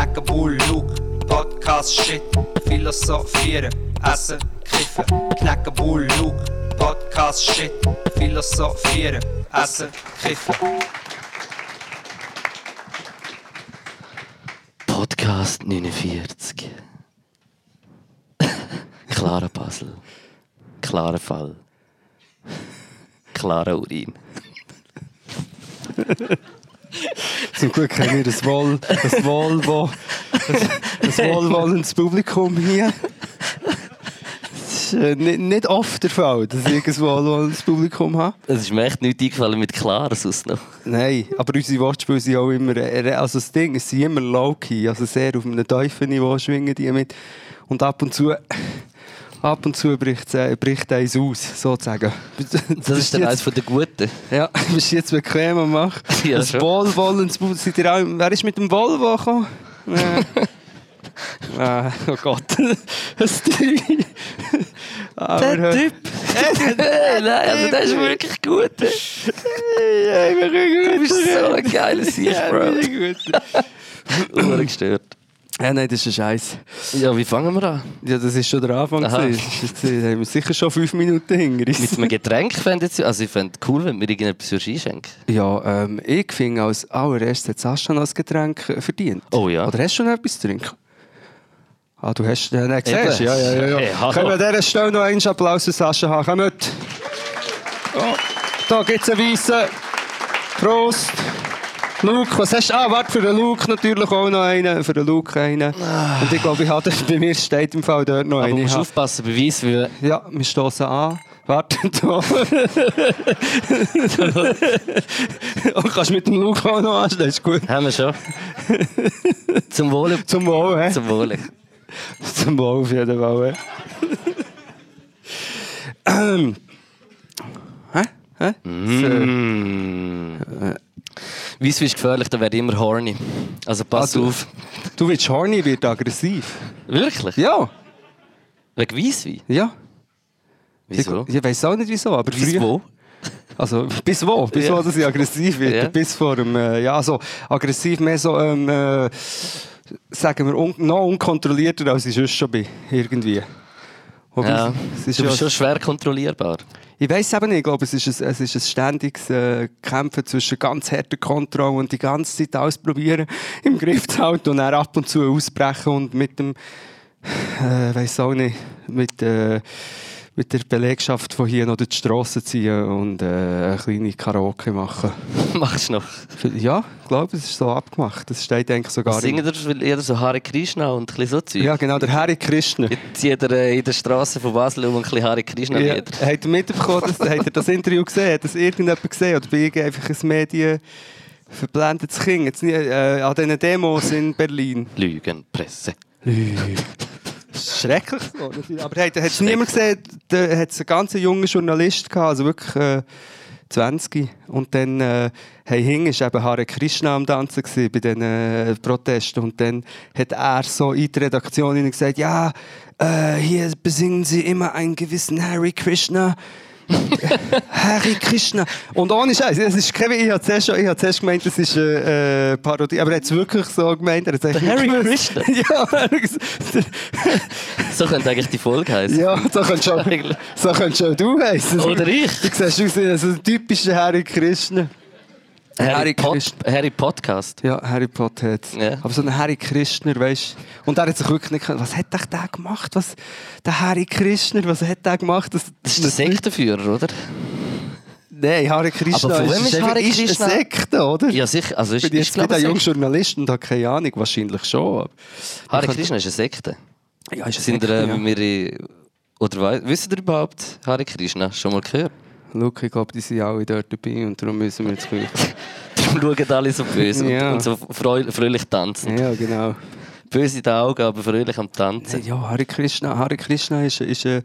Knacken, Bull, Podcast, Shit, Philosophieren, Essen, Kiffen. Knacken, Bull, Podcast, Shit, Philosophieren, Essen, Kiffen. Podcast 49. Klarer Puzzle. Klarer Fall. Klarer Urin. Zum Glück haben wir das, Wohl, das, Wohlwo, das, das wohlwollendes Publikum hier. Das ist äh, nicht, nicht oft der Fall, dass ich ein wohlwollendes Publikum habe. Es ist mir echt nicht eingefallen mit Klarer sonst noch. Nein, aber unsere Wortspiele sind auch immer, äh, also das Ding, es sind immer low-key, also sehr auf einem tiefen Niveau schwingen die mit. Und ab und zu, ab und zu bricht, äh, bricht eins aus, sozusagen. Das ist dann eines von den Guten. Ja, bist jetzt bequem am machen? Ja, das Publikum, seid ihr auch, wer ist mit dem Volvo gekommen? Äh. Ah, oh Gott. Das. Aber, Der Typ! Nein, also der ist wirklich gut. Ja, ich bin Du bist so ein geiler Sieg, Bro. gut. Ja, nein, das ist ein Scheiß. Ja, wie fangen wir an? Ja, das ist schon der Anfang. Aha. jetzt- Da haben wir sicher schon fünf Minuten hinter uns. Mit einem Getränk fände ich Also ich fände es cool, wenn wir irgendetwas einschenken Ja, ähm, ich finde als allererstes hat Sascha noch ein Getränk äh, verdient. Oh ja. Oder hast du schon etwas zu trinken? Ah, du hast... Eben. siehst du? Ja, ja, ja. ja. Hey. Können wir an dieser Stelle noch einen Applaus für Sascha haben? Kommt! Oh, da gibt es einen weißen. Prost! Luke, was hast du? Ah, warte, für den Luke natürlich auch noch einen. Für den Luke einen. Und ich glaube, ich hatte, bei mir steht im Fall dort noch Aber einen. du Ich musst hab- aufpassen, Beweis, weil Ja, wir stoßen an. Warte, da. Und kannst mit dem Luke auch noch anstellen, ist gut. haben wir schon. Zum Wohle. Zum Wohl, hä? Zum Wohle. Zum Wohl auf jeden Fall, hä? ähm. Hä? Hä? Mm. Weiss, ist gefährlich, da werde ich immer horny. Also pass du- auf. Du willst horny, wird aggressiv. Wirklich? Ja, Wegen Weisswein? ja. Wieso? Ich, ich weiß auch nicht wieso, aber Bis früher- wo? Also, bis wo? Bis Ja. wo, dass ich aggressiv werde? Ja. Bis vor dem, äh, ja, so aggressiv mehr so, ähm, äh, sagen wir, un noch unkontrollierter, als ich sonst schon bin, irgendwie. Wobei, Ja, es ist du ja, bist schon schwer kontrollierbar. ich weiß eben nicht, ich glaube, es ist ein, es ist ein ständiges äh, Kämpfen zwischen ganz harter Kontrolle und die ganze Zeit ausprobieren, im Griff zu halten und dann ab und zu ausbrechen und mit dem, äh, weiß auch nicht, mit, äh, mit der Belegschaft von hier noch durch die Straße ziehen und äh, eine kleine Karaoke machen. Machst du noch? Ja, ich glaube, es ist so abgemacht. Das steht eigentlich sogar Singen ihr jeder so Hare Krishna und ein bisschen so Zeug? Ja, genau, der Harry Krishner. Jetzt jeder äh, in der Straße von Basel um ein bisschen Hare Krishna Ja, Lieder. habt ihr mitbekommen, dass, habt ihr das Interview gesehen? Hat das irgendjemand gesehen? Oder bin ich einfach ein Medien verblendetes Kind? Jetzt äh, an diesen Demos in Berlin. Lügenpresse. Ist schrecklich. Aber hat es niemand gesehen? Da hat es einen ganz jungen Journalist gehabt, also wirklich äh, 20. Und dann äh, hey, hing ist eben Hare Krishna am Tanzen gewesen bei diesen äh, Protesten. Und dann hat er so in die Redaktion gesagt, ja, äh, hier besingen sie immer einen gewissen Hare Krishna. Hare Krishna. Und ohne Scheiß, es ist Kevin, ich habe zuerst, schon- ich habe zuerst gemeint, das ist eine äh, Parodie, aber er hat es wirklich so gemeint. Er hat Der Hare Krishna? ja, So könnte eigentlich die Folge heißen. ja, so könntest schon, Eigentlich. so könntest schon du heißen. Oder ich. Du siehst aus wie so ein typischer Harry Krishna. Harry, Pot Krishna. Harry Podcast. Ja, Harry Potter hat Ja. Aber so ein Harry Krishner, weißt du. Und er hat sich wirklich nicht gekannt. Was hat der der gemacht? Was, der Harry Krishner, was hat der gemacht? Das, Das ist der Sektenführer, oder? Nein, Harry Krishna Aber ist ist Krishna? eine Sekte, oder? Ja, sicher. Also ist, ich bin ist, jetzt ein junger Journalist und habe keine Ahnung. Wahrscheinlich schon. aber- Hare Krishna ist eine Sekte. Ja, ist eine Sind Sekte, ihr, ja. äh, wir, oder wisst ihr überhaupt Hare Krishna? Schon mal gehört? Luke, ich glaube, die sind alle dort dabei und darum müssen wir jetzt gleich. Darum schauen alle so böse und- Ja. und, so fröhlich tanzen. ja, genau. Böse in den Augen, aber fröhlich am Tanzen. Ja, Hare Krishna, Hare Krishna ist, ist eine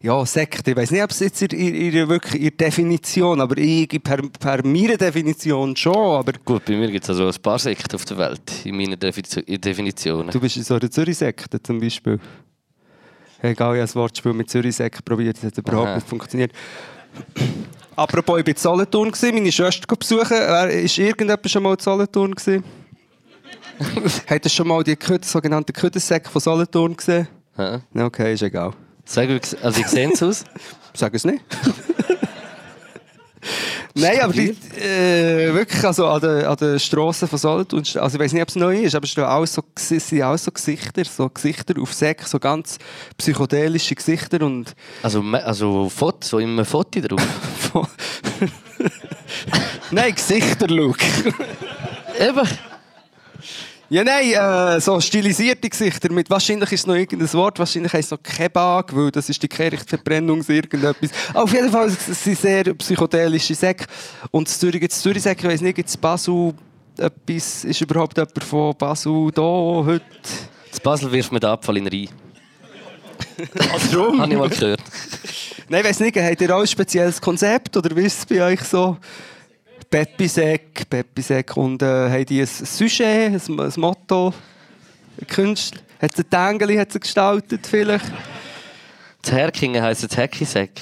ja, Sekte. Ich weiß nicht, ob es jetzt ihre, ihre, wirklich ihre Definition, aber ich, per, per meiner Definition schon. Aber Gut, bei mir gibt es also ein paar Sekten auf der Welt, in meinen Defi- in Definitionen. du bist in so einer Zürich-Sekte zum Beispiel. Egal, ich habe ein Wortspiel mit Zürich-Sekte probiert, das hat überhaupt Aha. nicht funktioniert. Apropos, ich war in Solothurn, meine Schwester besuchen. Ist irgendjemand schon mal in Solothurn? Habt ihr schon mal die Kütte, sogenannten Küttensäcke von Solothurn gesehen? Ja. Okay, ist egal. Sag, also wie sehen sie aus? Sag es nicht. Nein, aber die, äh, wirklich also an den, an den Strassen von Solothurn, also ich weiß nicht, ob es neu ist, aber es sind auch so, sind auch so Gesichter, so Gesichter auf Säck, so ganz psychedelische Gesichter und Also, also Foto, so einem Foto drauf. Nein, Gesichter, Luke. Eben. Ja, nein, äh, so stilisierte Gesichter mit, wahrscheinlich ist es noch irgendein Wort, wahrscheinlich heisst es noch Kebab, weil das ist die Kehrichtverbrennung, irgendetwas. Auf jeden Fall, es sind sehr psychedelische Säcke. Und in Zürich gibt es Zürich-Säcke, ich weiss nicht, gibt es Basel etwas, ist überhaupt jemand von Basel da heute? Das Basel wirft mir den Abfall in den Rhein. Warum? Habe ich mal gehört. Nein, ich weiss nicht, habt ihr auch ein spezielles Konzept oder wie ist es bei euch so? Peppisäck, Peppisäck und äh, haben die ein Sujet, ein, ein Motto, Künstler? Hat es ein Tangeli hat sie gestaltet vielleicht? Das Herkingen heisst jetzt Hackisäck.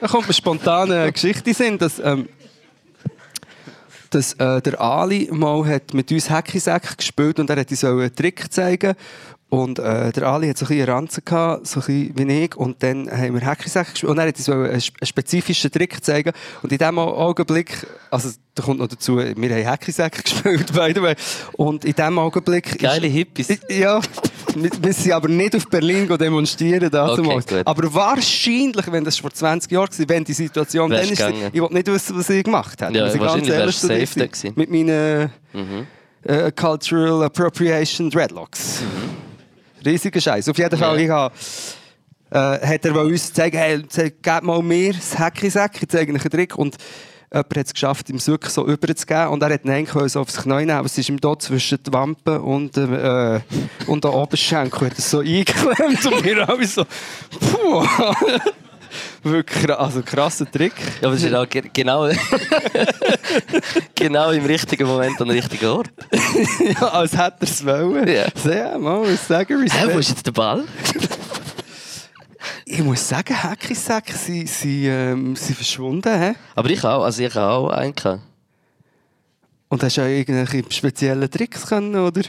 Da kommt mir spontan eine Geschichte in dass, ähm, dass äh, der Ali mal hat mit uns Hackisäck gespielt und er hat uns einen Trick zeigen und äh, der Ali hat so ein bisschen Ranzen gehabt, so ein bisschen wie ich und dann haben wir Hackisäck gespielt und er hat uns einen, spezifischen Trick zeigen und in dem Augenblick, also da kommt noch dazu, wir haben Hackisäck gespielt, by the way, und in dem Augenblick... ist- Geile Hippies. ja, wir, wir sind aber nicht auf Berlin demonstrieren damals. Okay, aber wahrscheinlich, wenn das vor 20 Jahren war, wenn die Situation dann ist, ich will nicht wissen, was ich gemacht habe. Ja, ich ganz wahrscheinlich ehrlich safe. Mit meinen Mhm. äh, Cultural Appropriation Dreadlocks. Riesiger Scheiß. Auf jeden Fall, Ja. ich habe äh, hat er uns zeigen, hey, gebt mal mir das Hacky-Sack, ich zeige euch einen Trick. Und jemand hat es geschafft, ihm es wirklich so überzugeben. Und er hat ihn eigentlich so aufs Knie nehmen, aber es ist ihm da zwischen den Wampen und, äh, und den Oberschenkel hat es so eingeklemmt und wir alle so, puh. Wirklich, also krasser Trick. Ja, aber es ist auch ge genau, genau im richtigen Moment am richtigen Ort. ja, als hätte er es wollen. Ja. Ja, mal, ich sage Respekt. wo ist jetzt der Ball? Ich muss sagen, Hacky-Sack, sie, sie, ähm, sie verschwunden. He? Aber ich auch, also ich auch einen. Und hast du auch irgendwelche speziellen Tricks können, oder?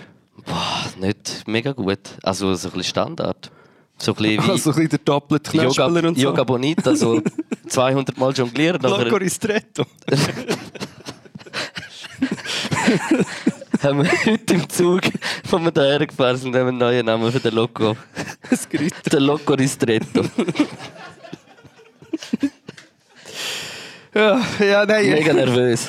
Boah, nicht mega gut. Also so ein bisschen Standard. So ein bisschen wie Also ein bisschen der doppelte Yoga, und so. Yoga Bonita, so 200 Mal jonglieren. Loco ristretto. haben wir heute im Zug, wo wir daher gefahren sind, haben wir einen neuen Namen für den Loco. Das. Der Loco Ristretto. Ja, ja, nein. Mega nervös.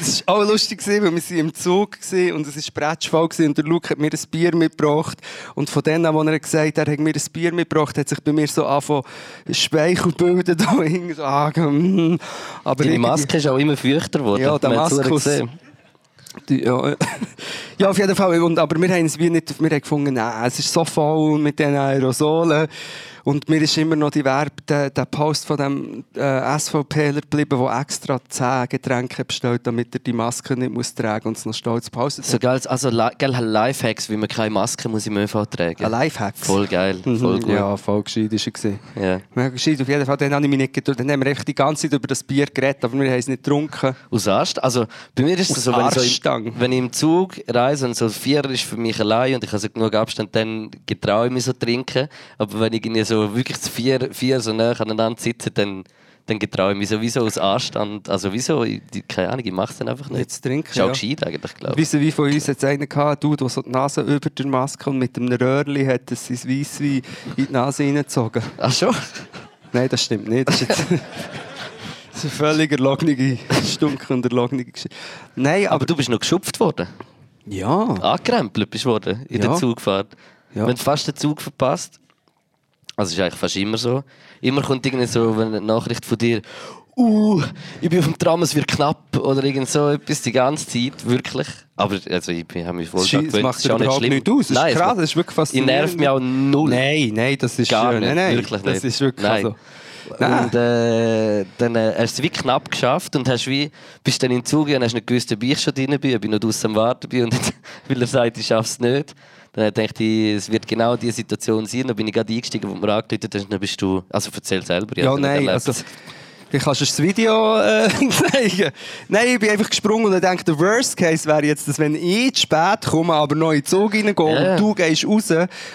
Es war auch lustig, weil wir im Zug waren und es war Bretschfall gewesen und der Luke hat mir ein Bier mitgebracht. Und von denen, wo er gesagt hat, er hat mir ein Bier mitgebracht, hat sich bei mir so angefangen, Speichel bilden. Da hing so, ah, mm. Aber Deine Maske ist auch immer feuchter geworden. Ja, gesehen. Die- Ja, ja, auf jeden Fall. Und, aber wir haben es wie nicht, wir haben gefunden, nein, es ist so voll mit diesen Aerosolen. Und mir ist immer noch die Werb, der, der Post von dem äh, SVPler geblieben, der extra 10 Getränke bestellt, damit er die Maske nicht muss tragen und es noch stolz pauset. So geil, also geil Lifehacks, wie man keine Maske muss im ÖV tragen Ein Lifehack. Voll geil, voll Mhm, gut. Ja, voll gescheit war er. gewesen. Ja. Gescheit, auf jeden Fall. Dann habe ich mich nicht getraut. Dann haben wir die ganze Zeit über das Bier geredet, aber wir haben es nicht getrunken. Aus Arst? Also bei mir ist es so, wenn ich, so im, wenn ich im Zug reise und so Vierer ist für mich allein und ich habe so genug Abstand, dann getraue ich mich so trinken. Aber wenn ich irgendwie so wirklich zu vier, vier so nah aneinander sitze, dann, dann getraue ich mich sowieso aus Anstand. Also wieso? Ich, keine Ahnung, ich mache es dann einfach nicht. Zu trinken, Ist auch ja. gescheit eigentlich, glaube ich. Wie wie von uns hat es einen gehabt, du, der so die Nase über der Maske und mit einem Röhrli hat es sein Weisswein in die Nase reingezogen. Ach schon? Nein, das stimmt nicht. Das ist jetzt das ist eine völlig erlognige, stunk und erlognige Geschichte. Nein, aber... Aber du bist noch geschupft worden. ja. angekrempelt bist worden in Ja. der Zugfahrt. Ja. Wenn du fast den Zug verpasst, also ist eigentlich fast immer so, immer kommt irgendwie so eine Nachricht von dir, uh, ich bin auf dem Tram, es wird knapp oder irgend so etwas die ganze Zeit, wirklich. Aber also ich bin- habe mich voll Das, daran das gewöhnt, macht dir auch nicht schlimm. nicht aus. Das Nein, ist es krass, das ist wirklich Ich faszinierend. nerv mich auch null. Nein, nein, das ist... Gar nicht, nein, nein, wirklich Das nicht. ist wirklich Nein. also... Nein. Und äh, dann äh, hast du es wie knapp geschafft und hast wie, bist dann in den Zug und hast nicht gewusst, ob ich schon drin bin, ob ich noch draußen am Warten bin. Und weil er sagt, ich schaffe es nicht. Dann dachte ich, es wird genau diese Situation sein. Dann bin ich gerade eingestiegen, wo du mir angerufen hast. Dann bist du, also erzähl selber. Ja, nein, also Ich kannst du das Video äh, zeigen. Nein, ich bin einfach gesprungen und dachte, der Worst Case wäre jetzt, dass wenn ich zu spät komme, aber noch in den Zug reingehe Ja. und du gehst raus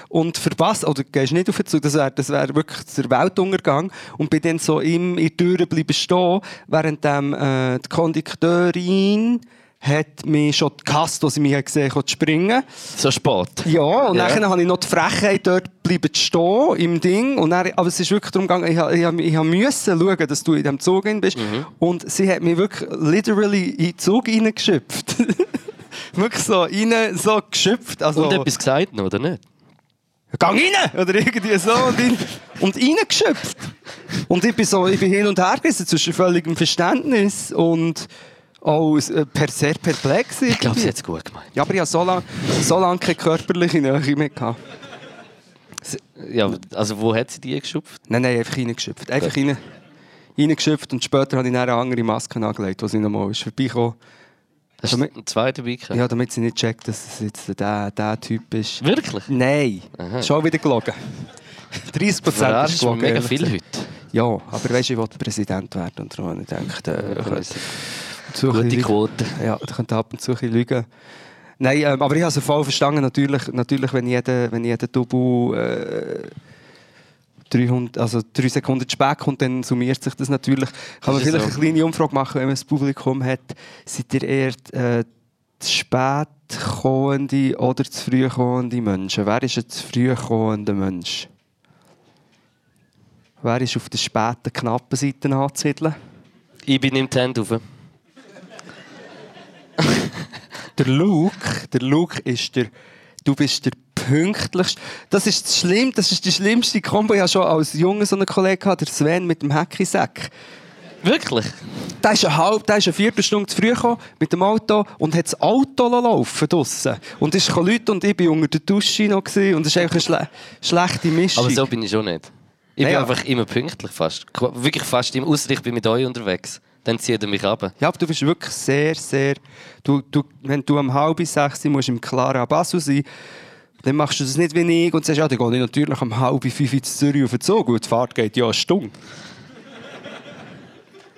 und verpasst, oder gehst nicht auf den Zug, das wäre das wär wirklich der Weltuntergang und bin dann so im, in der Tür bleiben stehen, während dem, äh, die Kondukteurin hat mich schon gehasst, als sie mich gesehen hat, springen. So spät. Ja, und Ja. dann habe ich noch die Frechheit, dort bleiben zu stehen im Ding. Und dann, aber es ist wirklich darum gegangen, ich, ich, ich müssen schauen, dass du in diesem Zug drin bist. Mhm. Und sie hat mich wirklich literally in den Zug reingeschöpft. wirklich so rein, so geschöpft. Also, Und etwas gesagt noch, oder nicht? Gang rein! Oder irgendwie so. Und, in, und reingeschöpft. Und ich bin so, ich bin hin und her gerissen zwischen völligem Verständnis und auch äh, per sehr perplex. Ich glaube, sie hat es gut gemeint. Ja, aber ich habe so lange so lang keine körperliche Nähe mehr gehabt. Ja, also wo hat sie die geschupft? Nein, nein, einfach reingeschöpft. Einfach rein, reingeschöpft und später habe ich eine andere Maske angelegt, die sie nochmal ist vorbeigekommen. Hast du einen zweiten gehabt? Ja, damit sie nicht checkt, dass es jetzt der, der Typ ist. Wirklich? Nein, schon wieder gelogen. 30 Prozent ist gelogen. mega viel heute. Ja, aber weißt du, ich wollte Präsident werden und darum habe ich gedacht, äh, zu Gute Quote. Ja, da könnte ab und zu ein bisschen lügen. Nein, ähm, aber ich habe es voll verstanden. Natürlich, natürlich wenn jeder, wenn jeder Double äh, 300, also drei Sekunden zu spät kommt, dann summiert sich das natürlich. Kann man vielleicht so. eine kleine Umfrage machen, wenn man das Publikum hat. Seid ihr eher äh, zu spät kommende oder zu früh kommende Menschen? Wer ist ein zu früh kommender Mensch? Wer ist auf der späten, knappen Seite anzusiedeln? Ich bin im Tent rauf. Der Luke, der Luke ist der, du bist der pünktlichste. Das ist das Schlimm, das ist die schlimmste Kombo. Ich hatte schon als Junge so einen Kollegen, gehabt, der Sven mit dem Hackisack. Wirklich? Der ist eine halbe, der ist eine Viertelstunde zu früh gekommen mit dem Auto und hat das Auto laufen draussen. Und ist Leute und ich war unter der Dusche noch gewesen, und es ist einfach eine schle schlechte Mischung. Aber so bin ich schon nicht. Ich bin Ja. einfach immer pünktlich fast. Wirklich fast immer. Ausser ich bin mit euch unterwegs. Dann zieht er mich ab. Ja, aber du bist wirklich sehr, sehr. Du, du, wenn du um halb sechs musst im Clara Basel sein, dann machst du das nicht wie ich und sagst, ja, dann gehe ich natürlich um halb fünf in Zürich auf den Zug und die Fahrt geht ja eine Stunde.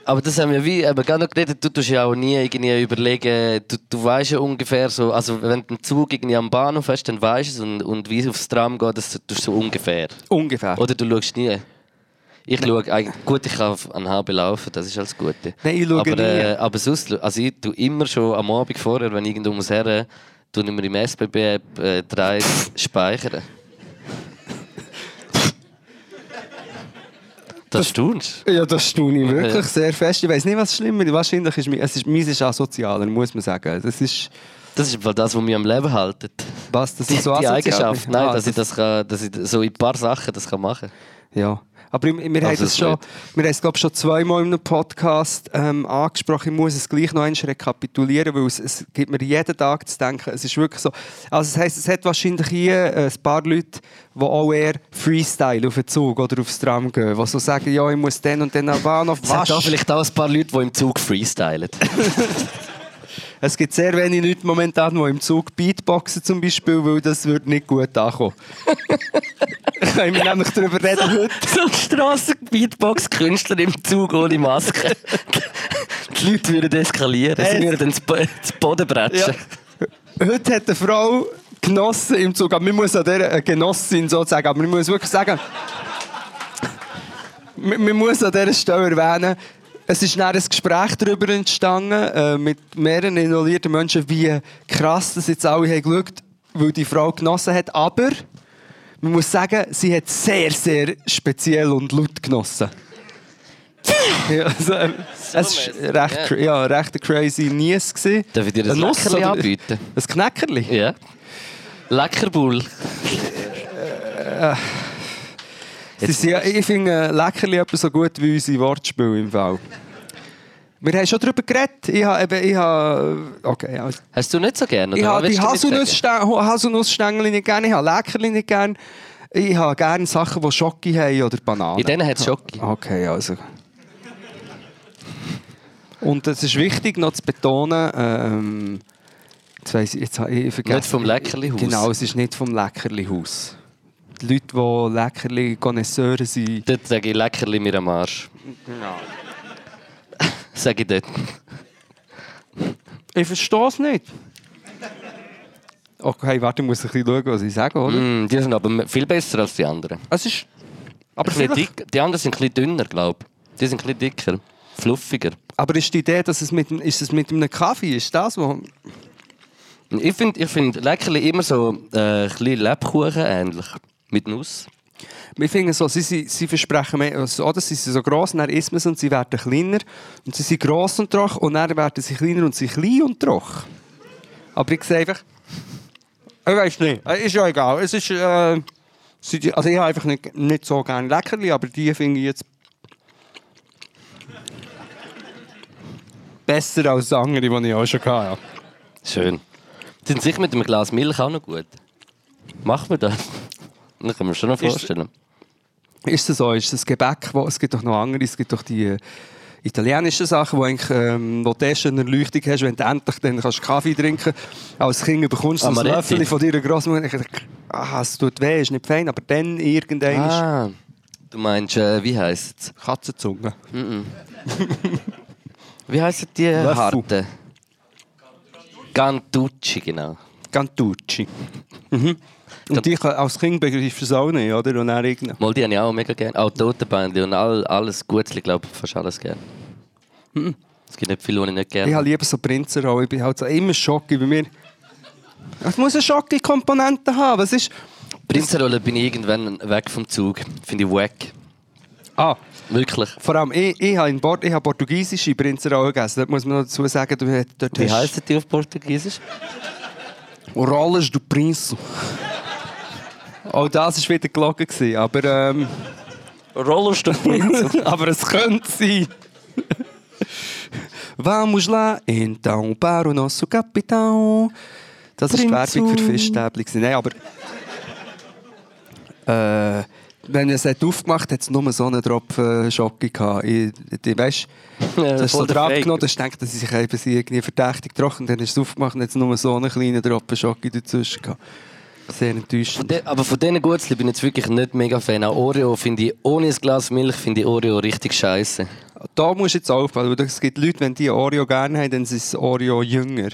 Aber das haben wir wie eben gar noch geredet. Du tust ja auch nie irgendwie überlegen, du, du weißt ja ungefähr so, also wenn du einen Zug irgendwie am Bahnhof hast, dann weißt du es und, und wie es aufs Tram geht, das tust du so ungefähr. Ungefähr. Oder du schaust nie. Ich schaue eigentlich, gut, ich kann an HB laufen, das ist alles Gute. Nein, ich schaue aber, nie. Äh, aber sonst, also ich tue immer schon am Abend vorher, wenn ich irgendwo muss her, tue ich mir im SBB-App äh, drei speichern. Das staunst Ja, das staune ich wirklich Ja. sehr fest. Ich weiß nicht, was schlimm ist. Wahrscheinlich ist es ist, meins ist asozialer, muss man sagen. Das ist, Das ist das, was mich am Leben hält. was, das Die, ist so die asozial Eigenschaft. Nein, Ah, dass, ich das kann, dass ich so in ein paar Sachen das kann machen Ja. Aber wir, wir haben Also es schon, wird- wir haben es glaube schon zweimal in einem Podcast ähm, angesprochen. Ich muss es gleich noch einmal rekapitulieren, weil es, es gibt mir jeden Tag zu denken. Es ist wirklich so. Also das heisst, es hat wahrscheinlich hier äh, ein paar Leute, die auch eher Freestyle auf den Zug oder aufs Tram gehen, die so sagen, ja, ich muss dann und dann am Bahnhof. Es hat da vielleicht auch ein paar Leute, die im Zug freestylen. Es gibt sehr wenige Leute momentan, die im Zug Beatboxen zum Beispiel, weil das würde nicht gut ankommen. Können wir nämlich darüber reden heute. so ein Strassenbeatbox-Künstler im Zug ohne Maske. Die Leute würden eskalieren. Sie würden zu Boden bretschen. Heute hat eine Frau genossen im Zug, aber man muss an der eine Genossin sozusagen, aber man muss wirklich sagen, man muss an dieser Stelle erwähnen, es ist dann ein Gespräch darüber entstanden, äh, mit mehreren involvierten Menschen, wie krass das jetzt alle haben geschaut, weil die Frau genossen hat, aber man muss sagen, sie hat sehr, sehr speziell und laut genossen. ja, also, äh, es war recht, cra- ja, recht crazy Nies. gewesen. Darf ich dir ein Leckerli anbieten? Ein Knäckerli? Ja. Leckerbull. Sie sind, ja- ich finde äh, Leckerli etwa so gut wie unsere Wortspiele im Fall. Wir haben schon darüber geredet. Ich habe ich habe, okay, also, Hast du nicht so gerne? ich habe die? Haselnussstängel nicht gerne, ich habe Leckerli nicht gerne. Ich habe gerne Sachen, die Schoki haben oder Bananen. In denen hat es Schoki. Okay, also. Und es ist wichtig noch zu betonen, ähm, jetzt weiss ich, jetzt habe ich vergessen. Nicht vom Leckerli-Haus. Genau, es ist nicht vom Leckerli-Haus. Die Leute, die Leckerli-Connoisseure sind, Dort sage ich Leckerli mir am Arsch. sage ich dort. Ich verstehe es nicht. Okay, warte, ich muss ein bisschen schauen, was ich sage, oder? Mm, die sind aber viel besser als die anderen. Es ist... Aber, dick, die anderen sind ein bisschen dünner, glaube ich. Die sind ein bisschen dicker, fluffiger. aber ist die Idee, dass es mit, dem- ist es mit einem Kaffee, ist das, wo... Ich finde ich find Leckerli immer so äh, ein bisschen Lebkuchen ähnlich. Mit Nuss. Wir finden so, sie, sie, sie versprechen mehr, also, oder? sie sind so gross, dann isst man sie und sie werden kleiner. Und sie sind gross und trocken und dann werden sie kleiner und sie klein und trocken. Aber ich sehe einfach... Ich weiß nicht, äh, ist ja egal. Es ist... Äh, sie- also ich habe einfach nicht, nicht so gerne Leckerli, aber die finde ich jetzt... Besser als andere, die ich auch schon hatte. Schön. Sind sicher mit einem Glas Milch auch noch gut. Machen wir das? Das kann man schon noch Ist- vorstellen. Ist das so? Ist das Gebäck, wo, es gibt doch noch andere, es gibt doch die äh, italienischen Sachen, wo, eigentlich, ähm, wo du erst eine Erleuchtung hast, wenn du endlich dann kannst Kaffee trinken kannst. Als Kind bekommst du ein. Löffel von deiner Großmutter. Ich dachte, ah, es tut weh, ist nicht fein, aber dann irgendwann ist Ah, du meinst, äh, wie heisst es? Katzenzunge. Wie heissen die Löffel. harten? Gantucci, genau. Gantucci. Mhm. Und ich als Kind begreifst du es auch nicht, oder? Und dann irgendwann. Mal, die habe ich auch mega gerne. Auch Totenbändchen und all, alles Gutes, glaube ich, fast alles gerne. Es gibt nicht viel, was ich nicht gerne Ich habe lieber so Prinzenrolle. Ich bin halt so immer Schocke bei mir. Es muss eine Schocke-Komponente haben. Was ist... Prinzenrolle bin ich irgendwann weg vom Zug. Finde ich wack. Ah, Wirklich. Vor allem, ich, ich habe in Bord, ich habe portugiesische Prinzenrolle gegessen. Dort muss man noch dazu sagen, du dort Wie hast- heissen die auf Portugiesisch? Rolles do Prince. Auch das war wieder gelogen. gewesen, Aber, ähm, Rollerstuhl. aber es könnte sein. Vamos lá, então, para o nosso capitão. Das war die. Werbung für Fischstäbli. Nein, aber... Äh, wenn er es hat aufgemacht hat, hat es nur so einen Tropfen Schocke gehabt. Ich, ich, weißt, das ist so drauf genommen, dass ich denke, dass sie sich eben irgendwie verdächtig trocken. Dann ist es aufgemacht und hat es nur so einen kleinen Tropfen Schocke dazwischen gehabt. Sehr Von enttäuschend. de, aber von diesen Gutzli bin ich jetzt wirklich nicht mega Fan. Auch Oreo finde ich, ohne ein Glas Milch finde ich Oreo richtig scheiße. Da musst du jetzt aufpassen, weil es gibt Leute, wenn die Oreo gerne haben, dann ist es Oreo jünger.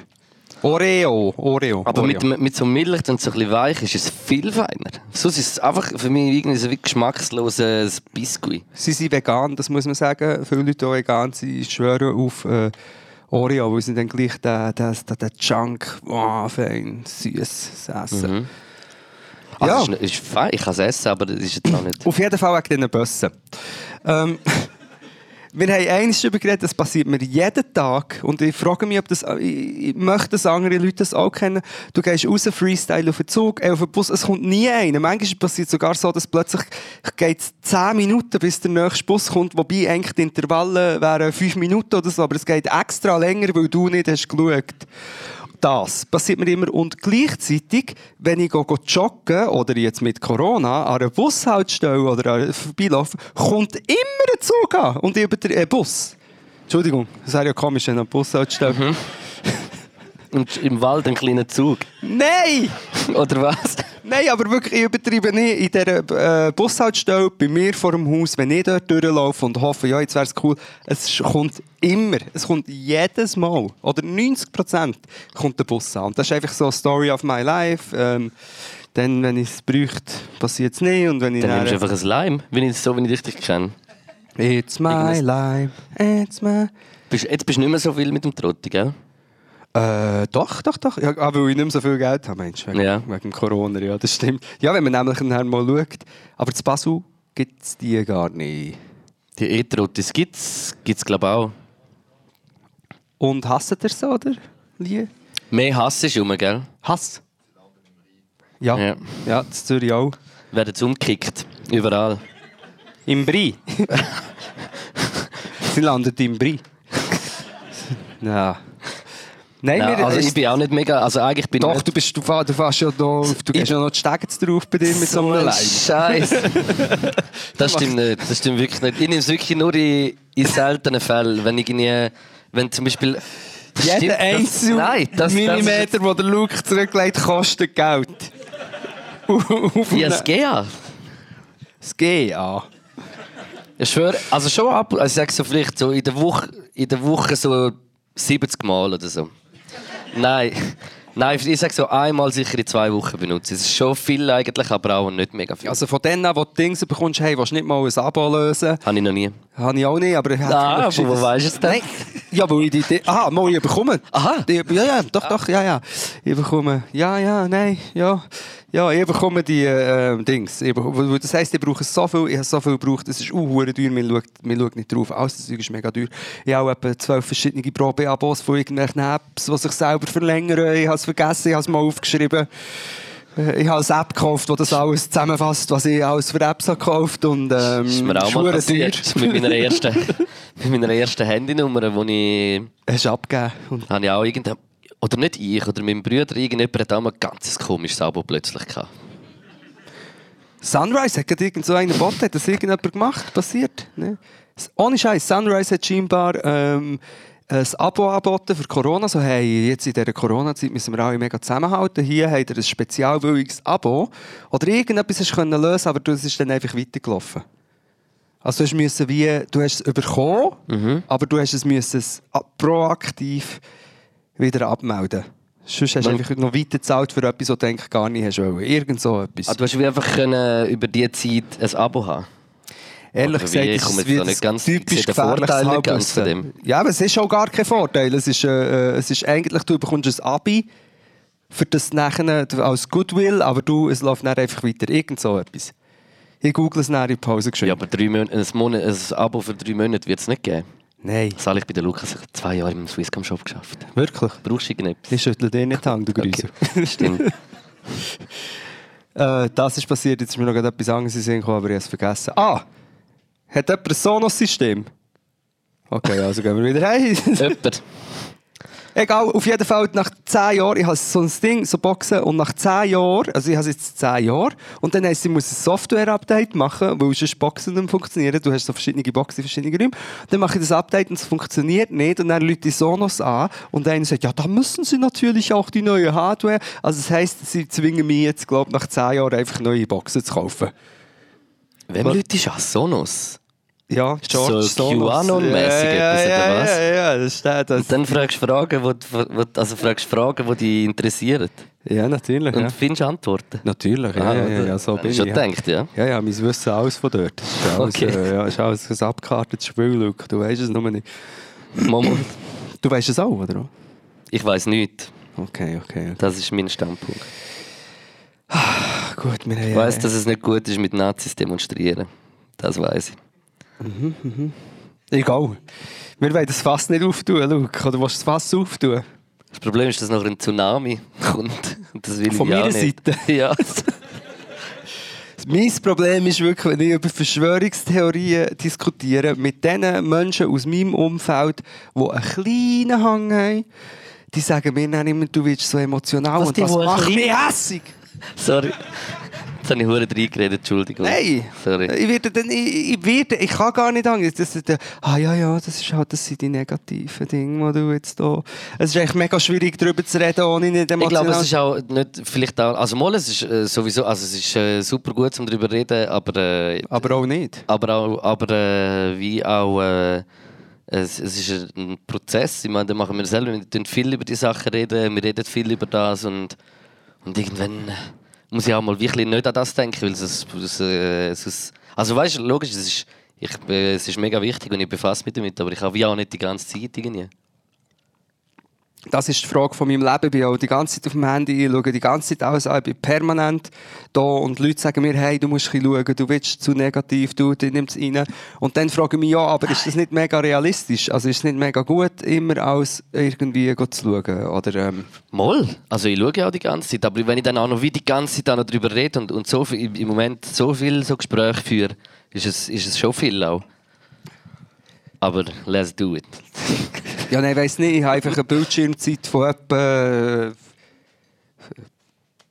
Oreo, Oreo. Aber Oreo. mit, mit so Milch, wenn es so ein bisschen weich ist, ist es viel feiner. Sonst ist es einfach für mich irgendwie so wie geschmackloses Biskuit. Sie sind vegan, das muss man sagen. Viele Leute, die vegan sind, schwören auf äh, Oreo, weil sie dann gleich den, den, den, den Junk, oh, fein, süß essen. Also Ja. ist, nicht- ist fein, ich kann es essen, aber das ist jetzt auch nicht... Auf jeden Fall wegen diesen Bussen. Ähm, wir haben eines darüber geredet, das passiert mir jeden Tag. Und ich frage mich, ob das, ich, möchte, dass andere Leute das auch kennen. Du gehst raus, Freestyle auf den Zug, äh, auf den Bus, es kommt nie einer. Manchmal passiert es sogar so, dass plötzlich geht es 10 Minuten, bis der nächste Bus kommt. Wobei eigentlich die Intervalle wären 5 Minuten oder so, aber es geht extra länger, weil du nicht hast geschaut das passiert mir immer. Und gleichzeitig, wenn ich go, go joggen oder jetzt mit Corona an einer Bushaltestelle oder vorbeilaufe, kommt immer ein Zug an und über den äh, Bus. Entschuldigung, das wäre ja komisch, wenn an einer Bushaltestelle... Und im Wald ein kleiner Zug. Nein! Oder was? Nein, aber wirklich, ich übertreibe nicht. In dieser äh, Bushaltestelle bei mir vor dem Haus, wenn ich dort durchlaufe und hoffe, ja, jetzt wäre es cool, es kommt immer, es kommt jedes Mal, oder 90 Prozent kommt der Bus an. Und das ist einfach so Story of my life. Ähm, dann, wenn ich es bräuchte, passiert es nicht. Und wenn ich Dann nimmst du einfach ein Lime, wenn ich, so wie ich dich kenne. It's my Irgendwas- life, it's my... Jetzt bist du nicht mehr so viel mit dem Trotti, gell? Äh, doch, doch, doch. Ja, ah, weil ich nicht mehr so viel Geld habe, Mensch, wegen, Ja. wegen Corona, ja, das stimmt. Ja, wenn man nämlich nachher mal schaut. Aber zu Basel gibt es die gar nicht. Die E-Trottis gibt es, gibt's, glaube ich, auch. Und hasst ihr so, oder? Lie? Mehr Hass ist rum, gell? Hass? Ja. Ja. Ja, das Zürich auch. Werden jetzt umgekickt. Überall. Im Brie. Sie landet im Brie. ja. Nein, Nein, wir, also ich bin auch nicht mega... Also eigentlich bin Doch, ich du, bist, du, fahr- du fährst ja auf- du gehst ja noch die Stege drauf bei dir mit so einem Leim. Scheiße. das stimmt nicht. Das stimmt wirklich nicht. Ich nehme es wirklich nur in, in seltenen Fällen. Wenn ich irgendwie... Wenn zum Beispiel... Jeder Stimmt, einzelne Nein, das, das, Millimeter, den der Luke zurücklegt, kostet Geld. Ja, es geht ja. Das GA. Ich schwöre, also schon ab, also ich sage so vielleicht so in der Woche, in der Woche so 70 Mal oder so. Nein. Nein, ich sage so einmal sicher in zwei Wochen benutzen. Es ist schon viel eigentlich, aber auch nicht mega viel. Also von denen, wo du Dinge bekommst, hey, willst du nicht mal ein Abo lösen? Habe ich noch nie. Habe ich auch nicht, aber Ah, aber wo weisst du es denn? Nein. Ja, weil ich die... die aha, mal, ich bekomme. Aha. Die, ja, ja, doch, doch, ja, ja. Ich bekomme... Ja, ja, nein, ja. Ja, ich bekomme die äh, Dings. Ich bekomme, das heisst, ich brauche so viel, ich habe so viel gebraucht, es ist auch hure teuer, man schaut, man schaut nicht drauf. Alles das Zeug ist mega teuer. Ich habe auch etwa zwölf verschiedene Probe-Abos von irgendwelchen Apps, die sich selber verlängern. Ich habe es vergessen, ich habe es mal aufgeschrieben. Ich habe eine App gekauft, die das alles zusammenfasst, was ich alles für Apps habe gekauft und ähm, Das ist mir auch mal passiert. Mit meiner ersten, mit meiner ersten Handynummer, die ich Hast du abgegeben. Und habe ich auch irgendein oder nicht ich, oder mein Bruder, irgendjemand hat auch mal ein ganz komisches Abo plötzlich gehabt. Sunrise hat gerade irgend so einen Bot, hat das irgendjemand gemacht, passiert? Ne? Ohne Scheiß, Sunrise hat scheinbar ähm, ein Abo angeboten für Corona. So, hey, jetzt in dieser Corona-Zeit müssen wir alle mega zusammenhalten. Hier habt ihr ein spezialwilliges Abo. Oder irgendetwas hast du können lösen, aber das ist dann einfach weitergelaufen. Also du hast müssen wie, du hast es bekommen, aber du hast es müssen es proaktiv wieder abmelden. Sonst hast du einfach noch weiter gezahlt für etwas, was du eigentlich gar nicht hast wollen. Irgend so etwas. Ah, du hast wie einfach können über diese Zeit ein Abo haben. Ehrlich Oder gesagt? Ich ist komme jetzt nicht ganz- typisch Vorteil nicht ganz von dem. Ja, aber es ist auch gar kein Vorteil. Es ist, äh, es ist eigentlich, du bekommst ein Abi für das nachher als Goodwill, aber du, es läuft dann einfach weiter. Irgend so etwas. Ich google es nachher in Pause Ja, geschrieben. aber drei Monate, ein, Monat, ein Abo für drei Monate wird es nicht geben. Nein, Das habe ich bei der Lukas zwei Jahre im Swisscom Shop geschafft. wirklich. Brauchst du irgendetwas? Ich schüttle dir nicht die Hand, du Grüße. Stimmt. Äh, das ist passiert, jetzt ist mir noch etwas anderes in aber ich habe es vergessen. Ah! Hat jemand ein Sonos-System? Okay, also gehen wir wieder heim. Jemand. Egal, auf jeden Fall nach 10 Jahren, ich habe so ein Ding, so Boxen, und nach 10 Jahren, also ich habe es jetzt 10 Jahre, und dann heisst, ich muss ein Software-Update machen, weil sonst Boxen nicht funktionieren. Du hast so verschiedene Boxen in verschiedenen Räumen. Dann mache ich das Update und es funktioniert nicht, und dann Leute die Sonos an, und einer sagt, ja, da müssen sie natürlich auch die neue Hardware. Also das heisst, sie zwingen mich jetzt, glaube ich, nach 10 Jahren einfach neue Boxen zu kaufen. Wem Leute ist? Sonos? Ja, So QAnon-mässig ja, etwas, ja, oder was? Ja, ja, das steht. Das. Und dann fragst du Fragen, wo, wo, also fragst Fragen, die dich interessieren. Ja, natürlich. Und Ja. findest Antworten. Natürlich, ja, Ah, ja, ja, ja, so bin ich. schon ja. gedacht, ja? Ja, ja, mein Wissen alles von dort. Ist alles, Okay. äh, ja, ist alles ein abgekartetes Spiel, Luke. Du weißt es nur nicht. Moment. Du weißt es auch, oder? Ich weiß nichts. Okay, okay. okay. Das ist mein Standpunkt. Ah, Gut, wir Ich weiss, dass es nicht gut ist, mit Nazis demonstrieren. Das weiß ich. Egal. Wir wollen das Fass nicht auftun, Luke. Oder willst du das Fass auftun? Das Problem ist, dass noch ein Tsunami kommt. Und Das will Von ich meiner nicht. Seite? Ja. Mein Problem ist wirklich, wenn ich über Verschwörungstheorien diskutiere, mit den Menschen aus meinem Umfeld, die einen kleinen Hang haben, die sagen mir dann immer, du wirst so emotional Was, und das macht mich hässig. Sorry. Jetzt habe ich verdammt reingeredet, Entschuldigung. Nein, Sorry. ich werde dann, ich, ich werde, ich kann gar nicht Angst. Das, das, ah ja, ja, das ist halt, das sind die negativen Dinge, die du jetzt da. Es ist echt mega schwierig, darüber zu reden, ohne nicht Ich emotional. glaube, es ist auch nicht, vielleicht auch, also mal, es ist äh, sowieso, also es ist äh, super gut, um darüber zu reden, aber, äh, aber auch nicht. aber auch, aber äh, wie auch, äh, es, es ist ein Prozess, ich meine, da machen wir selber, wir reden viel über die Sachen reden, wir reden viel über das und, und irgendwann muss ich auch mal wirklich nicht an das denken, weil es, es, äh, es, es also weißt du, logisch, es ist, ich, äh, es ist mega wichtig und ich befasse mich damit, aber ich habe wie auch nicht die ganze Zeit irgendwie. Das ist die Frage von meinem Leben. Ich bin auch die ganze Zeit auf dem Handy, ich schaue die ganze Zeit alles an, ich bin permanent da und Leute sagen mir, hey, du musst ein schauen, du willst zu negativ, du, du nimmst es rein. Und dann frage ich mich, ja, aber ist das nicht mega realistisch? Also ist es nicht mega gut, immer alles irgendwie zu schauen? Oder, ähm, Moll. Also ich schaue auch die ganze Zeit, aber wenn ich dann auch noch wie die ganze Zeit darüber rede und, und so viel, im Moment so viel so Gespräche führe, ist es, ist es schon viel auch. Aber let's do it. ja, nein, ich weiss nicht, ich habe einfach eine Bildschirmzeit von etwa... äh,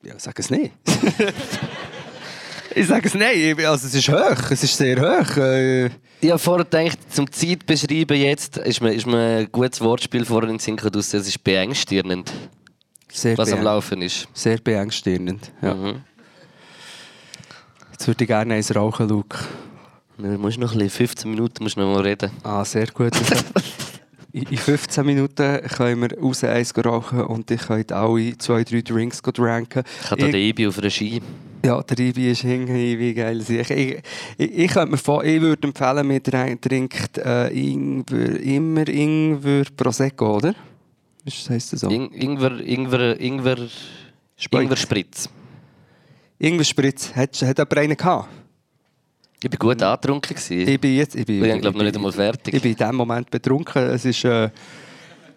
Ja, sag es nicht. ich sage es nicht, also es ist hoch, es ist sehr hoch. Äh, Ich habe vorher gedacht, zum Zeit beschreiben jetzt, ist mir, ist mir ein gutes Wortspiel vorher in den Sinn es ist beängstigend, sehr was am Laufen ist. Sehr beängstigend. Ja. Mhm. Jetzt würde ich gerne eins rauchen, Luke. Du musst noch ein bisschen, 15 Minuten musst du noch mal reden. Ah, sehr gut. In in 15 Minuten können wir raus eins rauchen und ich könnt alle zwei, drei Drinks dranken. Ich habe da den Ibi auf Regie. Ja, der Ibi ist hinten, wie geil. Ich, ich, ich, könnte mir vor, ich würde empfehlen, man trink- trinkt äh, Ingwer, immer Ingwer Prosecco, oder? Was heisst das so? In, Ingwer, Ingwer, Ingwer, Spritz. Ingwer Spritz. Ingwer Spritz. Hat, hat jemand einen gehabt? Ich war gut angetrunken. gewesen. Ich bin jetzt... Ich bin, Ich bin, glaub, noch nicht einmal fertig. Ich bin in diesem Moment betrunken. Es ist äh,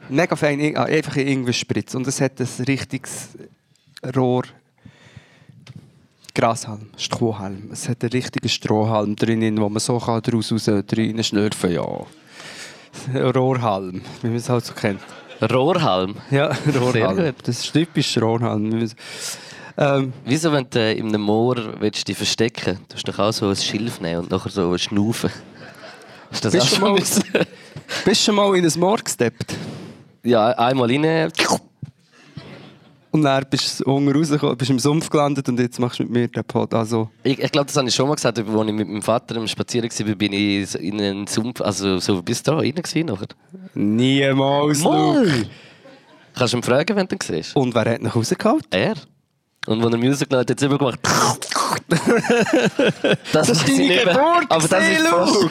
mega fein, ah, einfach ein Ingwer Spritz. Und es hat ein richtiges Rohr... Grashalm, Strohhalm. Es hat einen richtigen Strohhalm drin, wo man so kann daraus raus rein schlürfen ja. Rohrhalm, wie man es halt so kennt. Rohrhalm. Ja, Rohrhalm. Das ist typisch Rohrhalm. Ähm, Wieso, wenn du äh, in einem Moor willst, dich verstecken willst, tust du doch auch so ein Schilf nehmen und nachher so schnaufen. Ist das Bist auch du schon mal- bist du schon mal in ein Moor gesteppt? Ja, einmal rein. Und dann bist du unten rausgekommen, bist im Sumpf gelandet und jetzt machst du mit mir den Pod. Also, Ich, ich glaube, das habe ich schon mal gesagt, als ich mit meinem Vater am Spazieren war, bin ich in einen Sumpf, also so bis da rein gewesen nachher. niemals. Luke. Kannst du ihn fragen, wenn du ihn siehst? Und wer hat ihn rausgeholt? Er. Und wenn er Musik gelassen hat, hat er immer gemacht. das ist weiss ich deine. Geburt Aber das ist voll.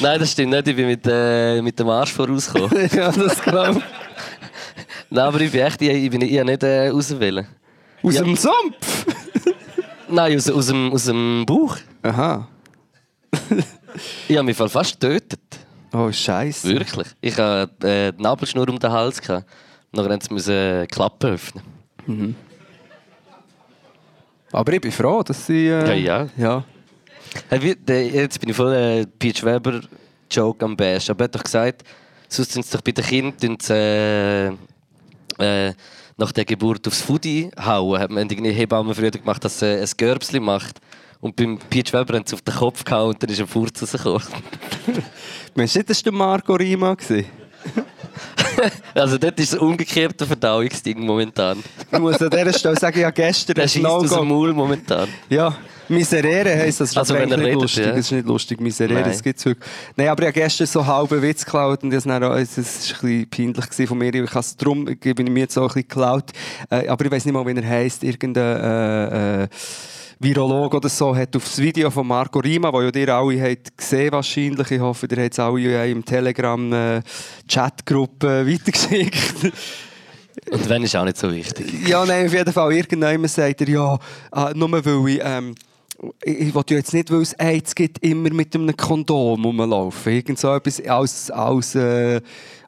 Nein, das stimmt nicht. Ich bin mit, äh, mit dem Arsch vorausgekommen. ja, das glaube ich. Nein, aber ich bin echt, ich, ich bin ich nicht äh, auswählen. Aus Ja. dem Sumpf? Nein, aus, aus, dem, aus dem Bauch. Aha. Ich habe mich fast getötet. Oh, Scheiße. Wirklich. Ich hatte äh, die Nabelschnur um den Hals. Gehabt. Dann mussten sie äh, die Klappe öffnen. Aber ich bin froh, dass sie. Äh, Ja, ja. ja. Hey, jetzt bin ich voll äh, Peach Weber Joke am Bash. Aber er hat doch gesagt, sonst sind sie doch bei den Kindern äh, äh, nach der Geburt aufs Foodie hauen. Hat man irgendwie Hebammen früher gemacht, dass sie ein Görbsli macht. Und beim Peach Weber haben sie auf den Kopf gehauen und dann ist ein Furz rausgekommen. Meinst du nicht, das war der Marco Rima? Also dort ist es umgekehrte Verdauungsding momentan. Ich muss an dieser Stelle sagen, ja, gestern Der schießt aus dem Maul momentan. Ja, Miserere heisst das. Also, wenn er redet, lustig. ja. Das ist nicht lustig, Miserere, Nein. das gibt's wirklich. Nein, aber ich habe gestern so halben Witz geklaut und das war ein bisschen peinlich von mir. Ich habe es darum, gebe ich mir jetzt so ein bisschen geklaut. Äh, aber ich weiß nicht mal, wie er heisst. Irgendein äh, äh, Virolog oder so hat auf das Video von Marco Rima, das ja ihr alle habt gesehen wahrscheinlich, ich hoffe, ihr habt es alle im Telegram-Chatgruppe weitergeschickt. Und wenn ist auch nicht so wichtig. Ja, nein, auf jeden Fall. Irgendjemand sagt er, ja, ah, nur weil ich, ähm, ich, will ja jetzt nicht, weil es AIDS gibt, immer mit einem Kondom rumlaufen. Irgend so etwas als, als äh,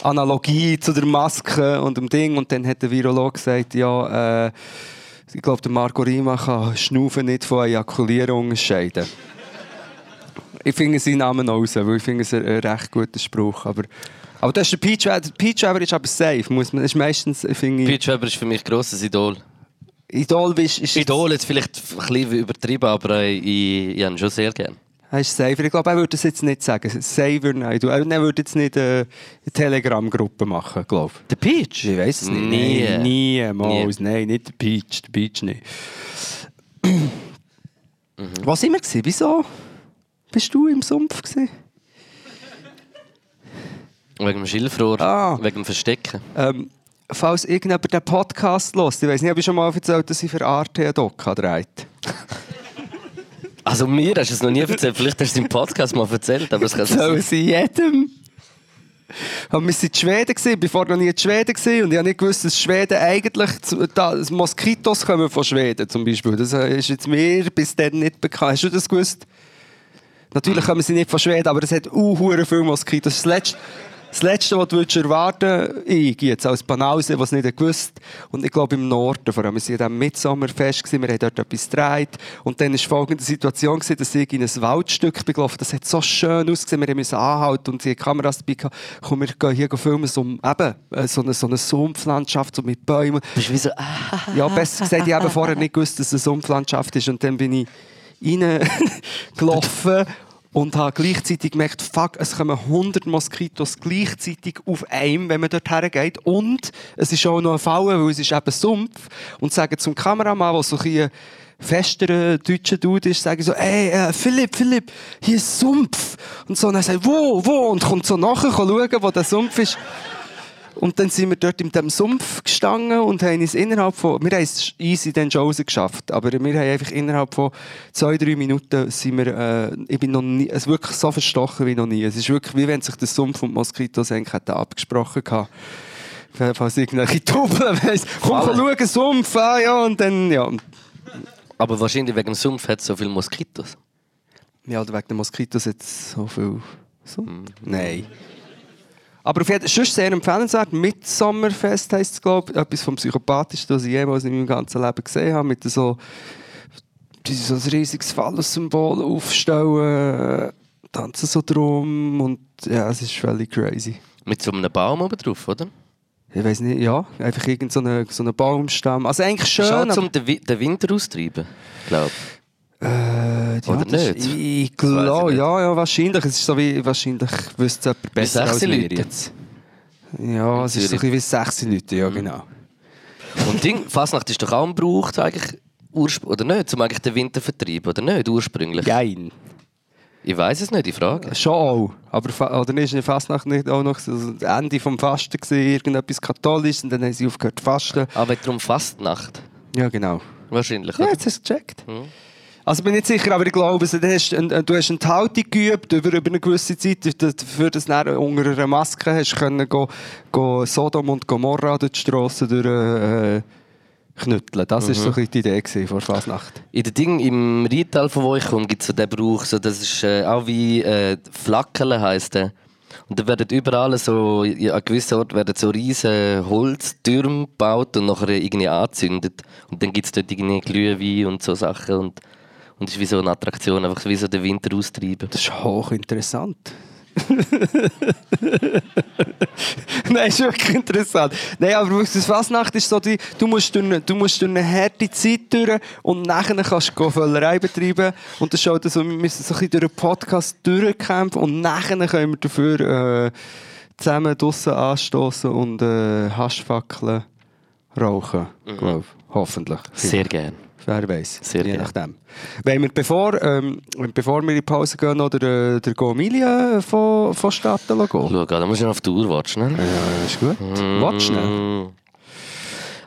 Analogie zu der Maske und dem Ding. Und dann hat der Virolog gesagt, ja, äh, ich glaube, der Marco Rima kann Schnaufen nicht von Ejakulieren unterscheiden. ich finde seinen Namen raus, weil ich finde es ein, ein recht guter Spruch. Aber, aber das ist der Peach Weber. Peach Weber ist aber safe. Muss man, ist meistens, finde ich... Peach Weber ist für mich ein grosses Idol. Idol ist, ist Idol jetzt vielleicht ein bisschen übertrieben, aber äh, ich, ich habe ihn schon sehr gerne. Er ist. Ich glaube, er würde das jetzt nicht sagen. Saver, nein. Du, er würde jetzt nicht äh, eine Telegram-Gruppe machen, glaube ich. Der Peach? Ich weiß es nicht. Nie. Nein, niemals. Nein, nicht der Peach. Der Peach nicht. Was sind wir? Wieso bist du im Sumpf gewesen? Wegen dem Schilfrohr, Ah. wegen dem Verstecken. Ähm, falls irgendjemand den Podcast hört, ich weiß nicht, ob ich schon mal erzählt dass ich für Arte einen Doc dreht. Also mir hast du es noch nie erzählt, vielleicht hast du es im Podcast mal erzählt, aber es kann Sollen sein. jedem? Wir waren in Schweden, gewesen, war vorher noch nie in Schweden gewesen, und ich habe nicht gewusst, dass Schweden eigentlich, zu- da, Moskitos kommen von Schweden zum Beispiel. Das äh, ist jetzt mir bis dann nicht bekannt. Hast du das gewusst? Natürlich kommen sie nicht von Schweden, aber es hat uh, hure viele Moskitos. Das letzte, das Letzte, was du würdest erwarten ich jetzt als Banause, was nicht gewusst Und ich glaube im Norden, vor allem, wir waren diesem Mitsommerfest, wir haben dort etwas gedreht. Und dann war folgende Situation, gewesen, dass ich in ein Waldstück bin gelaufen Das hat so schön ausgesehen, wir mussten anhalten und die Kameras dabei gehabt. Komm, wir gehen hier filmen, so, eben, äh, so eine, so eine Sumpflandschaft so mit Bäumen. Bist du wie so, ah, Ja, besser gesagt, ich habe vorher nicht gewusst, dass es eine Sumpflandschaft ist. Und dann bin ich reingelaufen und habe gleichzeitig gemerkt, fuck, es kommen 100 Moskitos gleichzeitig auf einem, wenn man dort hergeht. Und es ist auch noch ein Fall, weil es ist eben Sumpf. Und sagen zum Kameramann, der so ein bisschen festerer deutscher Dude ist, sagen so, ey, äh, Philipp, Philipp, hier ist Sumpf. Und so, und er sagt, wo, wo? Und kommt so nachher schauen, wo der Sumpf ist. Und dann sind wir dort in diesem Sumpf gestanden und haben es innerhalb von, wir haben es easy dann schon rausgeschafft, aber wir haben einfach innerhalb von zwei, drei Minuten sind wir, äh, ich bin noch nie, es ist wirklich so verstochen wie noch nie. Es ist wirklich, wie wenn sich der Sumpf und Moskitos eigentlich hätten abgesprochen gehabt. Falls irgendwelche Tubeln weiss, komm, Alle. komm, schau, Sumpf, ah, ja, und dann, ja. Aber wahrscheinlich wegen dem Sumpf hat es so viele Moskitos. Ja, oder wegen den Moskitos jetzt so viel Sumpf. Nein. Aber auf jeden Fall, sonst sehr empfehlenswert. Midsommerfest heisst es, glaube ich. Etwas vom Psychopathischsten, was ich jemals in meinem ganzen Leben gesehen habe. Mit so, so ein riesiges Phallus-Symbol aufstellen, tanzen so drum und ja, es ist völlig crazy. Mit so einem Baum oben drauf, oder? Ich weiß nicht, ja, einfach irgend so einen so Baumstamm. Also eigentlich schön, Schade, um den, Wi- den Winter auszutreiben, glaube äh, ja, Oder nicht? Ich, ich glaube, ja, ja, wahrscheinlich. Es ist so wie, wahrscheinlich wüsste jemand besser als wir Leute. jetzt. Ja, es ist so ein bisschen wie sechs Leute, ja genau. Und Ding, Fasnacht ist doch auch gebraucht, eigentlich, urspr- oder nicht, um eigentlich den Winter zu vertreiben, oder nicht, ursprünglich? Geil. Ich weiß es nicht, die Frage. Schon auch. Aber oder ist in der Fastnacht nicht auch noch so das Ende vom Fasten gewesen, irgendetwas Katholisches und dann haben sie aufgehört zu fasten? Aber darum Fastnacht. Ja, genau. Wahrscheinlich. Ja, oder? jetzt hast du es gecheckt. Also bin nicht sicher, aber ich glaube, du hast, ein- du hast eine Haltung geübt über, über eine gewisse Zeit, dafür, dass du unter einer Maske hast können go, go Sodom und Gomorra durch die Strassen durch, äh, knütteln. Das war so ein bisschen die Idee vor Fasnacht. In den Ding, im Rheintal, von wo ich komme, gibt es so den Brauch, so, das ist äh, auch wie äh, Flackerle heisst der. Und da werden überall so, ja, an gewissen Orten werden so riesige Holztürme gebaut und nachher irgendwie angezündet. Und dann gibt es dort irgendwie Glühwein und so Sachen. Und, und es ist wie so eine Attraktion, einfach wie so den Winter austreiben. Das ist hochinteressant. Nein, ist wirklich interessant. Nein, aber das Fasnacht ist so, die, du, musst durch eine, du musst durch eine harte Zeit durch und nachher kannst du Völlerei betreiben. Und das ist auch so, wir müssen so ein bisschen durch einen Podcast durchkämpfen und nachher können wir dafür äh, zusammen draussen anstoßen und äh, Haschfackeln rauchen. Glaub, hoffentlich. Sehr gern. Wer weiß. Sehr je nachdem. Wenn wir, bevor, ähm, bevor wir in die Pause gehen, noch der, der Gomilia von, von Stadt gehen. Schau, da musst du auf die Uhr warten. Ja, ist gut. Warte schnell. Mm.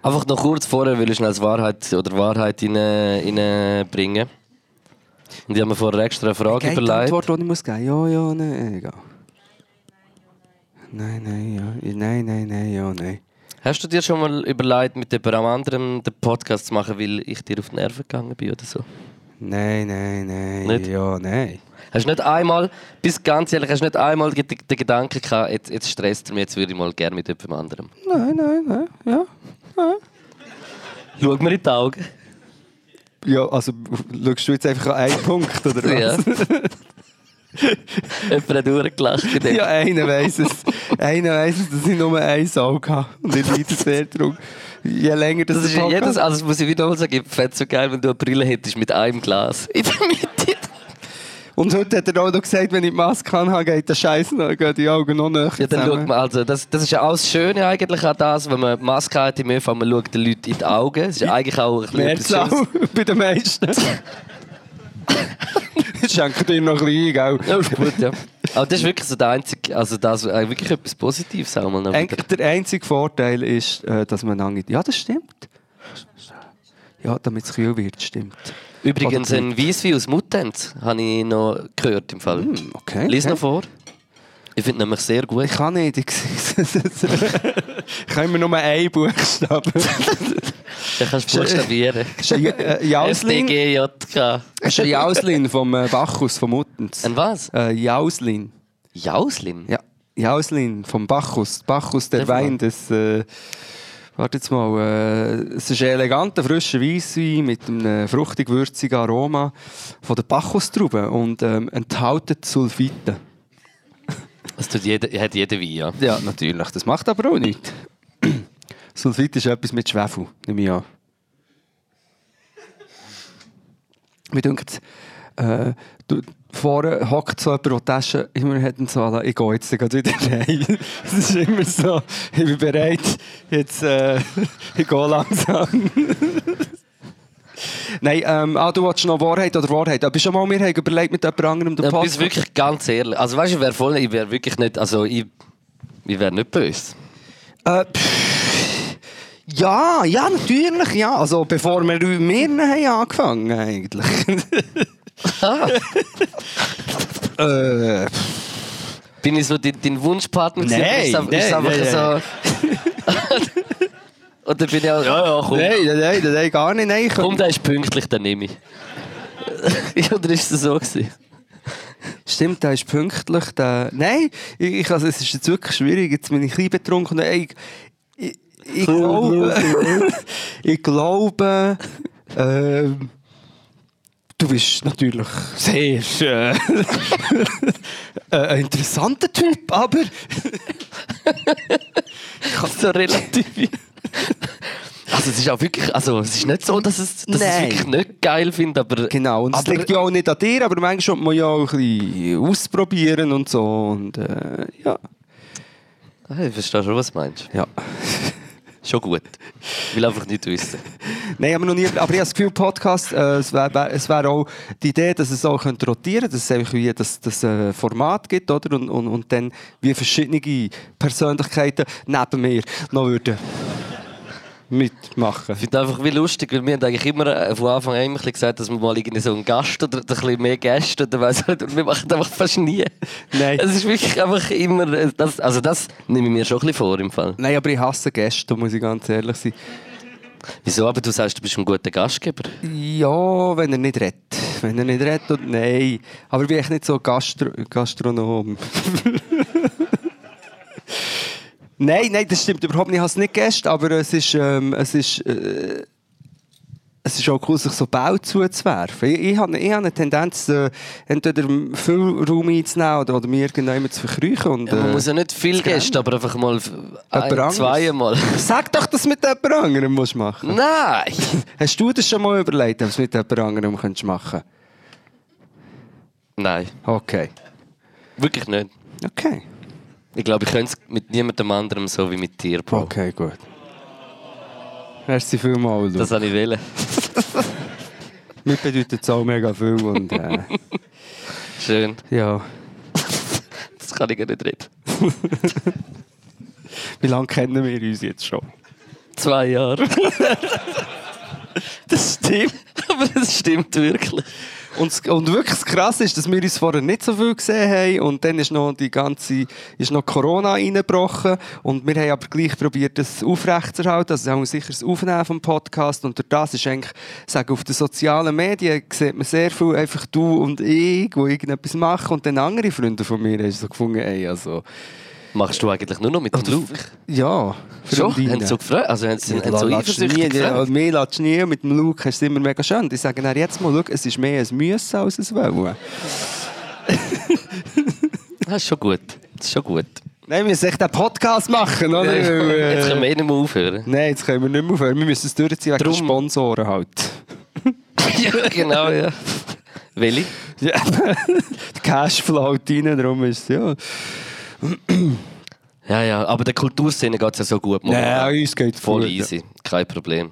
Einfach noch kurz vorher will ich schnell Wahrheit oder Wahrheit rein, reinbringen. Und ich habe mir vorher extra eine Frage die überlegt. Antwort, die ich muss geben Ja, ja, nein, egal. Nein, nein, ja. Nein, nein, nein, ja, nein. Hast du dir schon mal überlegt, mit jemand anderem den Podcast zu machen, weil ich dir auf die Nerven gegangen bin oder so? Nein, nein, nein. Nicht? Ja, nein. Hast du nicht einmal, bis ganz ehrlich, hast du nicht einmal den, Gedanken gehabt, jetzt, jetzt stresst er mich, jetzt würde ich mal gerne mit jemand anderem? Nein, nein, nein. Ja. Schau mir in die Augen. Ja, also schaust du jetzt einfach an einen Punkt, oder Ja. Jemand hat durchgelacht dem. Ja, einer weiss es. einer weiss es, dass ich nur ein Auge habe. Und ich leide sehr darum. Je länger das, Das ist jedes, also das muss ich wiederholen sagen, ich fände es so geil, wenn du eine Brille hättest mit einem Glas in der Mitte. Und heute hat er auch noch gesagt, wenn ich die Maske habe, geht der Scheiß noch, gehen die Augen noch näher Ja, dann schaut man, also, das, das ist ja auch das Schöne eigentlich an das, wenn man die Maske hat im ÖV, man schaut den Leuten in die Augen. Das ist ja eigentlich auch ein bisschen Mehrzahl Schönes. bei den meisten. Schenken dir noch ein bisschen gell? Ja, ist gut, ja. Aber das ist wirklich so der einzige, also das äh, wirklich etwas Positives auch mal. Eigentlich der einzige Vorteil ist, äh, dass man lange... Ja, das stimmt. Ja, damit es kühl wird, stimmt. Übrigens ein Weisswein aus Muttenz habe ich noch gehört im Fall. Hm, okay, Lies okay. noch vor. Ich finde nämlich sehr gut. Ich kann nicht. Ich, ich kann immer nur einen Buchstaben. Dann kannst du buchstabieren. Jauslin. SDGJK. Ist ein Jauslin vom äh, Bacchus, vom Muttens. Ein was? Äh, Jauslin. Jauslin? Ja, Jauslin vom Bacchus. Bacchus, der man? Wein des. Äh, warte jetzt mal. Äh, es ist ein eleganter, frischer Weisswein mit einem fruchtig-würzigen Aroma von der Bacchustraube und ähm, enthält Sulfite. Das tut jeder, hat jeder Wein, ja. Ja, natürlich. Das macht aber auch nichts. Sulfit ist etwas mit Schwefel, nehme ich an. Mir denkt, äh, du, vorne hockt so jemand, der die Tasche immer hat und so, «Ala, ich gehe jetzt gerade wieder rein. Es ist immer so, ich bin bereit, jetzt, äh, ich gehe langsam. Nein, ähm, ah, du wolltest noch Wahrheit oder Wahrheit. Aber schon mal, wir haben überlegt mit jemand anderem den Ja, Pass. bist wirklich ganz ehrlich. Also weißt du, ich wäre voll, ich wäre wirklich nicht, also ich, ich wäre nicht böse. Äh, pff, ja, ja, natürlich, ja. Also bevor wir mit mir haben angefangen eigentlich. Ah, äh, bin ich so dein, dein Wunschpartner gewesen? Nein, Oder ist es nein, einfach nein, Oder bin ich auch, ja, ja, komm, nein, nein, nein, nein, gar nicht. Nein, ich- komm, der ist pünktlich, dann nehme ich. Oder ist es so gewesen? Stimmt, der ist pünktlich. Der... Nein, ich, ich, also, es ist jetzt wirklich schwierig. Jetzt bin ich ein bisschen betrunken. Ich, ich, ich glaube, ich glaube ähm, du bist natürlich sehr äh, ein interessanter Typ, aber so relativ. Also es ist auch wirklich, also es ist nicht so, dass, es, dass ich es wirklich nicht geil finde, aber... genau. Und es liegt ja auch nicht an dir, aber manchmal muss man ja auch ein bisschen ausprobieren und so. Und äh, ja. Ah, Ich verstehe schon, was du meinst. ja. Schon gut. Ich will einfach nicht wissen. Nein, aber noch nie. Aber ich habe das Gefühl, Podcast, äh, es wäre wär, es wär auch die Idee, dass es auch könnte rotieren könnte, dass es einfach wie das, das äh, Format gibt, oder? Und, und, und dann wie verschiedene Persönlichkeiten neben mir noch würden mitmachen. Ich finde einfach wie lustig, weil wir haben eigentlich immer äh, von Anfang an immer gesagt, dass wir mal irgendwie so einen Gast oder ein bisschen mehr Gäste oder weiss nicht, und wir machen das einfach fast nie. Nein. Es ist wirklich einfach immer, äh, das, also das nehme ich mir schon ein bisschen vor im Fall. Nein, aber ich hasse Gäste, muss ich ganz ehrlich sein. Wieso? Aber du sagst, du bist ein guter Gastgeber. Ja, wenn er nicht redet. Wenn er nicht redet, und nein. Aber ich bin echt nicht so Gastro Gastronom. nein, nein, das stimmt überhaupt nicht. Ich habe es nicht Gäste, aber es ist, ähm, es ist, äh, es ist auch cool, sich so Bau zuzuwerfen. Ich, ich, habe, ich habe eine Tendenz, äh, entweder viel Raum einzunehmen oder, oder mir irgendjemand zu verkrüchen. Und, Ja, man äh, muss ja nicht viel. Gäste, aber einfach mal ein, zweimal. Sag doch, dass du mit jemand anderem musst machen Nein! Hast du das schon mal überlegt, ob du es mit jemand anderem könntest machen Nein, Okay. wirklich nicht. Okay. Ich glaube, ich könnte es mit niemandem anderem so wie mit dir, Bro. Okay, gut. Merci vielmals. Das Das habe ich wählen. Mir bedeutet es auch mega viel. Und, äh, Schön. ja. Das kann ich gar nicht reden. Wie lange kennen wir uns jetzt schon? Zwei Jahre. Das stimmt. aber es stimmt wirklich. Und, und wirklich das Krasse ist, dass wir uns vorher nicht so viel gesehen haben und dann ist noch die ganze ist noch Corona reingebrochen und wir haben aber gleich probiert, das aufrechtzuerhalten. Also haben wir sicher das Aufnehmen vom Podcast und durch das ist eigentlich, sage auf den sozialen Medien sieht man sehr viel einfach du und ich, die irgendetwas machen und dann andere Freunde von mir haben so gefunden, ey, also Machst du eigentlich nur noch mit dem Luke? ja, Schon? Haben sie so gefreut? Also haben sie, haben so eifersüchtig gefreut? Mir lässt nie, mit dem Luke ist es immer mega schön. Die sagen dann jetzt mal, schau, es ist mehr ein Müssen als ein Wollen. Das ist schon gut. Das ist schon gut. Nein, wir müssen echt einen Podcast machen, oder? Jetzt können wir eh nicht mehr aufhören. Nein, jetzt können wir nicht mehr aufhören. Wir müssen es durchziehen wegen Drum- Sponsoren halt. ja, genau, ja. Welche? Ja. Der Cashflow haut rein, darum ist es ja. Ja, ja, aber der Kulturszene geht es ja so gut. momentan. Nein, uns geht Voll gut, easy, kein Problem.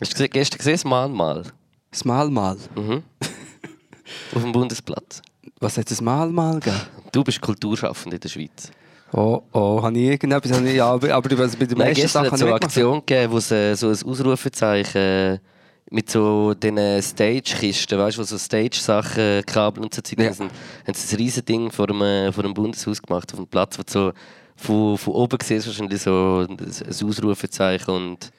Hast du gesehen, gestern gesehen, das Mahnmal? Das Malmal. Mhm. Auf dem Bundesplatz. Was hat das Malmal gegeben? Du bist Kulturschaffend in der Schweiz. Oh, oh, habe ich irgendetwas? Habe ich, ja, aber, aber was bei den meisten Sachen hat es so eine Aktion gegeben, wo es so ein Ausrufezeichen äh, mit so diesen Stage-Kisten, weißt du, wo so Stage-Sachen, Kabel und so Zeug Ja. sind, haben sie ein riesen Ding vor dem, äh, vor dem Bundeshaus gemacht, auf dem Platz, wo so von, von oben siehst, wahrscheinlich so ein Ausrufezeichen und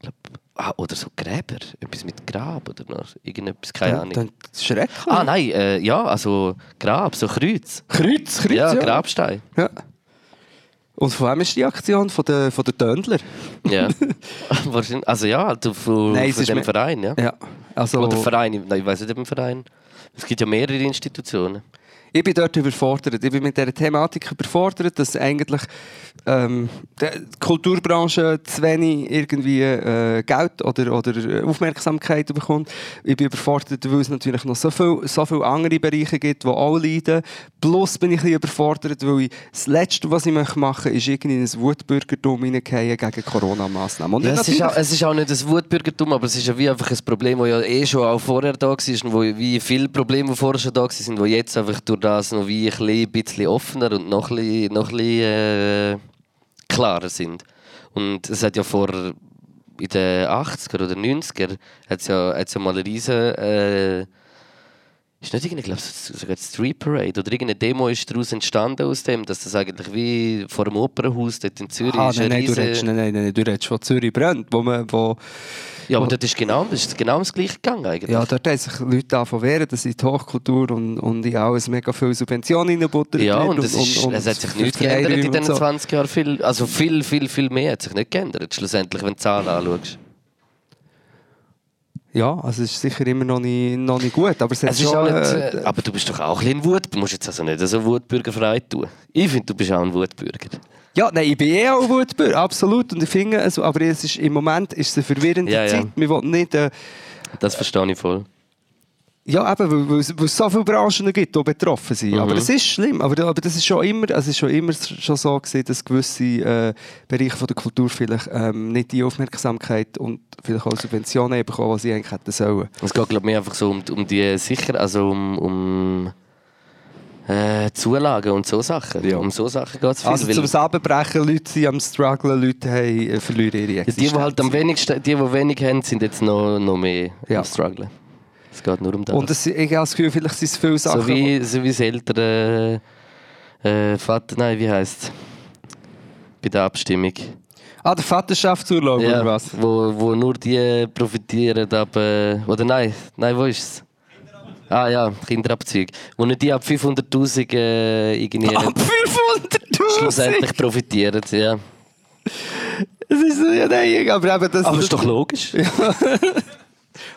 ich ah, oder so Gräber, etwas mit Grab oder noch irgendetwas, keine Dann, Ahnung. dann schrecklich. Ah nein, äh, ja, also Grab, so Kreuz. Kreuz, Kreuz, ja, ja. Grabstein. Ja. Und von wem ist die Aktion? Von den, von den Töndler? Ja. Wahrscheinlich, also ja, du, von, Nein, von dem Verein, ja. Ja. Also, Oder Verein, nein, ich weiß nicht, ob ein Verein. Es gibt ja mehrere Institutionen. Ich bin dort überfordert. Ich bin mit dieser Thematik überfordert, dass eigentlich ähm, die Kulturbranche zu wenig irgendwie äh, Geld oder, oder Aufmerksamkeit bekommt. Ich bin überfordert, weil es natürlich noch so viele so viel andere Bereiche gibt, die auch leiden. Plus bin ich ein bisschen überfordert, weil ich, das Letzte, was ich machen möchte, ist irgendwie in ein Wutbürgertum hineingehen gegen Corona-Massnahmen. Ja, es, ist auch, es ist auch nicht das Wutbürgertum, aber es ist ja wie einfach ein Problem, das ja eh schon auch vorher da war und wo wie viele Probleme, die vorher schon da waren, die jetzt einfach durch das noch wie ein bisschen offener und noch ein bisschen, noch ein bisschen äh, klarer sind. Und es hat ja vor in den 80er oder 90er hat's ja, hat's ja mal eine riesen äh, ist nicht irgendwie, glaube sogar die Street Parade oder irgendeine Demo ist daraus entstanden aus dem, dass das eigentlich wie vor dem Opernhaus dort in Zürich Ah, ist nein, nein, du riesen- redest, nein, nein, nein, du redest von Zürich brennt, wo man, wo, Ja, aber dort ist genau, das ist genau das gleiche gegangen eigentlich. ja, dort haben sich Leute davon wehren, dass in die Hochkultur und, und in alles mega viel Subventionen reinbuttert Ja, und, es, ist, es hat sich nichts geändert in und so. 20 Jahren. Viel, also viel, viel, viel mehr hat sich nicht geändert, schlussendlich, wenn du die Zahlen anschaust. Ja, also es ist sicher immer noch nicht, noch nicht gut, aber es Es ist schon... auch nicht, äh, äh, aber du bist doch auch ein bisschen Wut. Du musst jetzt also nicht so wutbürgerfrei tun. Ich finde, du bist auch ein Wutbürger. Ja, nein, ich bin eh auch Wutbürger, absolut. Und ich finde, also, aber es ist, im Moment ist es eine verwirrende Ja, ja. Zeit. Wir wollen nicht... Äh, Das verstehe ich voll. Ja, eben, weil, weil, es- weil es so viele Branchen gibt, die betroffen sind. Mhm. Aber es ist schlimm. Aber, aber das ist schon immer, also es ist schon immer schon so gewesen, dass gewisse äh, Bereiche von der Kultur vielleicht ähm, nicht die Aufmerksamkeit und vielleicht auch Subventionen haben bekommen, die sie eigentlich hätten sollen. Es geht, glaube ich, mehr einfach so um, um die sicher, also um, um äh, Zulagen und so Sachen. Ja. Um so Sachen geht es viel. Also weil- zum Zusammenbrechen, Leute sind am strugglen, Leute haben, äh, verlieren ihre Ja, die, Existenz. die halt am wenigsten, die, die wenig haben, sind jetzt noch, noch mehr Ja. am Strugglen. Es geht nur um das. Und es, ich habe das Gefühl, vielleicht sind es viele Sachen... so, wie, so wie das ältere äh, Vater, nein, wie heisst es? Bei der Abstimmung. Ah, der Vaterschaftsurlaub oder was? Wo, wo nur die profitieren ab. Äh, oder nein, nein, wo ist es? Ah ja, Kinderabzüge. Wo nicht die ab 500'000 äh, irgendwie Ab 500'000! schlussendlich profitieren. Ja. Das ist ja, nein, aber eben das... Aber ist doch logisch.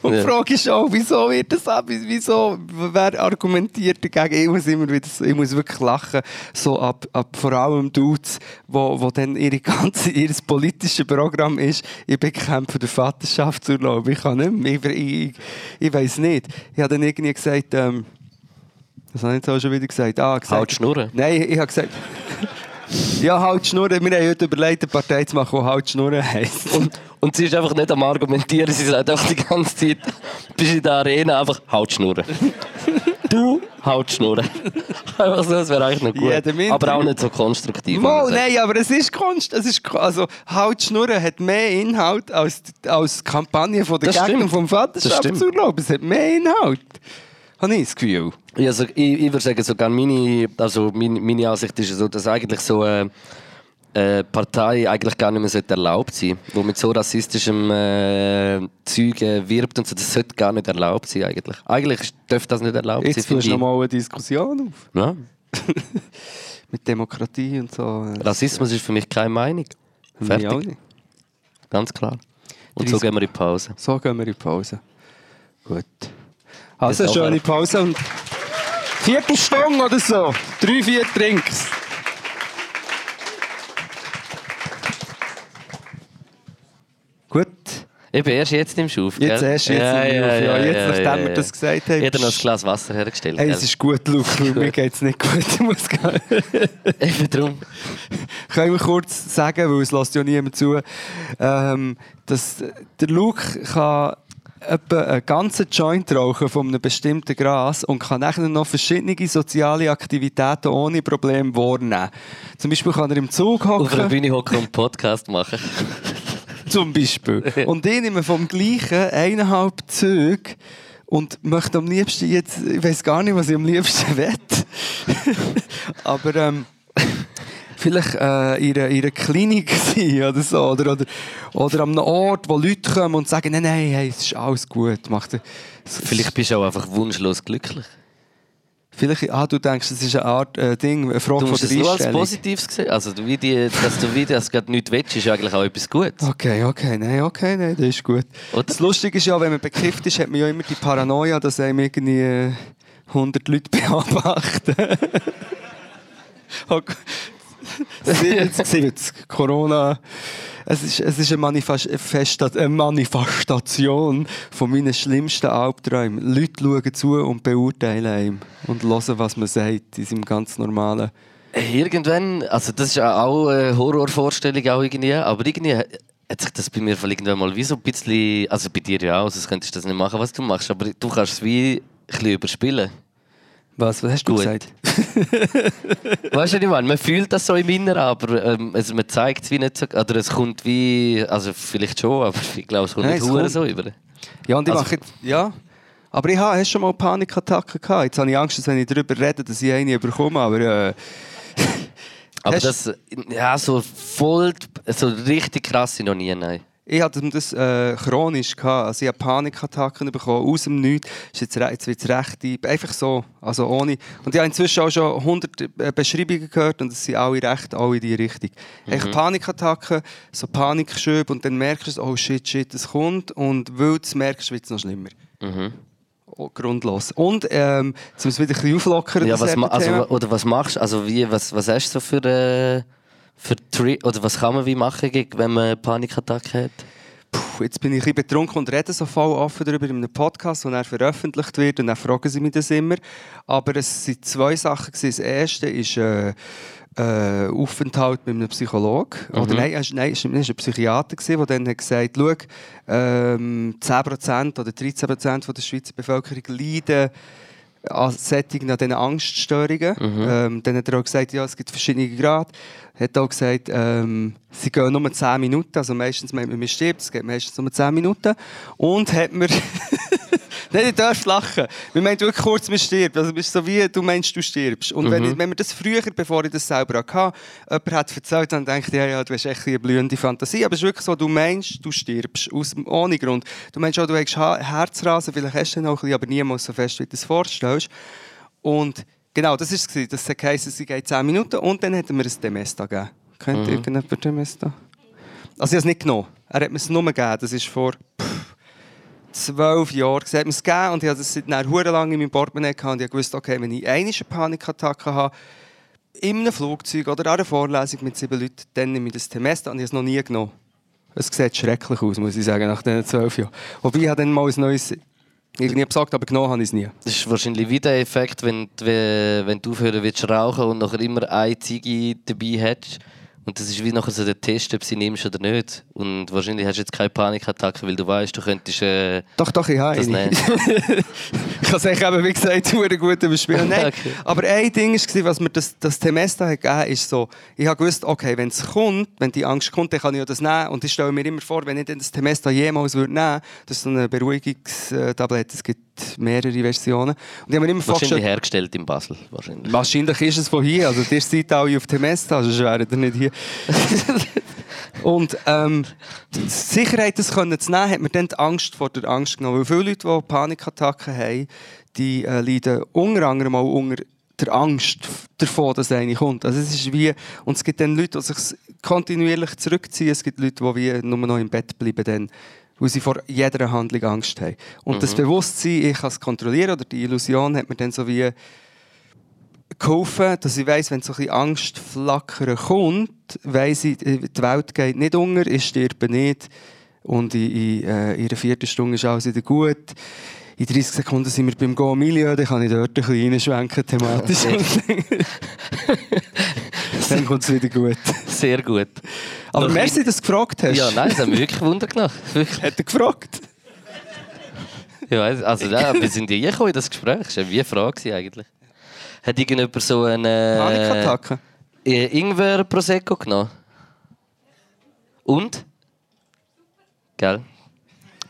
Und die. Frage ist auch, wieso wird das ab? Wieso, wer argumentiert dagegen? Ich muss immer wieder, ich muss wirklich lachen, so ab, ab vor allem Dudes, wo, wo dann ihre ganze, ihr politisches Programm ist, ich bekämpfe den Vaterschaftsurlaub. Ich kann nicht mehr, ich, ich, ich weiß nicht. Ich habe dann irgendwie gesagt, ähm, was habe ich jetzt auch schon wieder gesagt? Ah, gesagt Halt Schnurren. Nein, ich habe gesagt, ja, halt Schnurren. Wir haben heute überlegt, eine Partei zu machen, die halt Schnurren heisst. Und, und sie ist einfach nicht am Argumentieren, sie sagt auch die ganze Zeit, bist in der Arena einfach Haut schnurren. du Haut schnurren. einfach so, das wäre eigentlich noch gut. Interview. Aber auch nicht so konstruktiv. Mo, nein, aber es ist Kunst. Es ist, also, halt Schnurren hat mehr Inhalt als, als die Kampagne von der Das Gegner stimmt. vom Vaterschaftsurlaub. Es hat mehr Inhalt. Habe ich das Gefühl. Ja, also, ich, ich würde sagen, sogar meine, also meine, meine Ansicht ist so, dass eigentlich so eine äh, Partei eigentlich gar nicht mehr sollte erlaubt sein die mit so rassistischem äh, Zeug äh, wirbt und so, das sollte gar nicht erlaubt sein eigentlich. Eigentlich dürfte das nicht erlaubt Jetzt sein, tust du finde noch mal eine Diskussion auf. Ja. Mit Demokratie und so. Rassismus ist für mich keine Meinung. Fertig, ganz klar. Und so gehen wir in die Pause. So gehen wir in die Pause. Gut. Also, Bis schöne. Pause und Viertelstunde oder so. Drei, vier Trinks. Gut. Ich bin erst jetzt im Schuf, Jetzt gell? erst, jetzt im Schuf, ja, jetzt, nachdem wir das gesagt haben. Jeder noch ein Glas Wasser hergestellt. Hey, es ist gut, Luke, mir geht es nicht gut. Ich muss gehen. Eben drum. Können wir kurz sagen, weil es lässt ja niemand zu, ähm, dass der Luke kann etwa einen ganzen Joint rauchen von einem bestimmten Gras und kann nachher noch verschiedene soziale Aktivitäten ohne Probleme wahrnehmen. Zum Beispiel kann er im Zug Auf einer hocken, Bühne hocken und einen Podcast machen. zum Beispiel. Und ich nehme vom gleichen eineinhalb Züge und möchte am liebsten jetzt, ich weiß gar nicht, was ich am liebsten will. Aber ähm, vielleicht äh, in, einer, in einer Klinik sein oder so. Oder, oder, oder an einem Ort, wo Leute kommen und sagen, nein, nein, hey, es ist alles gut. Macht Vielleicht bist du auch einfach wunschlos glücklich. Vielleicht, ah, du denkst, das ist eine Art äh, Ding, eine Frage Du von musst der es nur als Einstellung. Positives sehen. Also, wie die, dass du wie das gerade nicht willst, ist eigentlich auch etwas Gutes. Okay, okay, nein, okay, nein, das ist gut. Oder? Das Lustige ist ja, wenn man bekifft ist, hat man ja immer die Paranoia, dass einem irgendwie äh, 100 Leute beobachten. Okay. 70, 70. Corona. Es ist, es ist eine, Manifesta eine Manifestation von meinen schlimmsten Albträumen. Leute schauen zu und beurteilen einen und hören, was man sagt in seinem ganz normalen. Irgendwann, also das ist auch eine Horrorvorstellung, auch irgendwie, aber irgendwie hat sich das bei mir irgendwann mal wie so ein bisschen, also bei dir ja auch, sonst könntest du das nicht machen, was du machst, aber du kannst es wie ein bisschen überspielen. Was, was hast du Gut. gesagt? Weißt du, was ich meine? Man fühlt das so im Inneren, aber ähm, also man zeigt es wie nicht so. Oder es kommt wie. Also vielleicht schon, aber ich glaube, es kommt Nein, nicht es kommt. so über. Ja, und ich Also- mache ja. Aber ich habe, schon mal Panikattacken gehabt. Jetzt habe ich Angst, dass wenn ich darüber rede, dass ich eine bekomme, aber äh, Aber das. Ja, so voll. So richtig krass noch nie, nein. Ich hatte das äh, chronisch gehabt. Also ich habe Panikattacken bekommen, aus dem Nichts. Jetzt, jetzt wird es recht deep. Einfach so, also ohne. Und ich habe inzwischen auch schon 100 äh, Beschreibungen gehört und es sind alle recht, alle in die Richtung. Echt Panikattacken, so Panikschübe und dann merkst du, oh shit, shit, es kommt und weil du es merkst, wird es noch schlimmer. Mhm. Oh, grundlos. Und ähm, jetzt müssen wir wieder ein bisschen auflockern. Ja, was, also, oder was machst du? Also, wie, was, was hast du so für. Äh, für Tri oder was kann man wie machen, wenn man eine Panikattacke hat? Puh, jetzt bin ich ein betrunken und rede so voll offen darüber in einem Podcast, der veröffentlicht wird und dann fragen sie mich das immer. Aber es sind zwei Sachen. Das erste ist äh, äh, Aufenthalt mit einem Psychologen. Oder nein, es war- nein, es war ein Psychiater, der dann hat gesagt schau, ähm, 10% oder 13% von der Schweizer Bevölkerung leiden an Sättigen, an diesen Angststörungen. Ähm, dann hat er auch gesagt, ja, es gibt verschiedene Grade. Er hat auch gesagt, ähm, sie gehen nur 10 Minuten, also meistens meint man, man stirbt, es geht meistens nur 10 Minuten. Und hat mir... Nein, du darfst lachen. Wir meinen wirklich kurz, man stirbt. Also, es ist so wie du meinst, du stirbst. Und wenn, ich, wenn mir das früher, bevor ich das selber hatte, jemand hat erzählt, dann denke ich, ja, ja, du hast echt eine blühende Fantasie. Aber es ist wirklich so, du meinst, du stirbst. Aus, ohne Grund. Du meinst auch, du hast Ha- Herzrasen, vielleicht hast du den auch ein bisschen, aber niemals so fest, wie du es vorstellst. Und genau, das war es. Das heisst, es geht 10 Minuten und dann hat er mir ein Demesta gegeben. Kennt Mhm. irgendjemand Demesta? Also ich habe es nicht genommen. Er hat mir es nur gegeben. Das ist vor pff, zwölf Jahren. mir es gegeben und ich habe es dann hure lang in meinem Portemonnaie gehabt und ich wusste, okay, wenn ich eine Panikattacke habe, in einem Flugzeug oder an einer Vorlesung mit sieben Leuten, dann nehme ich das Temesta und ich habe es noch nie genommen. Es sieht schrecklich aus, muss ich sagen, nach diesen zwölf Jahren. Wobei ich dann mal ein neues irgendwie besorgt, aber genommen habe ich es nie. Das ist wahrscheinlich wie der Effekt, wenn, wenn du aufhören willst rauchen und nachher immer eine Ziege dabei hättest. Und das ist wie nachher so der Test, ob sie nimmst oder nicht. Und wahrscheinlich hast du jetzt keine Panikattacke, weil du weißt, du könntest. Äh, Doch, doch, ich habe Das eine. ich kann es eigentlich eben, wie gesagt, sehr gut überspielen. Nein, Okay. aber ein Ding war, was mir das, das Semester hat gegeben hat, ist so, ich habe gewusst, okay, wenn es kommt, wenn die Angst kommt, dann kann ich das nehmen. Und ich stelle mir immer vor, wenn ich das Semester jemals würde nehmen das ist so eine Beruhigungstablette, es gibt mehrere Versionen. Und ich habe mir immer wahrscheinlich vorgestellt, hergestellt in Basel. Wahrscheinlich. Wahrscheinlich ist es von hier. Also, ihr seid alle auf Temesta, sonst wäret ihr nicht hier. Und ähm, die Sicherheit, das können zu nehmen, hat mir dann die Angst vor der Angst genommen. Weil viele Leute, die Panikattacken haben, die äh, leiden unter anderem auch unter der Angst davon, dass eine kommt. Also es ist wie, und es gibt dann Leute, die sich kontinuierlich zurückziehen. Es gibt Leute, die wie nur noch im Bett bleiben, dann, weil sie vor jeder Handlung Angst haben. Und das Bewusstsein, ich kann es kontrollieren, oder die Illusion, hat mir dann so wie geholfen, dass ich weiss, wenn so ein bisschen Angstflackern kommt, weiss ich, äh, die Welt geht nicht unter, ich sterbe nicht und in, in, äh, in einer vierten Stunde ist alles wieder gut. In 30 Sekunden sind wir beim Go Milieu, dann kann ich dort ein bisschen reinschwenken thematisch. dann kommt es wieder gut. Sehr gut. Aber Noch merci, dass du gefragt hast. Ja, nein, das hat mich wirklich Wunder gemacht. Wirklich. Hat er gefragt? Ja, also, ja, wir sind ja gekommen in das Gespräch. Das war wie eine Frage eigentlich. Hat irgendjemand so eine. Panikattacke? Äh, Ingwer Prosecco genommen? Und? Gell?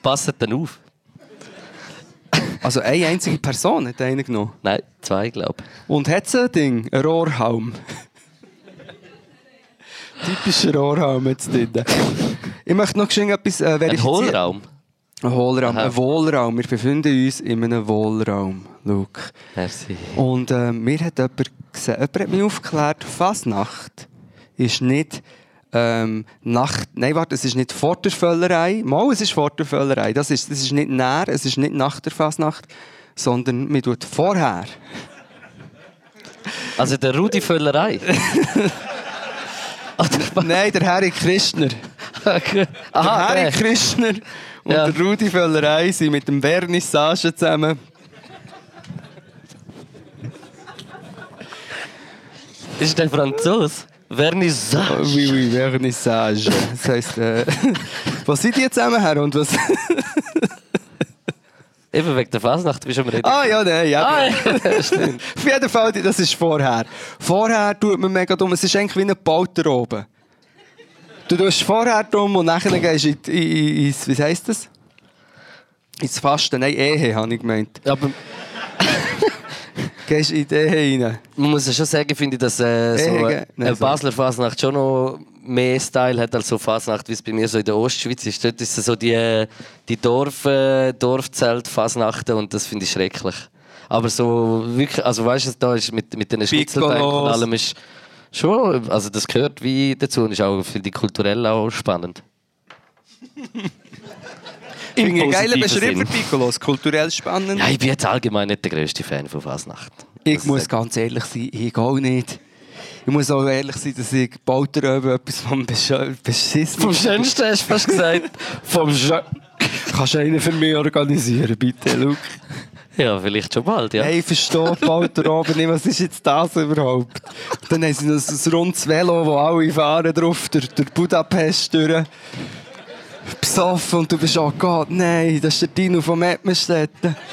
Passt dann auf. Also eine einzige Person hat einen genommen. Nein, zwei, glaube ich. Und hat sie ein Ding? Ein Rohrhalm. Typischer Rohrhalm jetzt drin. Ich möchte noch schnell etwas äh, Ein verifizieren. Hohlraum. Ein Hohlraum. Aha. Ein Wohlraum. Wir befinden uns in einem Wohlraum. Luke. Merci. Und äh, mir hat jemand gesagt, jemand hat mich aufgeklärt, Fasnacht ist nicht ähm, Nacht, nein, warte, es ist nicht vor der Völlerei. Mal, es ist vor der Völlerei. Das ist, das ist nicht näher, es ist nicht nach der Fasnacht. sondern man tut vorher. Also der Rudi Völlerei. Nein, der Harry Christner. Der Aha, Harry der. Christner und Ja. der Rudi Völlerei sind mit dem Vernissage zusammen. Ist der Franzos? Vernissage. Oui, oui, Vernissage. Das heisst, äh, was sind die zusammen her und was... Eben wegen der Fasnacht, wie schon mal reden. ah ja, nein, ja. Ah, ja, stimmt. Auf jeden Fall, das ist vorher. Vorher tut man mega dumm. Es ist eigentlich wie ein Polter oben. Du tust vorher dumm und nachher gehst du in, in, in, wie heisst das? Ins Fasten. Nein, Ehe, habe ich gemeint. Aber Gehst in die Ehe rein. man muss ja schon sagen, finde ich, dass äh, so eine eine. Basler Fasnacht schon noch mehr Style hat als so Fasnacht, wie es bei mir so in der Ostschweiz ist. Dort ist es so die, die Dorf, äh, Dorfzelt-Fasnachten und das finde ich schrecklich. Aber so wirklich, also weißt du, da ist mit, mit den Schnitzelbänken und allem ist schon, also das gehört wie dazu und ist auch für die kulturell auch spannend. Ich finde einen geilen positiven Beschrieb für. Piccolos. Kulturell spannend. Ja, ich bin jetzt allgemein nicht der grösste Fan von Fasnacht. Ich Das muss ganz ehrlich sein, ich auch nicht. Ich muss auch ehrlich sein, dass ich Polter oben etwas vom Besch- Beschissen... Vom Schönsten hast du fast gesagt. Vom Schö Kannst du einen für mich organisieren, bitte, Luke? Ja, vielleicht schon bald, ja. Hey, ich verstehe Polter oben nicht, was ist jetzt das überhaupt? Dann haben sie noch so ein rundes Velo, wo alle fahren drauf, durch, durch Budapest durch. Besoffen und du bist, oh Gott, nein, das ist der Dino von Mettmerstetten.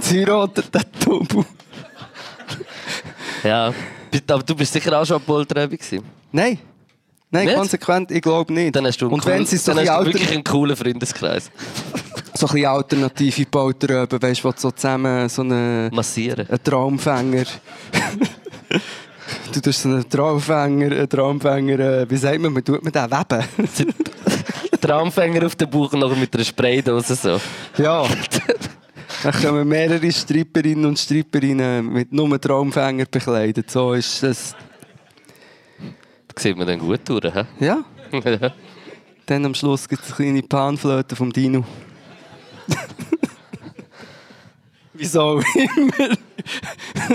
Sie heiratet den Tubu. Ja. Aber du bist sicher auch schon Polterabend gewesen. Nein. Nein, Nicht? konsequent, ich glaube nicht. Dann hast du, einen und wenn sie so dann hast du wirklich einen coolen Freundeskreis. so ein bisschen alternative Polter oben, weißt du, so zusammen so eine... Massieren. Ein Traumfänger. du tust so einen Traumfänger, einen Traumfänger, äh, wie sagt man, man tut man den weben? Traumfänger auf den Bauch nachher mit einer Spraydose so. ja. Dann kommen mehrere Stripperinnen und Stripperinnen mit nur Traumfänger bekleidet. So ist das. Da sieht man dann gut durch. hä? Ja. Ja. Dann am Schluss gibt es eine kleine Panflöte vom Dino. Wieso immer?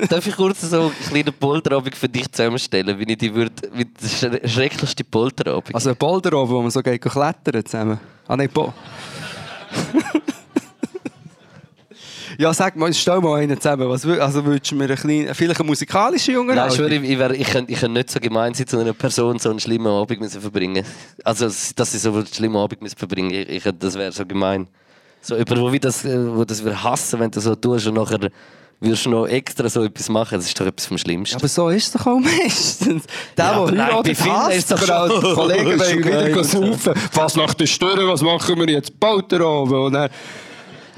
Darf ich kurz so einen kleinen Polterabend für dich zusammenstellen, wie ich die würde, wie der schre- schrecklichste Polterabend? Also ein Boulder oben, wo man so geht klettern zusammen. Ah nein, Bo. Ja, sag mal, stell mal einen zusammen. Was, also würdest du mir einen kleinen, vielleicht einen musikalischen Jungen Nein, ich schwöre, ich, ich, wär, ich, könnte, ich könnte nicht so gemein sein, zu einer Person so einen schlimmen Abend müssen verbringen Also, dass sie so einen schlimmen Abend müssen verbringen ich, ich, Das wäre so gemein. So jemand, wo, wie das, äh, wo das wir hassen, wenn du so tust und nachher würdest du noch extra so etwas machen. Das ist doch etwas vom Schlimmsten. Aber so ist es doch auch meistens. Der, Ja, aber der nein, bei heiratet, vielen hasst ist doch aber die Kollegen wollen wieder saufen. Was nach der Stunde, was machen wir jetzt? Boulder oben. Und dann,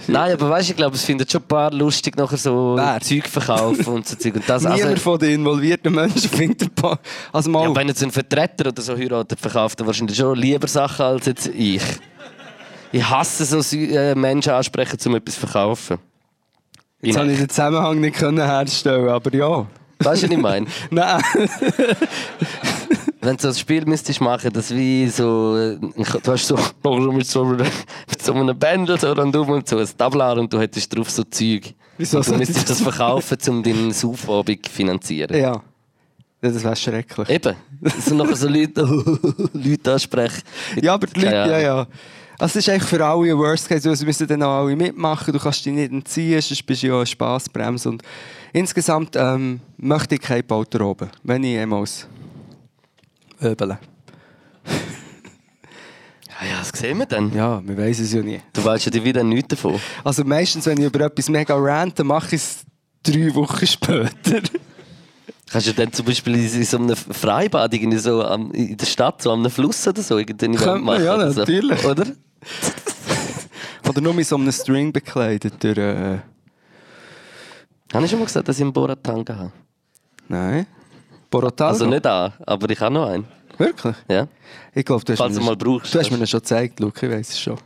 Nein, aber weißt du, ich glaube, es findet schon ein paar lustig, nachher so Wer? Zeug verkaufen und so Zeug. Und das, niemand also, von den involvierten Menschen findet ein paar... Also mal... ja, wenn jetzt ein Vertreter oder so heiratet, verkauft er wahrscheinlich schon lieber Sachen als jetzt ich. Ich hasse so äh, Menschen ansprechen, um etwas zu verkaufen. jetzt habe ich den Zusammenhang nicht können herstellen aber ja. Weißt du, was ich meine? Nein. Wenn du so ein Spiel müsstest machen, das wie so, äh, du hast so, mit so einem, mit so einem Bändel so rundum und so ein Tablar und du hättest drauf so Zeug. Wieso und du müsstest das das verkaufen, um deinen Saufabend zu finanzieren. ja. Das wäre schrecklich. Eben. So nachher so Leute, Leute ansprechen. Ja, aber die Leute, Keine ja, ja. Also es ist eigentlich für alle ein Worst Case, sie müssen dann auch alle mitmachen, du kannst dich nicht entziehen, sonst bist du ja eine Spassbremse. Und insgesamt ähm, möchte ich kein Polter oben, wenn ich jemals öbele. Ja, ja, das sehen wir dann. Ja, wir wissen es ja nie. Du weißt ja wieder nichts davon. Also meistens, wenn ich über etwas mega rante, mache ich es drei Wochen später. Kannst du dann zum Beispiel in so einem Freibad irgendwie so am, in der Stadt, so am Fluss oder so, irgendein Event Könnte man, ja, oder so. natürlich. Oder? Oder nur mit so einem String bekleidet. Durch, äh, Habe ich schon mal gesagt, dass ich einen Boratanga habe? nein. Borotalgo? Also nicht an, aber ich habe noch einen. Wirklich? Ja. Ich glaube, du hast Falls mir du mal brauchst. Du hast mir ihn schon gezeigt, Luke, ich weiß es schon.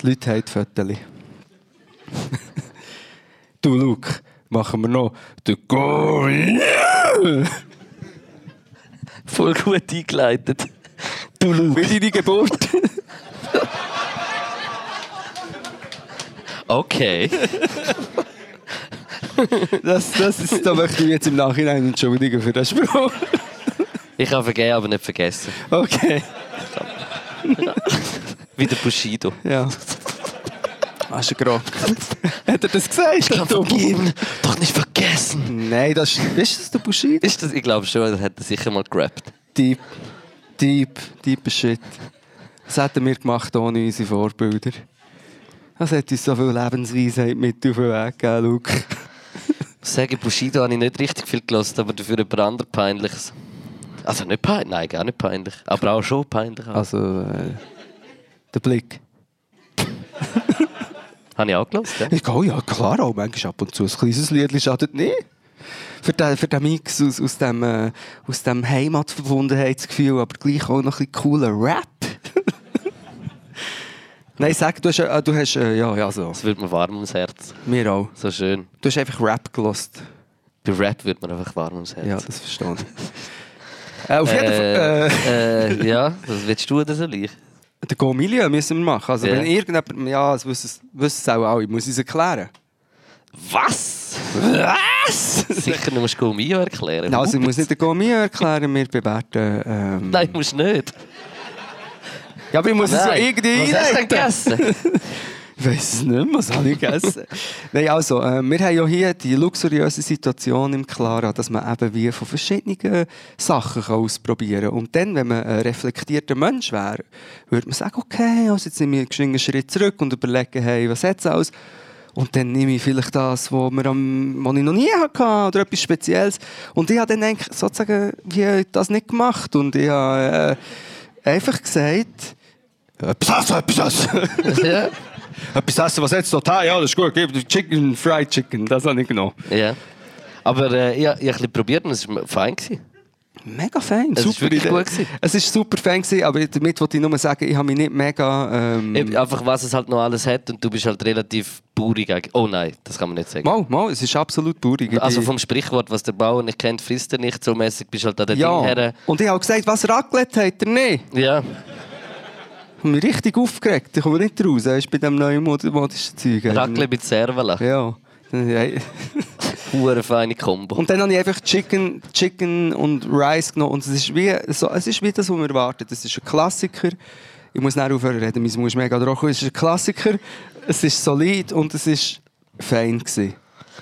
Die Leute haben die Fotos. du, Luke, machen wir noch den Gorilla. Voll gut eingeleitet. Du Luke. Wie deine Geburt. Okay. Das, das ist, da möchte ich mich jetzt im Nachhinein entschuldigen für den Spruch. Ich habe vergeben, aber nicht vergessen. Okay. Wie der Bushido. Ja. Hast du gerade. Hat er das gesagt? Ich vergeben, doch nicht vergessen. Nein, das ist, ist das der Bushido? Ist das, ich glaube schon, er hat er sicher mal gerappt. Deep. Deep. Deep Shit. Was hätten wir gemacht ohne unsere Vorbilder? Das hat uns so viel Lebensweisheit mit auf den Weg gegeben, Luke. Ich sage, Bushido habe ich nicht richtig viel gelassen, aber dafür ein anderes Peinliches. Also nicht peinlich, nein, gar nicht peinlich. Aber auch schon peinlich. Also, Also, äh, der Blick. habe ich auch gelassen, ja? Ich gehe, ja klar, auch manchmal ab und zu ein kleines Lied schadet nicht. Für den, für den Mix aus, aus dem, äh, aus dem Heimatverbundenheitsgefühl, aber gleich auch noch ein bisschen cooler Rap. Nein, sag, du hast, äh, du hast äh, ja, ja, so. Es wird mir warm ums Herz. Mir auch. So schön. Du hast einfach Rap gelost. Bei Rap wird mir einfach warm ums Herz. Ja, das verstehe ich. äh, auf jeden Fall. Äh, Äh, äh, ja, was willst du oder soll ich? den Go-Milieu müssen wir machen. Also, Ja. wenn irgendjemand. Ja, das wissen es- auch alle. Ich muss es erklären. Was? Was? Sicher, du musst Gomio erklären. Also, ich muss nicht den Go-Milieu erklären, wir bewerten. Ähm, Nein, musst nicht. Ja, aber ich muss es so Nein. irgendwie Was hast du denn gegessen? Ich weiß es nicht mehr, was habe ich gegessen? Nein, also, äh, wir haben ja hier die luxuriöse Situation im Klaren, dass man eben wie von verschiedenen Sachen kann ausprobieren kann. Und dann, wenn man ein reflektierter Mensch wäre, würde man sagen, okay, also jetzt nehme ich einen Schritt zurück und überlege, hey, was hat es alles? Und dann nehme ich vielleicht das, was wir am, was ich noch nie hatte oder etwas Spezielles. Und ich habe dann eigentlich sozusagen wie das nicht gemacht. Und ich habe äh, einfach gesagt, essen, etwas essen. ja. Etwas essen, was jetzt total, ja, das ist gut, gib Chicken, Fried Chicken, das habe ich genommen. ja. Aber äh, ich, ich habe ein bisschen probiert und es war fein. Gewesen. Mega fein, Es ist super Idee. gut gewesen. Es ist super fein gewesen, aber damit wollte ich nur sagen, ich habe mich nicht mega... Ähm, Eben, Einfach was es halt noch alles hat und du bist halt relativ baurig. Oh nein, das kann man nicht sagen. mal, mal, es ist absolut baurig. Also vom Sprichwort, was der Bauer nicht kennt, frisst er nicht. So mäßig bist du halt an der Ding ja, her. und ich habe gesagt, was Raclette hat er nicht. Ja. Ich habe mich richtig aufgeregt, ich komme nicht raus, er ist bei diesem neuen mod modischen Zeug. Raclette mit Servala. Ja. Hure feine Kombo. Und dann habe ich einfach Chicken, Chicken und Rice genommen. Und es ist wie, so, es ist wie das, was man erwartet. Es ist ein Klassiker. Ich muss nicht aufhören reden, mein ist mega trocken. Es ist ein Klassiker, es ist solid und es ist fein gewesen.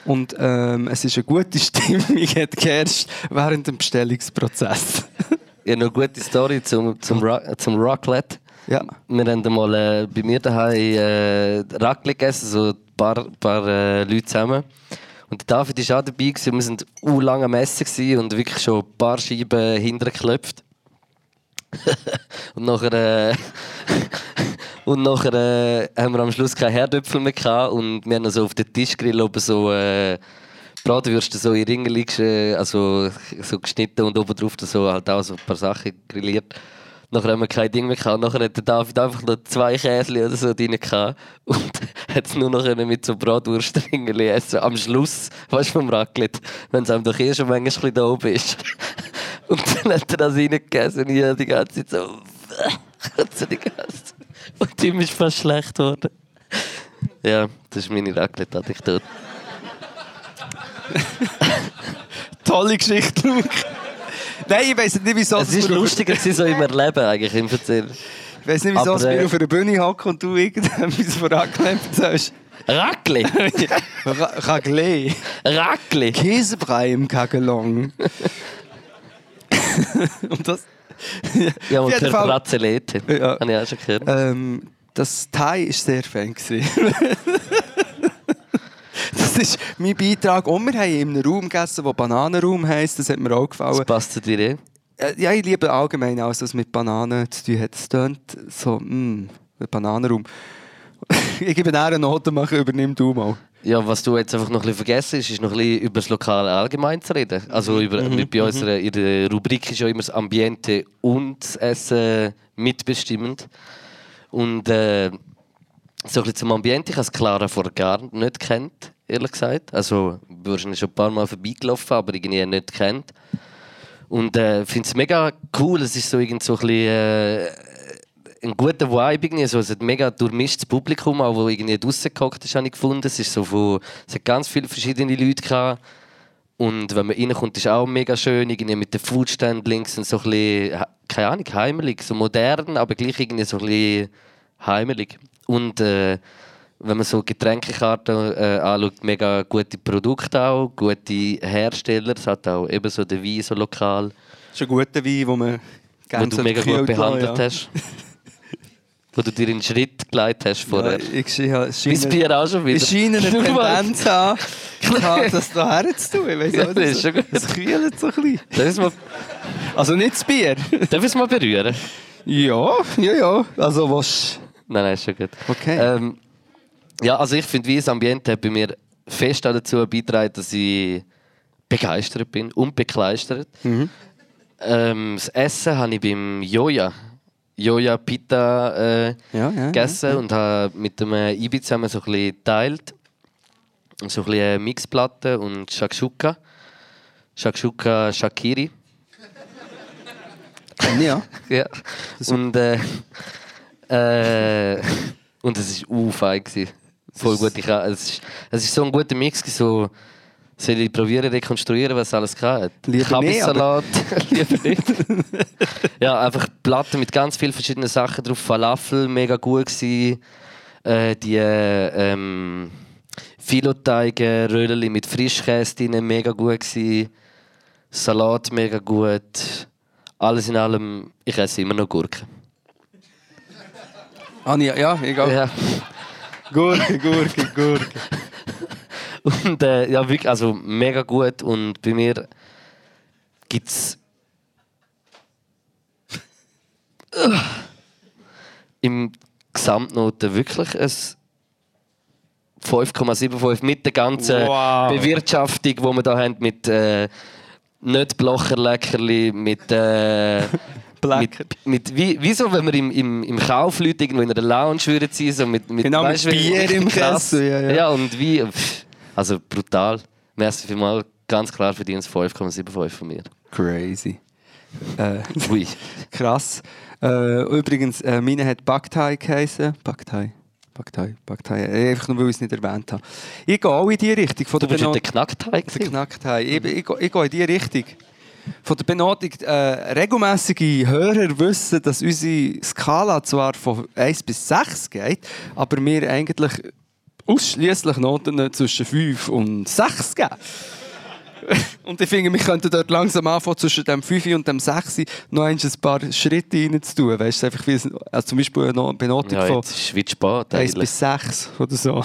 Und ähm, es ist eine gute Stimmung, hat geherrscht während dem Bestellungsprozess. Ja, noch eine gute Story zum, zum, Ra zum Raclette. Ja. Wir haben mal äh, bei mir daheim äh, Raclette gegessen, so ein paar, paar äh, Leute zusammen. Und David war auch dabei. Gewesen. Wir waren u lang am Essen und wirklich schon ein paar Scheiben hintergeklopft. und nachher, äh, und nachher äh, haben wir am Schluss keine Herdöpfel mehr gehabt und wir haben also auf den Tischgrill oben so äh, Bratwürste so in Ringe äh, also so geschnitten und oben drauf so halt auch so ein paar Sachen grilliert. Nachher haben wir kein Ding mehr gehabt. Nachher hat der David einfach noch zwei Käse oder so drin gehabt. Und hat es nur noch mit so Bratwurstringen essen. Am Schluss, weißt du, vom Raclette. Wenn es einem doch eh schon manchmal da oben ist. Und dann hat er das reingegessen und ich habe die ganze Zeit so. Kotze die ganze Zeit. Und ihm ist fast schlecht geworden. Ja, das ist meine Raclette-Anekdote. Tolle Geschichte, Luke. Nein, ich weiß nicht, wieso Es wir auf- lustiger gewesen, so im Erleben eigentlich im Erzählen. Ich weiß nicht, wieso Aber, wir äh, auf einer Bühne hocken und du irgendetwas von Raclette erzählst. Raclette! Ra- Raclette. Raclette! Käsebrei im Kagelong. und das. Ja, und der Brazzolete. Ja. Habe ich auch schon gehört. Ähm, das Thai war sehr fein. das ist mein Beitrag. Und wir haben in einem Raum gegessen, der Bananenraum heisst. Das hat mir auch Das gefallen. passt zu dir eh. Äh, Ja, ich liebe allgemein alles, was mit Bananen zu tun hat. Es tönt so, mh, ein Bananenraum. ich gebe nachher eine Note, machen, übernimm du mal. Ja, was du jetzt einfach noch ein bisschen vergessen hast, ist noch ein bisschen über das Lokale allgemein zu reden. Also über, mit bei unserer in der Rubrik ist ja immer das Ambiente und das Essen mitbestimmend. Und äh, so ein zum Ambiente, ich habe es Clara vor gar nicht kennt, ehrlich gesagt. Also wahrscheinlich schon ein paar Mal vorbeigelaufen, aber irgendwie nicht kennt. Und äh, finde es mega cool. Es ist so irgend so ein bisschen, äh, einen guten Vibe irgendwie. So, es hat mega durchmischtes Publikum, auch wo irgendwie draussen gehockt ist, habe ich gefunden. Es, ist so von, es hat ganz viele verschiedene Leute gehabt. Und wenn man reinkommt, ist auch mega schön, irgendwie mit den Foodständen links und so ein bisschen, keine Ahnung, heimelig, so modern, aber gleich irgendwie so ein bisschen heimelig. Und äh, wenn man so Getränkekarten äh, anschaut, mega gute Produkte auch, gute Hersteller. Es hat auch eben so den Wein so lokal, Das ist ein guter Wein, den man gerne du mega gut behandelt ja. hast. wo du dir in den Schritt geleitet hast vorher. Ja, ich es Mein Bier auch schon wieder. ich scheine eine. Tendenz gehabt, das hierher zu tun. Ich weiss Ja, auch das ist schon gut. Es kühlt so ein bisschen. Darf mal, Also nicht das Bier. darf ich es mal berühren? ja, ja, ja. Also was... Nein, nein, ist schon gut. Okay. Ähm, ja, also ich finde, wie das Ambiente hat bei mir fest dazu beigetragen, dass ich begeistert bin und bekleistert. Mhm. Ähm, das Essen habe ich beim Joja, Joja Pita äh, Ja, ja, gegessen und habe mit dem äh, Ibi zusammen so ein bisschen geteilt. So ein bisschen Mixplatte und Shakshuka. Shakshuka Shakiri. Ja. Ja. Und, äh, äh, und es war fein. gewesen. Voll gut. Ich, es, ist, es ist so ein guter Mix. So, soll ich probieren rekonstruieren, was alles hat? Kabissalat. Lieber nicht. ja, einfach Platten mit ganz vielen verschiedenen Sachen drauf. Falafel, mega gut gewesen. Äh, die äh, ähm, Filoteige, Röllchen mit Frischkäse drin, mega gut gewesen. Salat, mega gut. Alles in allem, ich esse immer noch Gurken. Ah, ja, ja, egal. Ja. Gurke, Gurke, Gurke. Und äh, ja, wirklich, also mega gut. Und bei mir gibt es im Gesamtnoten wirklich ein 5,75 mit der ganzen Wow. Bewirtschaftung, die wir hier haben, mit äh, nicht Blocherleckerli, mit, äh, Black. mit, mit wie, wie so, wenn wir im, im, im Kaufleute irgendwo in einer Lounge würden sein, so mit, mit Genau, mit du, wie- Bier im. Kessel, ja, ja. ja, und wie, also brutal. Merci vielmals, ganz klar verdient 5,75 von mir. Crazy. Äh, Ui. krass. Äh, übrigens, äh, meine hat Baktai geheißen. Baktai. Baktai, Baktai. Äh, Einfach nur, weil ich es nicht erwähnt habe. Ich gehe auch in die Richtung. Von Du bist der Knackteig. der gewesen. Knacktei. Ich, ich, gehe- ich gehe in die Richtung. Von der Benotung, äh, regelmäßige Hörer wissen, dass unsere Skala zwar von 1 bis 6 geht, aber wir eigentlich ausschließlich Noten zwischen 5 und 6 geben. Und ich finde, wir könnten dort langsam anfangen, zwischen dem 5 und dem 6 noch ein paar Schritte rein zu tun. Weißt du, einfach wie es, also zum Beispiel eine Benotung Ja, von spät 1 eigentlich. bis 6 oder so.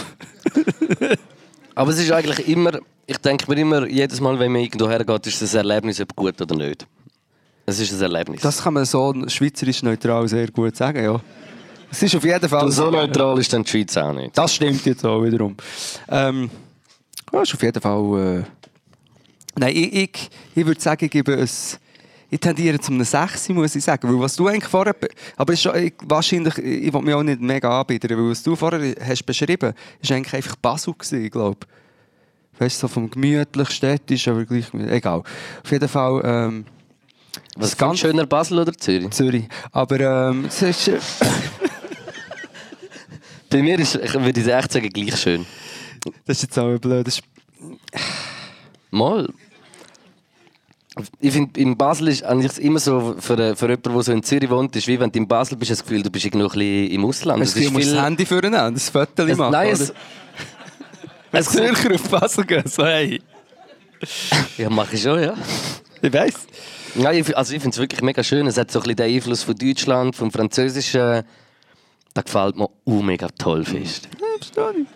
Aber es ist eigentlich immer, ich denke mir immer, jedes Mal, wenn man irgendwo hergeht, ist das Erlebnis, ob gut oder nicht. Es ist ein Erlebnis. Das kann man so schweizerisch neutral sehr gut sagen, ja. Es ist auf jeden Fall Und so neutral ist dann die Schweiz auch nicht. Das stimmt jetzt auch wiederum. Ähm, ja, ist auf jeden Fall. Äh, nein, ich, ich, ich würde sagen, ich gebe es. Ich tendiere zu einem 6, muss ich sagen. Weil was du eigentlich vorher. be- Aber ist schon, ich, wahrscheinlich, ich will mich auch nicht mega anbieten, weil was du vorher hast beschrieben hast, war eigentlich einfach Basel, gewesen, ich glaube. Weißt du, so vom gemütlich, städtisch, aber gleich. Egal. Auf jeden Fall. Ähm, Was ganz schöner Basel oder Zürich? Zürich. Aber ähm, es ist. Äh, Bei mir ist, ich würde ich echt sagen, gleich schön. das ist jetzt auch blöd. Das ist, Mal. Ich finde, in Basel ist eigentlich immer so, für, für jemanden, der so in Zürich wohnt, ist wie wenn du in Basel bist, hast du das Gefühl, du bist irgendwo ein bisschen im Ausland. es ist das Handy vornehmen, das Foto es, machen. nein, oder? Es, Wenn Zürcher auf Basel gehen, so hey. ja, mache ich schon, ja. Ich weiss. Ja, ich, also ich finde es wirklich mega schön. Es hat so ein bisschen den Einfluss von Deutschland, vom Französischen. Das gefällt mir auch mega toll fest. Ja, verstehe ich.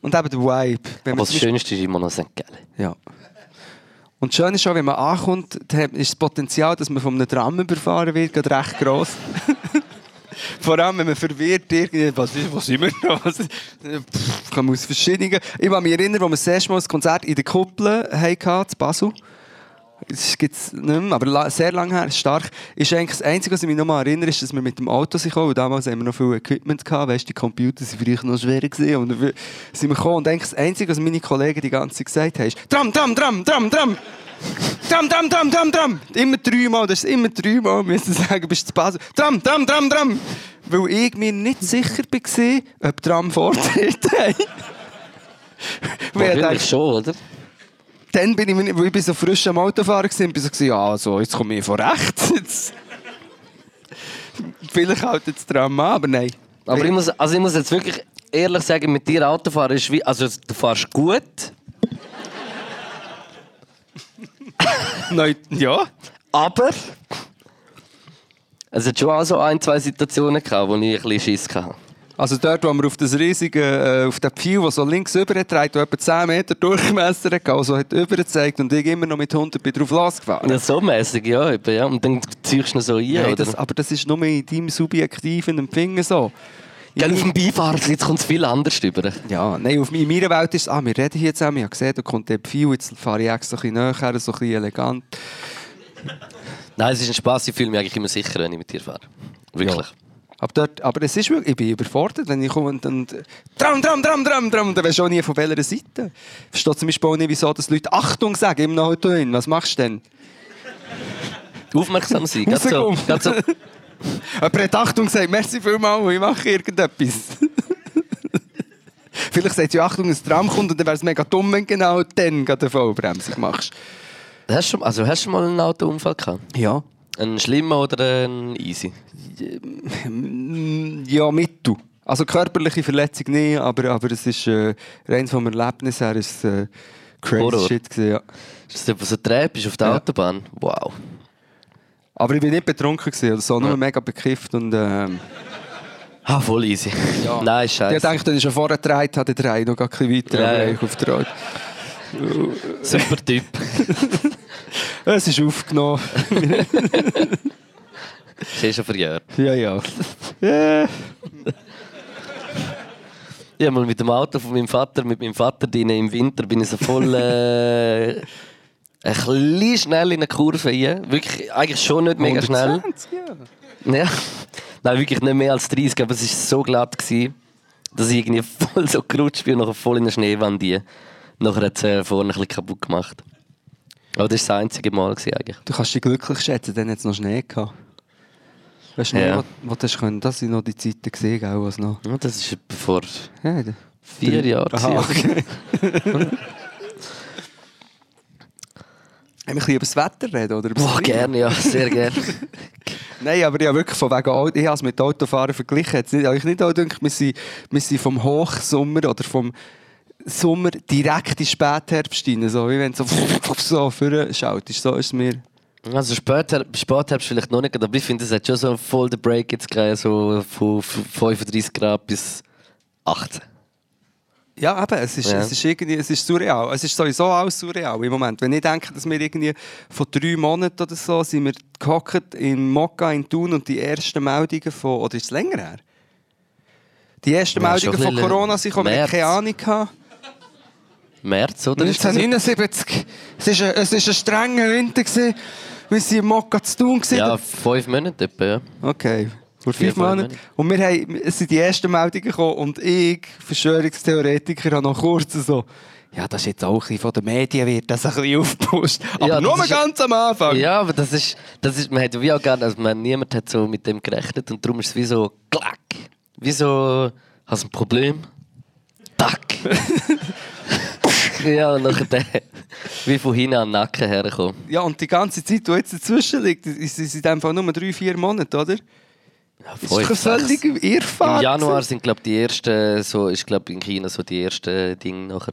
Und eben der Vibe. Wenn Aber das Schönste ist immer noch St. Gallen. Ja. Und schön ist auch, wenn man ankommt, ist das Potenzial, dass man von einem Tram überfahren wird, gerade recht gross. Vor allem, wenn man verwirrt irgendwie, was, ist, was sind wir noch? Pff, kann man aus verschiedenen... Ich kann mich erinnern, als wir das erste Mal ein Konzert in der Kuppel hatten, in Basel. Das gibt es nicht mehr, aber sehr lange her, stark. Ist eigentlich das Einzige, was ich mich noch mal erinnere, ist, dass wir mit dem Auto sind gekommen, damals haben wir noch viel Equipment gehabt, weißt, die Computer waren früher noch schwerer gewesen, und dann sind wir gekommen und eigentlich das Einzige, was meine Kollegen die ganze Zeit gesagt haben, ist «Tram, Tram, Tram, Tram, Tram!» Tram, Tram, Tram, Tram, Tram. Immer dreimal, das ist immer dreimal, müssen sagen, bist du zu Basel. Tram, Tram, Tram, Tram. Weil ich mir nicht sicher war, ob Tram Vortritt haben. Wahrscheinlich schon, oder? dann bin ich, weil ich bin so frisch am Autofahren war, bin ich so, ja, also, jetzt komme ich von rechts. Jetzt. Vielleicht halt jetzt Tram an, aber nein. Aber ich muss, also ich muss jetzt wirklich ehrlich sagen, mit dir Autofahren ist wie. Also du fährst gut, Nein, ja. aber. Es hat schon auch so ein, zwei Situationen gehabt, wo ich ein bisschen Schiss hatte. Also dort, wo wir auf das riesige, äh, auf den Pfeil, der so links überträgt, der etwa 10 Meter Durchmesser hat, also hat übergezeigt und ich immer noch mit 100 bin drauf losgefahren. Ja, so mäßig, ja, eben, ja. Und dann ziehst du noch so ein, Nein, oder? das, aber das ist nur in deinem subjektiven Empfinden so. Gell, auf dem Beifahrer jetzt kommt es viel anders über. Ja, nein, auf, in meiner Welt ist es, ah, wir reden hier zusammen, ich habe gesehen, da kommt der Pfeil, jetzt fahre ich extra ein bisschen näher, so ein bisschen elegant. Nein, es ist ein Spaß, ich fühle mich eigentlich immer sicher, wenn ich mit dir fahre. Wirklich. Aber, dort, aber es ist wirklich, ich bin überfordert, wenn ich komme und, und Tram, Tram, Tram, Tram, Tram, dann weisst du auch nie von welcher Seite. Ich verstehe zum Beispiel auch nicht, wieso dass Leute Achtung sagen im Auto hin. Was machst du denn? Aufmerksam sein, ganz so, Rauskommen. ganz so. Jemand hat Achtung gesagt, merci vielmals, ich mache irgendetwas. Vielleicht sagt ja Achtung, ein Tram kommt und dann wäre es mega dumm, wenn du genau dann eine Vollbremsung machst. Hast du, schon- also hast du mal einen Autounfall gehabt? Ja. Einen schlimmen oder einen easy? Ja, mittel. Also körperliche Verletzung nicht, aber, aber es ist äh, rein vom Erlebnis her ist, äh, crazy Horror. shit gewesen, ja. Ist das so träp ist auf der Ja. Autobahn? Wow. Aber ich bin nicht betrunken gewesen, oder so, nur Ja. mega bekifft und ähm, Ah, voll easy. Nein, ich scheiße. denke, dann ist er vorher gedreht, hat er drei noch gar ein bisschen weiter, Ja, aber ja. auf der. Super Typ. Es ist aufgenommen. Ist eh schon verjährt. ja, ja. ja. Ich habe mal mit dem Auto von meinem Vater, mit meinem Vater drin, im Winter bin ich so voll äh, ein bisschen schnell in eine Kurve rein. Wirklich, eigentlich schon nicht mega schnell. 120, ja. Ja. Nein, wirklich nicht mehr als 30, aber es war so glatt, gewesen, dass ich irgendwie voll so gerutscht bin und nachher voll in eine Schneewand rein. Nachher hat es äh, vorne ein bisschen kaputt gemacht. Aber das war das einzige Mal gewesen, eigentlich. Du kannst dich glücklich schätzen, dann hat es noch Schnee gehabt. Weißt du Ja. noch, wo du können, das sind noch die Zeiten gesehen, gell, was noch. Ja, das ist vor Ja, vier Jahren. Okay. Haben wir ein bisschen über das Wetter reden, oder? Boah, gerne, ja, sehr gerne. Nein, aber ich habe wirklich von wegen Auto, ich habe es mit Autofahren verglichen. Jetzt nicht, ich nicht auch gedacht, wir sind, wir sind vom Hochsommer oder vom Sommer direkt in Spätherbst rein. So, wie wenn du so, so vorne schaltest. So ist es mir. Also später, Spätherbst vielleicht noch nicht, aber ich finde, es hat schon so voll den Break jetzt gegeben, so von 35 Grad bis 18. Ja, eben, es ist, Ja. es ist irgendwie, es ist surreal. Es ist sowieso alles surreal im Moment. Wenn ich denke, dass wir irgendwie vor drei Monaten oder so sind wir gehockt in Mokka in Thun und die ersten Meldungen von, oder ist es länger her? Die ersten Ja, Meldungen von Corona sind, gekommen, März. keine Ahnung. März, oder? Ist das- 1979. Es war ein, es ist ein strenger Winter. Gewesen. Wir waren in Mokka zu tun. gewesen. Ja, fünf Monate etwa, ja. Okay. Vor fünf Monaten. Monate. Und wir haben, es sind die ersten Meldungen gekommen und ich, Verschwörungstheoretiker, habe noch kurz so, ja, das ist jetzt auch ein bisschen von den Medien, wird das ein bisschen aufgepusht. Aber Ja, nur ganz am Anfang. Ja, aber das ist, das ist, man hat wie auch gerne, also man, niemand hat so mit dem gerechnet und darum ist es wie so, klack, wie so, hast du ein Problem? Tack. ja, und nachher der, wie von hinten an den Nacken herkommen. Ja, und die ganze Zeit, die jetzt dazwischen liegt, ist es in dem Fall nur drei, vier Monate, oder? Ja, Das ist doch sechs. völliger Irrfahrt. Im Januar sind glaube die ersten, so ist glaube in China so die ersten Dinge nachher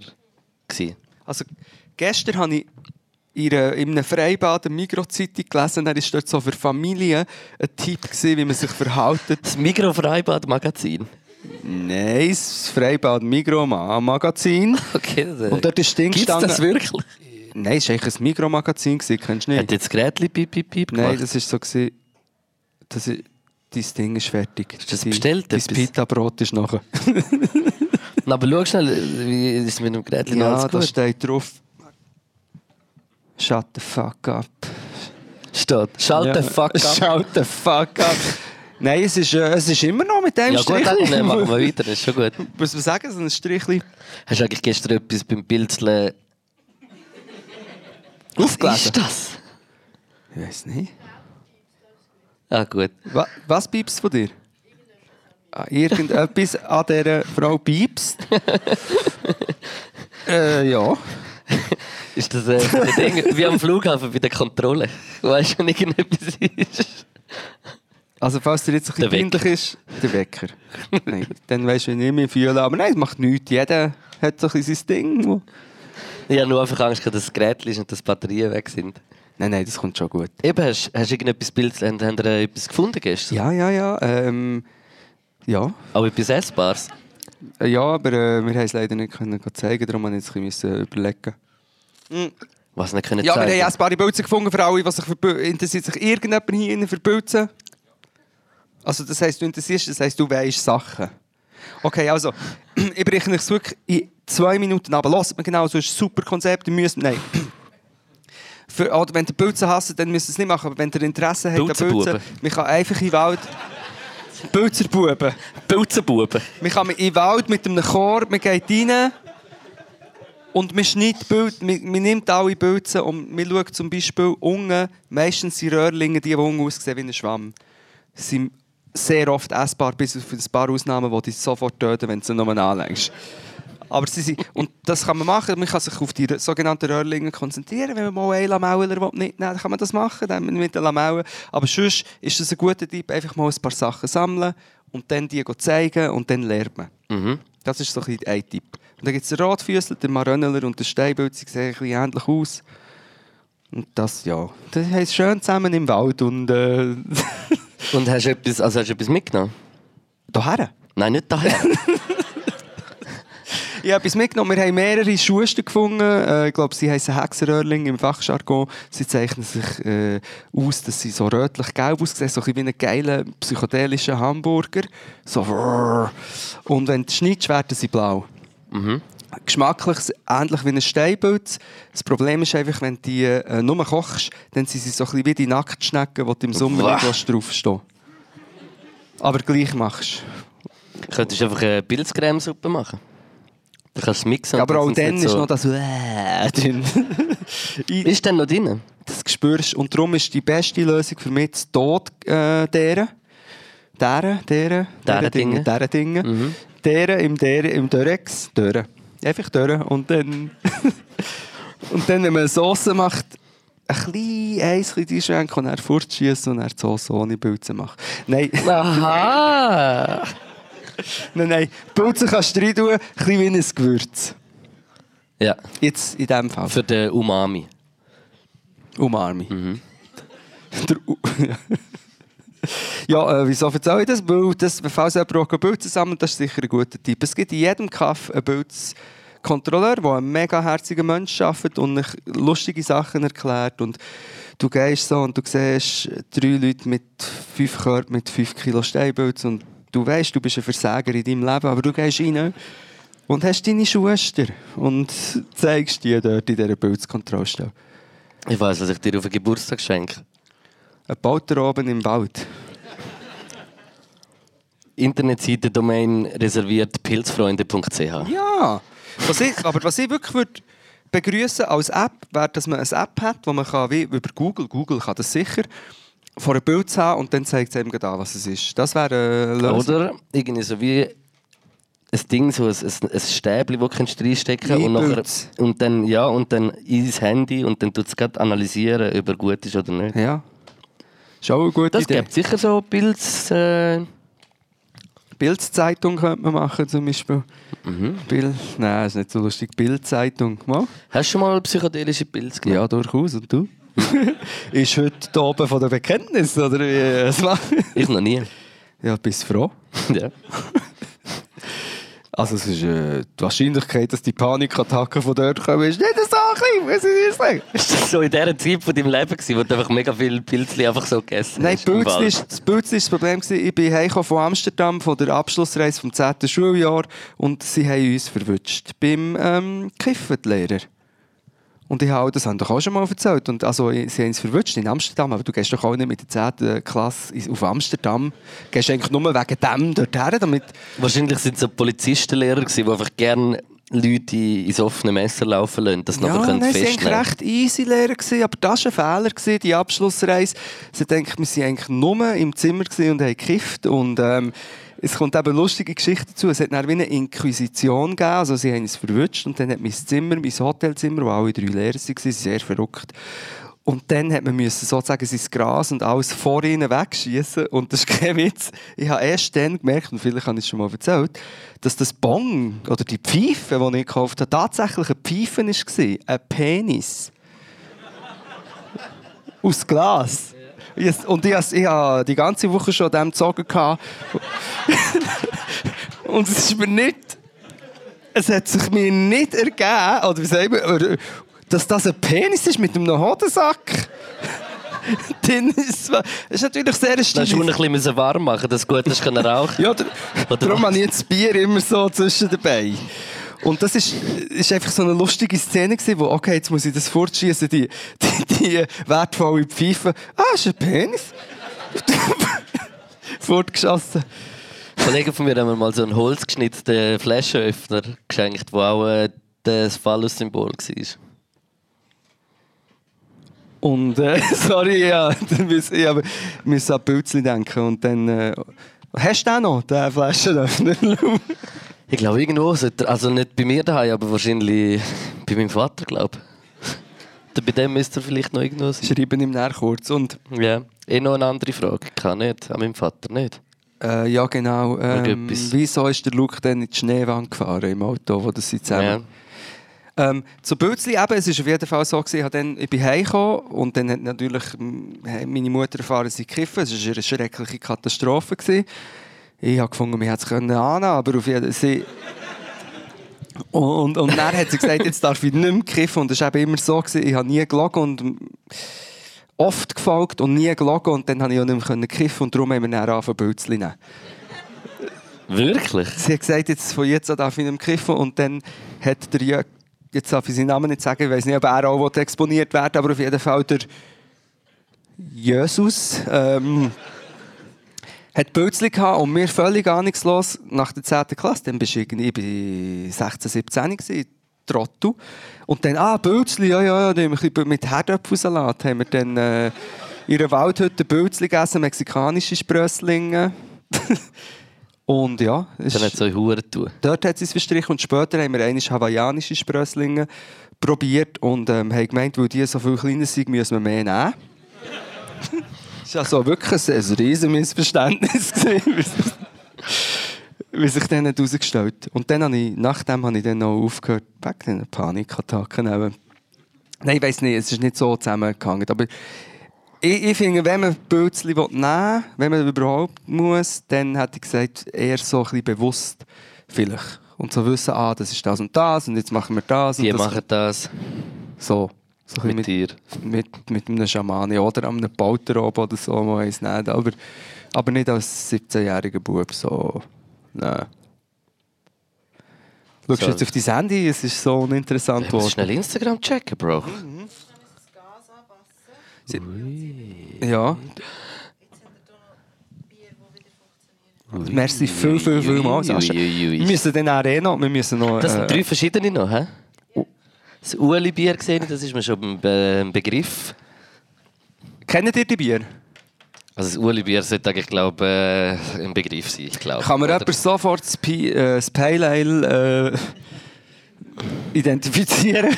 gewesen. Also, gestern habe ich in, einem Freibad eine Migros-Zeitung gelesen, da war dort so für Familien ein Tipp, gewesen, wie man sich verhält. Das Migro Freibad Magazin. Nein, das Freibad Migros Ma- Magazin. Okay, das, Und dort ist Ding Gibt's das wirklich? Nein, es war eigentlich ein Migros-Magazin, gewesen, kennst du Hat nicht? jetzt das Gerät piep, piep, piep Nein, gemacht? das war so, gewesen, das ist, dein Ding ist fertig. Ist das Dein- bestellt, Dein etwas? Pita-Brot ist nachher. Na, aber schau schnell, wie ist es mit dem Gerät Ja, alles da gut? steht drauf. Shut the fuck up. Steht. Schalt Ja. den Fuck ab. Shut the fuck up. Nein, es ist, äh, es ist immer noch mit dem Ja gut, Strich. dann machen wir weiter, das ist schon gut. Muss man sagen, so ein Strichli. Hast du eigentlich gestern etwas beim Pilzeln Aufgelesen? Ist das? Ich weiß nicht. Ah, gut. Was, was piepst von dir? Ah, irgendetwas an dieser Frau piepst? äh, ja. Ist das äh, so ein Ding, wie am Flughafen bei der Kontrolle? Weißt du, wenn irgendetwas ist? Also falls dir jetzt ein bisschen peinlich ist, der Wecker. nein, dann weißt du, wie ich mich fühle. Aber nein, es macht nichts. Jeder hat so ein bisschen sein Ding. Ich habe nur einfach Angst, dass das Gerät ist und dass die Batterien weg sind. Nein, nein, das kommt schon gut. Eben, hast, hast du irgendetwas Bild, haben, haben ihr etwas gefunden gestern? Ja, ja, ja. Ähm, ja. Auch etwas Essbares? Äh, Ja, aber äh, wir haben es leider nicht können zeigen, darum musste ich jetzt ein bisschen überlegen. Was nicht können Ja, wir zeigen? haben essbare Pilze gefunden für alle, die sich interessiert sich irgendjemand hier innen für Pilze. Also das heisst, du interessierst, das heisst, du weißt Sachen. Okay, also, ich breche euch wirklich in zwei Minuten ab. Lasst mir genau, so ist ein super Konzept, ihr müsst, nein. Für, oder wenn ihr Pilze hasst, dann müsst ihr es nicht machen, aber wenn ihr Interesse habt an Pilzerbuben. Pilzen, man kann einfach in den Wald... Pilzerbuben. Pilzenbuben. Man kann in den Wald mit einem Chor, man geht rein und man schneidet Bild, man, man nimmt alle Pilze und man schaut zum Beispiel unten, meistens sind Röhrlinge, die, unten aussehen wie ein Schwamm, sind sehr oft essbar, bis auf ein paar Ausnahmen, die dich sofort töten, wenn du sie nur anlegst. Aber sie sind, und das kann man machen, man kann sich auf die sogenannten Röhrlinge konzentrieren, wenn man mal einen Lamauler nicht nehmen dann kann man das machen, dann mit den Lamellen. Aber sonst ist es ein guter Tipp, einfach mal ein paar Sachen sammeln und dann die zeigen und dann lernt man. Mhm. Das ist so ein, ein Tipp. Und dann gibt es den Rotfüßler, den Marönneler und den Steinbild, sie sehen ein bisschen ähnlich aus. Und das, ja, das heisst schön zusammen im Wald und äh, Und hast du etwas, also hast du etwas mitgenommen? daher. Nein, nicht daher. Ich habe etwas mitgenommen. Wir haben mehrere Schuster gefunden. Äh, ich glaube, sie heißen Hexeröhrling im Fachjargon. Sie zeichnen sich äh, aus, dass sie so rötlich-gelb aussehen, so ein wie ein geiler psychedelischer Hamburger. So Und wenn du schneidest, werden sie blau. mhm. Geschmacklich ähnlich wie ein Steinpilz. Das Problem ist einfach, wenn du die äh, nur kochst, dann sind sie so ein bisschen wie die Nacktschnecken, die du im Sommer nicht draufstehen Aber gleich machst Könntest du einfach eine Pilzcremesuppe machen? Du kannst mixen. Aber auch dann ist so- noch das «Äh» drin. Ist dann noch drin? das spürst. Und darum ist die beste Lösung für mich das Tod äh, deren. Deren, deren, Deren Dinge. Deren Dinge. Mhm. Deren im, deren, im Dörex. Dören. Einfach dören. Und dann, und dann, wenn man Sauce macht, ein bisschen Eis einschränken und dann fortschießen und dann die Sauce ohne Pilze machen. Nein, Aha! nein, nein. Pilze kannst du rein tun, ein bisschen wie ein Gewürz. Ja, Jetzt in diesem Fall. für den Umami. Umarmi. Mhm. Der U ja, äh, wieso erzähle ich das? Weil, das, falls jemand auch Pilze sammelt, das ist sicher ein guter Tipp. Es gibt in jedem Kaff einen Pilzkontrolleur, der ein mega herziger Mensch arbeitet und lustige Sachen erklärt. Und du gehst so und du siehst drei Leute mit fünf Körpern mit fünf Kilo Steinpilz und du weißt, du bist ein Versager in deinem Leben, aber du gehst rein und hast deine Schwester und zeigst die dort in dieser Pilzkontrollstelle. Ich weiß, was ich dir auf den Geburtstag schenke. Ein Bauter oben im Wald. Internetseite Domain reserviert pilzfreunde.ch. Ja! Was ich, aber was ich wirklich würde begrüßen als App, wäre, dass man eine App hat, wo man kann, wie über Google, Google kann das sicher, vor einem Bild haben und dann zeigt es einem gerade an, was es ist. Das wäre eine Lösung. Oder irgendwie so wie ein Ding, so ein, ein, ein Stäbchen, das du reinstecken kannst. Und, nachher, und dann ja, und dann ins Handy und dann tut es gerade analysieren, ob er gut ist oder nicht. Ja. Ist auch eine gute Das Idee. gibt sicher so Pilz. Äh, Bildzeitung könnte man machen zum Beispiel. mhm. Bild, nein, ist nicht so lustig. Bildzeitung. Mal? Hast du schon mal psychedelische Pilze genommen? Ja, durchaus. Und du? ist heute da oben von der Bekenntnis, oder wie? Ich noch nie. Ja, bist froh? ja. Also es ist äh, die Wahrscheinlichkeit, dass die Panikattacken von dort kommen, ist nicht so klein, muss ich dir sagen. Ist das so in dieser Zeit von deinem Leben, gewesen, wo du einfach mega viele Pilzli einfach so gegessen Nein, hast? Pilzli ist, das Pilzli ist das Problem. Gewesen. Ich bin heimgekommen von Amsterdam, von der Abschlussreise vom 10. Schuljahr und sie haben uns verwünscht beim ähm, Kiffen, die Lehrer. Und ich habe das haben doch auch schon mal erzählt. Und also, sie haben uns verwünscht in Amsterdam, aber du gehst doch auch nicht mit der 10. Klasse auf Amsterdam. Du gehst eigentlich nur wegen dem dorthin, damit... Wahrscheinlich sind es so Polizistenlehrer, gewesen, die einfach gerne Leute in- ins offene Messer laufen lassen, dass sie Ja, nachher können nein, waren festnehmen recht easy Lehrer, gewesen, aber das war ein Fehler, gewesen, die Abschlussreise. Sie denken, wir waren eigentlich nur im Zimmer und haben gekifft. Und ähm, es kommt eben eine lustige Geschichte dazu. Es hat dann wie eine Inquisition gegeben, also sie haben es verwünscht und dann hat mein Zimmer, mein Hotelzimmer, wo alle drei Lehrer waren, sehr verrückt. Und dann hat man müssen sozusagen sein Gras und alles vor ihnen wegschießen. Und das ist kein Witz. Ich habe erst dann gemerkt, und vielleicht habe ich es schon mal erzählt, dass das Bong oder die Pfeife, die ich gekauft habe, tatsächlich eine Pfeife war. Ein Penis. Aus Glas. Ich- Und ich, ich habe die ganze Woche schon an dem gezogen. Und es ist mir nicht. Es hat sich mir nicht ergeben, oder wie wir, oder- dass das ein Penis ist mit einem Hodensack. Dann ist es natürlich sehr hast du stilig. ein bisschen warm machen, dass du gut rauchen. Ja, der, Oder darum habe ich jetzt das Bier immer so zwischen dabei. Und das ist, ist einfach so eine lustige Szene gewesen, wo, okay, jetzt muss ich das fortschießen, die, die, die wertvolle Pfeife. Ah, ist ein Penis. Fortgeschossen. Kollegen von mir haben mir mal so einen holzgeschnittenen Flaschenöffner geschenkt, wo auch äh, das Phallus-Symbol war. Und, äh, sorry, ja, dann muss ich muss an Pilzli denken. Und dann, äh, hast du den noch, den Flaschenöffner? Ich glaube, irgendwo, sollte er- also nicht bei mir daheim, aber wahrscheinlich bei meinem Vater, glaube ich. Bei dem müsste er vielleicht noch irgendwo sein. Schreiben ihm nachher kurz. Und, Ja, eh noch eine andere Frage. Kann nicht, an meinem Vater nicht. äh, ja, genau. Ähm, wieso ist der Luke dann in die Schneewand gefahren im Auto, wo das sie zusammen... Ja. Ähm, zu Bülzli eben, es war auf jeden Fall so, gewesen, ich, dann, ich bin heimgekommen und dann hat natürlich hat meine Mutter erfahren, sie kiffen. Es war eine schreckliche Katastrophe. Gewesen. Ich habe gefunden, wir hätten es können ahnen, aber auf jeden Fall... Und, und dann hat sie gesagt, jetzt darf ich nicht mehr kiffen. Und das war eben immer so, gewesen, ich habe nie gelogen und oft gefolgt und nie gelogen und dann habe ich auch nicht mehr können kiffen und darum haben wir dann angefangen, Bülzli zu nehmen. Wirklich? Sie hat gesagt, jetzt, von jetzt an darf ich nicht mehr kiffen. Und dann hat der Jörg, jetzt darf ich seinen Namen nicht sagen, ich weiß nicht, ob er auch exponiert werden aber auf jeden Fall der Jesus ähm, hat Bötzli gehabt und mir völlig ahnungslos nach der 10. Klasse. Dann bist du irgendwie, ich war 16, 17 gewesen, Trottel. Und dann, ah, Bölzli, ja, ja, ja, dann haben wir ein bisschen mit Herdöpfelsalat haben wir dann äh, in einer Waldhütte Bölzli gegessen, mexikanische Sprösslinge. und ja, es Dann hat es euch Huren tun. Dort hat es verstrichen und später haben wir einmal hawaiianische Sprösslinge probiert und ähm, haben gemeint, weil die so viel kleiner sind, müssen wir mehr nehmen. das war also wirklich ein, ein riesen Missverständnis. Wie sich dann herausgestellt Und dann habe ich, nachdem habe ich dann noch aufgehört, wegen diesen Panikattacken. eben. Nein, ich weiß nicht, es ist nicht so zusammengehangen. Aber ich, ich finde, wenn man Pilzli nehmen will, wenn man überhaupt muss, dann hätte ich gesagt, eher so ein bisschen bewusst vielleicht. Und so wissen, ah, das ist das und das und jetzt machen wir das. Die und das. machen das So. So mit bisschen dir. mit, mit, mit einem Schamane oder einem Pauter oben oder so, man weiß nicht. Aber, aber nicht als 17-jähriger Bub. So. Nein. Schaust du So. jetzt auf dein Handy? Es ist so uninteressant geworden. schnell Instagram checken, Bro. Ja. Merci viel, viel, viel mal, Sascha. Ui, ui, ui. Wir müssen dann auch noch, wir müssen noch... Das sind äh, drei verschiedene noch, hä? Das Ueli-Bier gesehen, das ist mir schon ein Be- ein Begriff. Kennt ihr die Bier? Also das Ueli-Bier sollte eigentlich, glaube äh, ein Begriff sein, ich glaube. Kann man jemand sofort das, Pi, äh, das Pale Ale äh, identifizieren?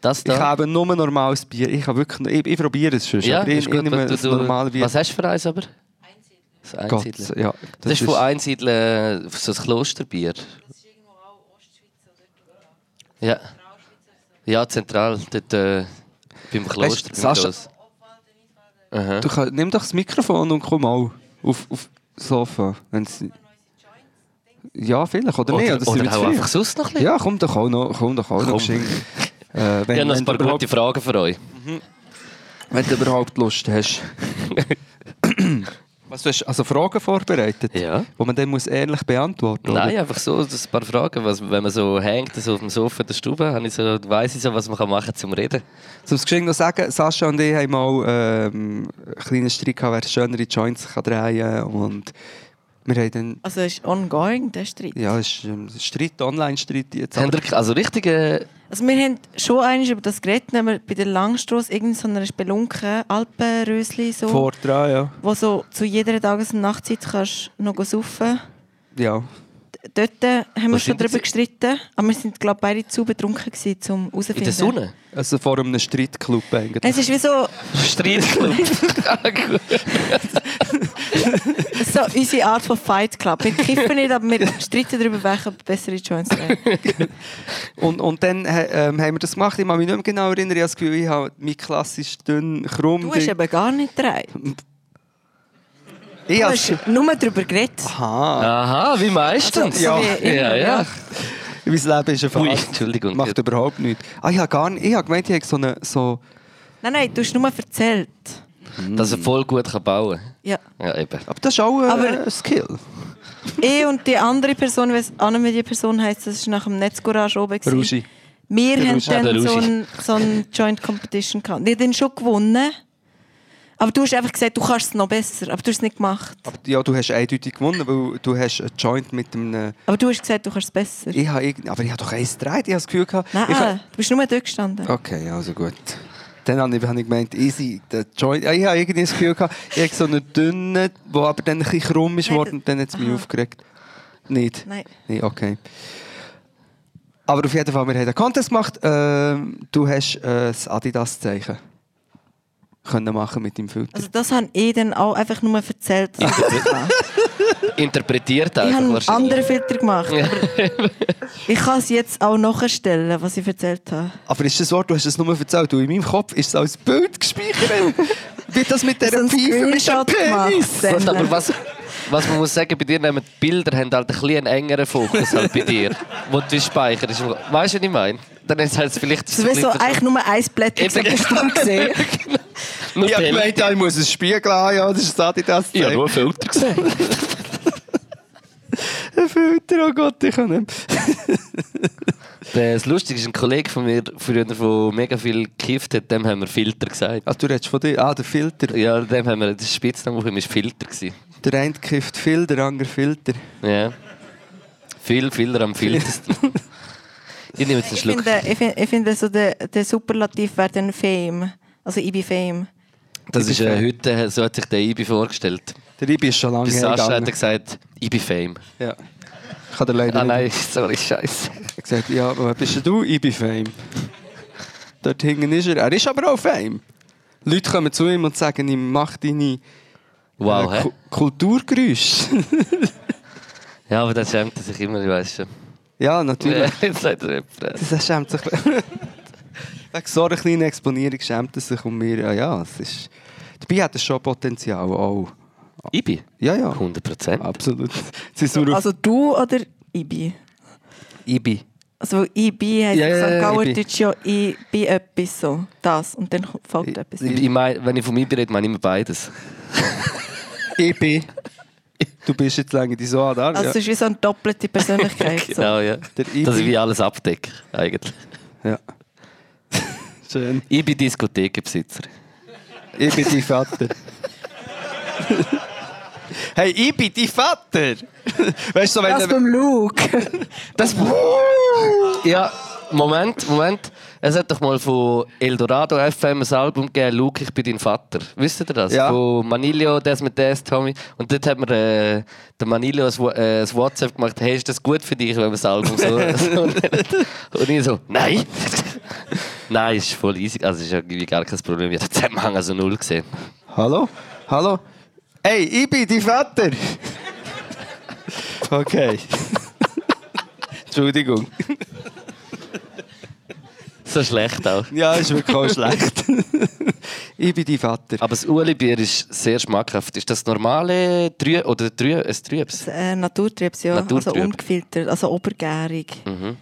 Das Ich da? habe nur normales Bier. Ich, habe wirklich, ich, ich probiere es schon. ja, aber ich, ist ich gut. nehme Du, das du, Bier. was hast du für eins aber? Das Gott, Einsiedeln. ja, Das, ist von Einsiedeln so ein Klosterbier. Ja. Ja, zentral, dort äh, beim Kloster. beim Sascha-. Aha. Du kann, nimm doch das Mikrofon und komm mal auf, auf das Sofa. Wenn's, ja, vielleicht, oder, nicht? Oder, Oder, sind oder zu auch einfach sonst noch ein bisschen. Ja, komm doch auch noch, komm doch auch noch Komm. geschenkt. Äh, wenn, Ich habe noch ein paar gute Fragen für euch. wenn du überhaupt Lust hast. Was, du hast also Fragen vorbereitet, Ja. die man dann muss ehrlich beantworten muss? Nein, einfach so, das ein paar Fragen. Was, wenn man so hängt, so auf dem Sofa der Stube, ich so, weiss ich so, was man kann machen zum Reden. Zum Geschenk noch sagen, Sascha und ich haben mal ähm, einen kleinen Streit gehabt, wer schönere Joints kann drehen kann. Und Wir haben dann, Also es ist ongoing, der Streit. ja, es ist ein Streit, Online-Streit jetzt. Habt ihr also richtige. Also wir haben schon einmal über das geredet, aber bei der Langstrasse irgendeiner so einer Spelunke, Alpenrösli, so, Vor dran, ja. wo so zu jeder Tages- und Nachtzeit kannst noch saufen Ja. Dort äh, haben wir schon darüber Sie? gestritten, aber wir sind glaube beide zu betrunken gewesen, um herauszufinden. In der Sonne? Also vor einem Streitclub eigentlich. Es ist wie so, Streitclub. so unsere Art von Fight Club. Wir kiffen nicht, aber wir streiten darüber, welche bessere Joints wären. Und, und dann äh, ähm, haben wir das gemacht. Ich kann mich nicht mehr genau erinnern. Ich habe das Gefühl, ich habe mein klassisch dünn, krumm... Du hast eben gar nicht drei. Ich Du habe hast nur darüber geredet. Aha. Aha, wie meistens. Also, Ja. ja, ja. Mein Leben ist eine Ui, Farce. Entschuldigung. Macht überhaupt nichts. Ah, ich habe gar nicht... Ich habe gemeint, ich habe so eine... So Nein, nein, du hast nur erzählt. Dass er voll gut kann bauen kann. Ja. Ja, eben. aber das ist auch äh, Aber- ein Skill. Ich und die andere Person, wie es auch nicht mehr die Person heisst, das war nach dem Netzcourage oben. gewesen. Rushi. Wir haben dann so Rushi. ein, so ein Joint Competition gehabt. Die haben dann schon gewonnen. Aber du hast einfach gesagt, du kannst es noch besser. Aber du hast es nicht gemacht. Aber, ja, du hast eindeutig gewonnen, weil du hast einen Joint mit einem... Aber du hast gesagt, du kannst es besser. Ich habe. Aber ich habe doch eins gedreht. Ich habe das Gefühl gehabt... Nein, habe- du bist nur dort gestanden. Okay, also gut. Dann habe ich, habe ich gemeint, easy, der Joint. Ich habe irgendwie das Gefühl gehabt, ich habe so einen dünnen, der aber dann ein bisschen krumm ist Nein, worden und dann hat es mich aufgeregt. Nicht? Nein. Nee, okay. Aber auf jeden Fall, wir haben einen Contest gemacht. Ähm, du hast äh, das Adidas-Zeichen können machen mit dem Filter. Also das habe ich dann auch einfach nur erzählt. ich. Interpretiert Ich einfach habe einen wahrscheinlich. anderen Filter gemacht. Aber ich kann es jetzt auch nachstellen, was ich erzählt habe. Aber ist das Wort, du hast es nur erzählt, du in meinem Kopf ist es als Bild gespeichert. Wie das mit dieser Pfeife mit dem gemacht. Aber was, was man muss sagen, bei dir nehmen die Bilder haben halt ein bisschen einen engeren Fokus halt bei dir, wo du speicherst. Weißt du, was ich meine? Dann ist halt vielleicht Das wäre so eigentlich nur ein du gesehen. nur Ich habe gemeint, ja, ich muss einen Spiegel haben, ja, das ist das Adidas-Zeichen. Ich habe nur Filter gesehen. Ein Filter, oh Gott, ich kann nicht. Das Lustige ist, ein Kollege von mir, früher, der mega viel gekifft hat, dem haben wir Filter gesagt. Ah, du redest von dir? Ah, der Filter. Ja, dem haben wir, das Spitzname von ihm war Filter. Gewesen. Der eine kifft viel, der andere Filter. Ja. Viel, viel am filtersten. Ich nehme jetzt einen Ich Schluck. finde, ich finde, ich finde so der, der Superlativ wäre dann Fame. Also ich bin Fame. Das ist äh, heute, so hat sich der Ibi vorgestellt. Der Ibi ist schon lange Bis Sascha hat er hergegangen. gesagt, Ibi Fame. Ja. Ich kann dir leider Ah nicht- nein, sorry, scheiße. Er hat gesagt, ja, wer bist denn du? Ibi Fame. Dort hinten ist er. Er ist aber auch Fame. Leute kommen zu ihm und sagen ihm, mach deine Wow, äh, hä? Ku- Kulturgeräusche. Ja, aber das schämt er sich immer, ich weiß schon. Ja, natürlich. Das schämt sich. Wegen so einer kleinen Exponierung schämt er sich um mir. Ja, ja, es ist... Dabei hat er schon Potenzial. Oh. Ibi? Ja, ja. 100 Prozent. Absolut. Es Also du oder Ibi? Ibi. Also Ibi heisst Ja, ja, ja, ja, St. Gauer Ibi. Deutsch ja ich bin etwas so. Das. Und dann folgt etwas. Ich, ich mein, wenn ich von Ibi rede, meine ich immer beides. Ibi. Du bist jetzt lange die so an, oder? Also es ist wie so eine doppelte Persönlichkeit. so. Genau, ja. Der Ibi. Dass ich wie alles abdecke, eigentlich. ja. Schön. Ibi Diskothekenbesitzer. Ich bin dein Vater. hey, ich bin dein Vater! weißt du, wenn Das du. beim Luke. Das. Ja, Moment, Moment. Es hat doch mal von Eldorado FM ein Album gegeben, Luke, ich bin dein Vater. Wisst ihr das? Ja. Von Manilio, das mit das, Tommy. Und dort hat mir äh, der Manilio ein, äh, ein WhatsApp gemacht, hey, ist das gut für dich, wenn man das Album so... und ich so, nein. nein, ist voll easy. Also ist irgendwie gar kein Problem. Ich habe den Zusammenhang also null gesehen. Hallo? Hallo? Hey, ich bin dein Vater! okay. Entschuldigung. So schlecht auch. Ja, ist wirklich auch schlecht. ich bin dein Vater. Aber das Ueli-Bier ist sehr schmackhaft. Ist das normale Trü oder Trü ein Trübs? äh, Naturtrübs, ja. Naturtrüb. Also ungefiltert, also obergärig. Mhm.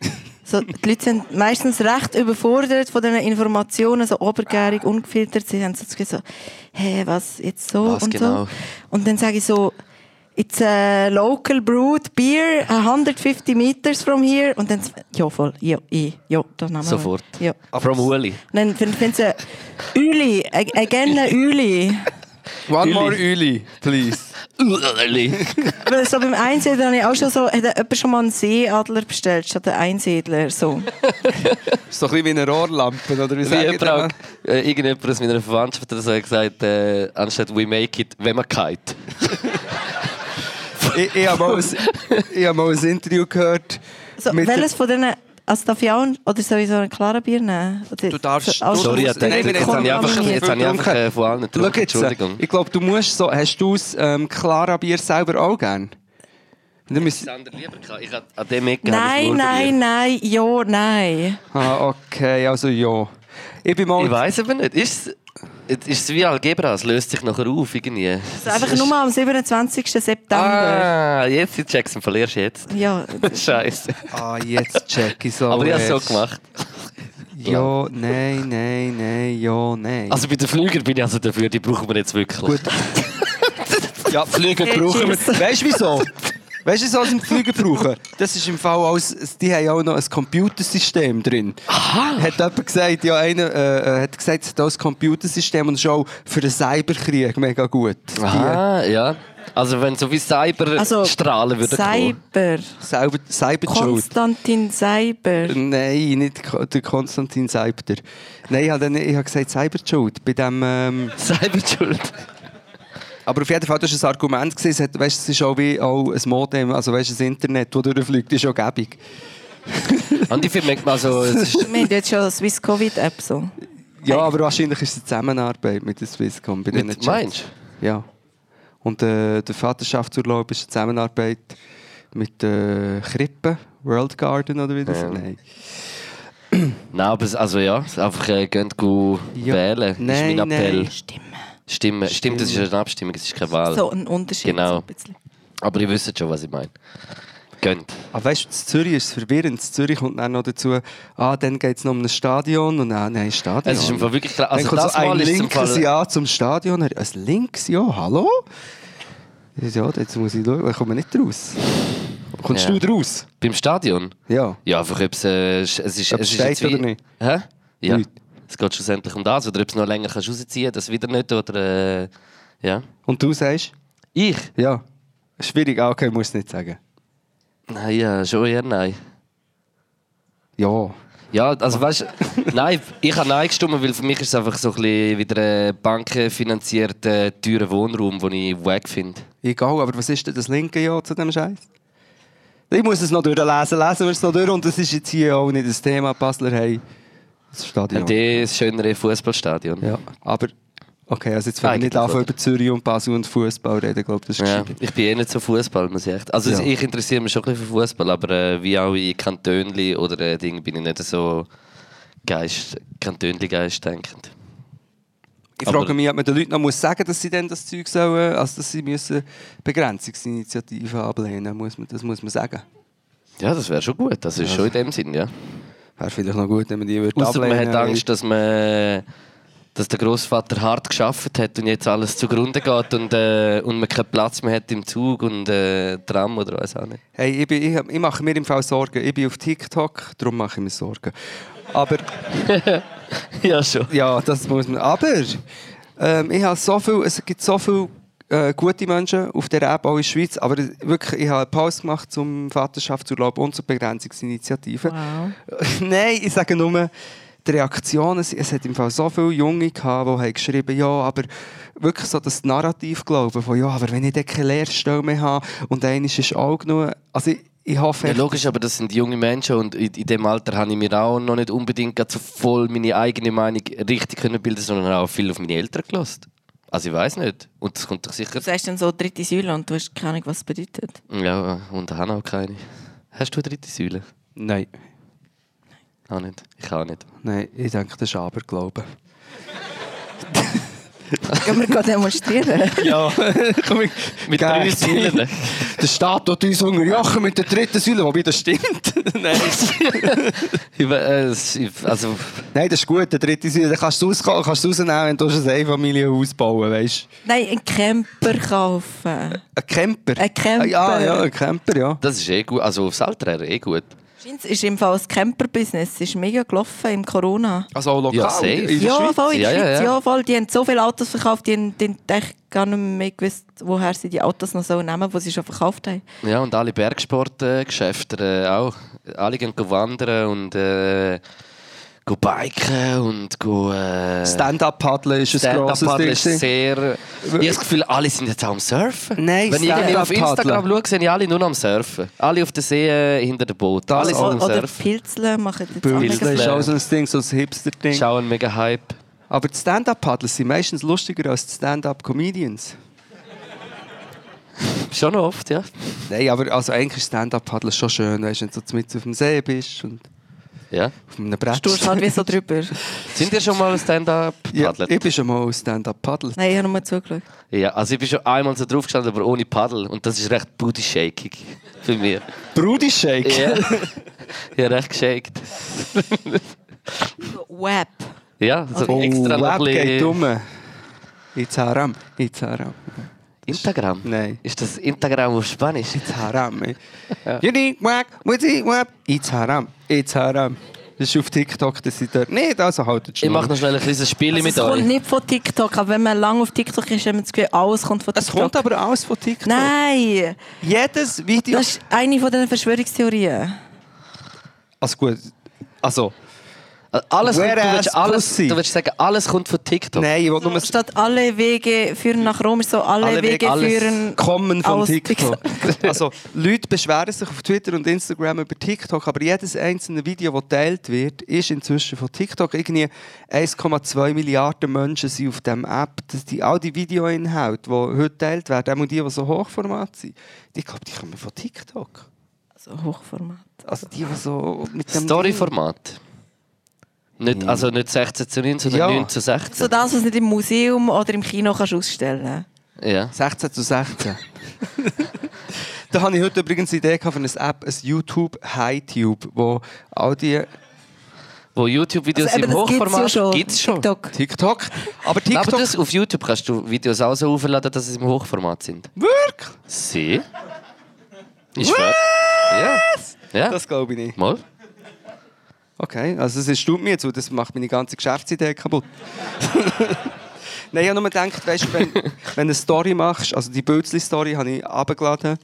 So, die Leute sind meistens recht überfordert von diesen Informationen, so obergärig, ungefiltert. Sie haben so so, hä, was, jetzt so Was und genau? so. Und dann sage ich so, it's a local brewed beer, 150 meters from here. Und dann, ja voll, ja, ich, ja, das nehmen wir. Sofort. Ja. From. Und dann finden sie, ag- again a Üli. One Üli. more Üli, please. Weil so beim Einsiedler habe ich auch schon so, hat jemand schon mal einen Seeadler bestellt, statt einen Einsiedler, so. So ein bisschen wie eine Rohrlampe, oder wie die auch- äh, irgendjemand aus meiner Verwandtschaft hat gesagt, äh, anstatt we make it, wenn man kite. Ich, ich habe mal, ein- ich habe mal ein Interview gehört. so welches von denen, also darf ich auch, ein- oder soll ich so ein klarer Bier nehmen? Oder, Du darfst- so, auch du- Sorry, du- dachte, Nein, jetzt habe ich einfach, jetzt habe ich einfach äh, von allen getrunken. jetzt, äh, Entschuldigung. ich glaube, du musst so, hast du das ähm, Clara-Bier selber auch gern? Du musst, Ich hab- an dem Ecken habe ich Nein, nein, nein, ja, nein. ah, okay, also ja. Ich bin mal... Ich weiß aber nicht. Ist ist es wie Algebra? Es löst sich nachher auf irgendwie. Also einfach nur am 27. September. Ah, jetzt die Jackson verlierst du jetzt. Ja, Scheiße. Ah, jetzt check ich so. Aber ich habe es so gemacht. Ja, nein, nein, nein, ja, nein. Also bei den Flügern bin ich also dafür, die brauchen wir jetzt wirklich. Gut. ja, Flüge Hey, brauchen wir. Weißt du wieso? Weißt du, was sie mit Flügen brauchen? Das ist im Fall alles, die haben auch noch ein Computersystem drin. Aha. Hat jemand gesagt, ja, einer äh, äh, hat gesagt, es hat auch ein Computersystem und ist auch für den Cyberkrieg mega gut. Ah, ja. Also wenn so wie Cyber also strahlen würde kommen. Cyber. Die Cyber, Cyberschuld. Konstantin Cyber. Nein, nicht der Konstantin Seibter. Nein, ich habe dann- ich habe gesagt Cyberschuld. Bei dem, ähm, Cyberschuld. Aber auf jeden Fall, das war ein Argument. Gewesen. Es, hat, weißt, es ist auch wie auch ein Modem, also weißt, das Internet, das durchfliegt, ist auch gäbig. Und ich finde, also, es ist, Wir haben jetzt schon eine Swiss Covid App so. Ja, aber wahrscheinlich ist es eine Zusammenarbeit mit der Swisscom. Bei mit, Chats. meinst Ja. Und äh, der Vaterschaftsurlaub ist eine Zusammenarbeit mit der Krippe, World Garden oder wie das Ja. Nein. du? Nein, aber es- also ja, einfach äh, geht go Ja. wählen. ist Nein, mein Appell. nein. Stimmen. Stimmen. Stimmt, das ist eine Abstimmung, es ist keine Wahl. So ein Unterschied. Genau. So ein bisschen. Aber ihr wisst schon, was ich meine. Gönnt. Aber weißt du, Zürich ist es verwirrend. Zürich kommt dann noch dazu, ah, dann geht es noch um ein Stadion und dann, nein, Stadion. Es ist im Fall wirklich klar. Also kommt das so ein ist linkes Fall... Ja zum Stadion. Ein linkes Ja, hallo? Ja, jetzt muss ich schauen, ich komme nicht raus. Kommst Ja. du raus? Beim Stadion? Ja. Ja, einfach ob es... Äh, es ist, Ob es es ist steht wie- oder nicht? Hä? Ja. Nicht. Es geht schlussendlich um das. Oder ob es noch länger kannst rausziehen kannst, das wieder nicht. Oder... Äh, ja. Und du sagst? Ich? Ja. Schwierig, ah, okay, muss nicht sagen. Nein, ja, schon eher nein. Ja. Ja, also weißt du, nein, ich habe Nein gestimmt, weil für mich ist es einfach so ein bisschen wieder ein bankenfinanzierter, teurer Wohnraum, den ich wack finde. Egal, aber was ist denn das linke Ja zu dem Scheiß? Ich muss es noch durchlesen, lesen wir es noch durch und das ist jetzt hier auch nicht das Thema. Basler haben das Stadion. Ja. Das schönere Fußballstadion. Ja, aber okay, also jetzt wenn wir nicht anfangen über Zürich und Basel und Fußball reden, glaube ich, das ist Ja, ich bin eh nicht so Fußball, muss ich echt. Also Ja. ich interessiere mich schon ein bisschen für Fußball, aber äh, wie auch in Kantönli oder äh, Ding bin ich nicht so Geist, Kantönli Geist denkend. Ich Aber- frage mich, ob man den Leuten noch muss sagen dass sie dann das Zeug sollen, also dass sie müssen Begrenzungsinitiativen ablehnen muss man, Das muss man sagen. Ja, das wäre schon gut. Das ist schon in dem Sinn, ja. Wäre vielleicht noch gut, wenn man die würde man ablehnen hat Angst, dass man dass der Großvater hart geschafft hat und jetzt alles zugrunde geht und, äh, und man keinen Platz mehr hat im Zug und äh, Tram oder was auch nicht. Hey, ich, bin, ich, ich mache mir im Fall Sorgen. Ich bin auf TikTok, darum mache ich mir Sorgen. Aber Ja, schon. ja, das muss man. Aber ähm, ich habe so viel, es gibt so viele äh, gute Menschen auf der App, auch in der Schweiz. Aber wirklich, ich habe einen Pause gemacht zum Vaterschaftsurlaub und zur Begrenzungsinitiative. Wow. Nein, ich sage nur, die Reaktionen, es hat im Fall so viele Junge gehabt, die haben geschrieben, ja, aber wirklich so das Narrativ glauben von, ja, aber wenn ich dann keine Lehrstelle mehr habe und eines ist auch genug, also ich, ich hoffe Ja, logisch, aber das sind junge Menschen und in, in dem Alter habe ich mir auch noch nicht unbedingt so voll meine eigene Meinung richtig können bilden, sondern auch viel auf meine Eltern gelassen. Also ich weiß nicht. Und das kommt doch sicher. Du sagst dann so dritte Säule und du hast keine Ahnung, was es bedeutet. Ja, und ich habe auch keine. Hast du eine dritte Säule? Nein, Auch nicht. Ich auch nicht. nein, ich denke, das ist Aberglauben. Gehen wir gerade demonstrieren? Ja, komm ich. Mit drei Säulen. Der Staat tut uns unter Jochen mit der dritten Säule, wobei das stimmt. Nein. Äh, also, Nein, das ist gut, der dritte Säule, den kannst du, raus, kannst du rausnehmen, wenn du ein Einfamilienhaus bauen weißt Nein, einen Camper kaufen. Ein Camper? Ein Camper. Ah, Ja, ja, ein Camper, ja. das ist eh gut. Also aufs Alter eh gut. Es ist im Fall das Camper-Business ist mega gelaufen im Corona. Also auch lokal Ja, safe. in der Ja, Schweiz. voll in der Ja, ja, Schweiz. ja. Ja, voll. Die haben so viele Autos verkauft, die haben, die haben echt gar nicht mehr gewusst, woher sie die Autos noch so nehmen, die sie schon verkauft haben. Ja, und alle Bergsportgeschäfte äh, auch. Alle gehen go wandern und äh, go biken und go. Äh, Stand-up-Paddeln ist ein grosses Ding. ist sehr. Ich habe das Gefühl, alle sind jetzt auch am Surfen. Nein, Wenn ich irgendwie auf. Instagram schaue, sind ja alle nur noch am Surfen. Alle auf der See äh, hinter dem Boot. Das alle sind am Oder Surfen. Pilzeln machen jetzt mega ist auch so ein Ding, so ein Hipster-Ding. Schauen mega Hype. Aber die Stand-up-Paddler sind meistens lustiger als die Stand-up-Comedians. Schon oft, ja. Nein, aber also eigentlich ist Stand-up-Paddeln schon schön, weißt, wenn du so mit auf dem See bist und ja. auf einem Brett Du halt wie so drüber. Sind ihr schon mal Stand-up Ja, ich bin schon mal Stand-up-Paddler. Nein, ich habe nur zugeschaut. Ja, also ich bin schon einmal so drauf gestanden, aber ohne Paddel. Und das ist recht booty-shaking für mich. Brudi-Shake. Ja. ja, recht geshakt. Web. Ja, so Oh, extra noch ein Web geht bisschen... um. Ins Haram. Ins Haram. Instagram? Nein. Ist das Instagram auf Spanisch? Ins Haram. ey. Web, Witty Web. Ins Haram. Ins Haram. Das ist auf TikTok, das sind dort nicht, also haltet Ich mache noch schnell ein kleines Spiel Also mit es kommt euch. nicht von TikTok, aber wenn man lange auf TikTok ist, hat man das Gefühl, alles kommt von Es TikTok. kommt aber alles von TikTok. Nein! Jedes Video. Das ist eine von den Verschwörungstheorien. Also gut. Also, Alles kommt, du, willst alles, du willst sagen, alles kommt von TikTok. nein, ich will nur Statt alle Wege führen nach Rom ist so alle, Alle Wege, Wege führen kommen von TikTok. also, Leute beschweren sich auf Twitter und Instagram über TikTok, aber jedes einzelne Video, das geteilt wird, ist inzwischen von TikTok. Irgendwie 1,2 Milliarden Menschen sind auf dieser App. Das die, all die Videoinhalte, die heute geteilt werden, auch die, die so Hochformat sind, ich glaube, die kommen von TikTok. So Hochformat. Also die, die so mit dem Storyformat. Nicht, also nicht 16 zu 9, sondern Ja. 9 zu 16. So das, was du nicht im Museum oder im Kino kannst ausstellen Ja. 16 zu 16. da habe ich heute übrigens die Idee gehabt für eine App, ein YouTube HiTube, wo all die Wo YouTube-Videos Also im Hochformat ja schon. gibt's schon. TikTok. TikTok. Aber Aber TikTok. das, auf YouTube kannst du Videos auch so aufladen, dass sie im Hochformat sind. Wirklich? Sie? Ich schwör. Ja. Ja. Das glaube ich nicht. Mal. Okay, also es stimmt mir jetzt, weil das macht meine ganze Geschäftsidee kaputt. Nein, ich habe nur gedacht, weißt, wenn, wenn du eine Story machst, also die Bildli-Story habe ich abgeladen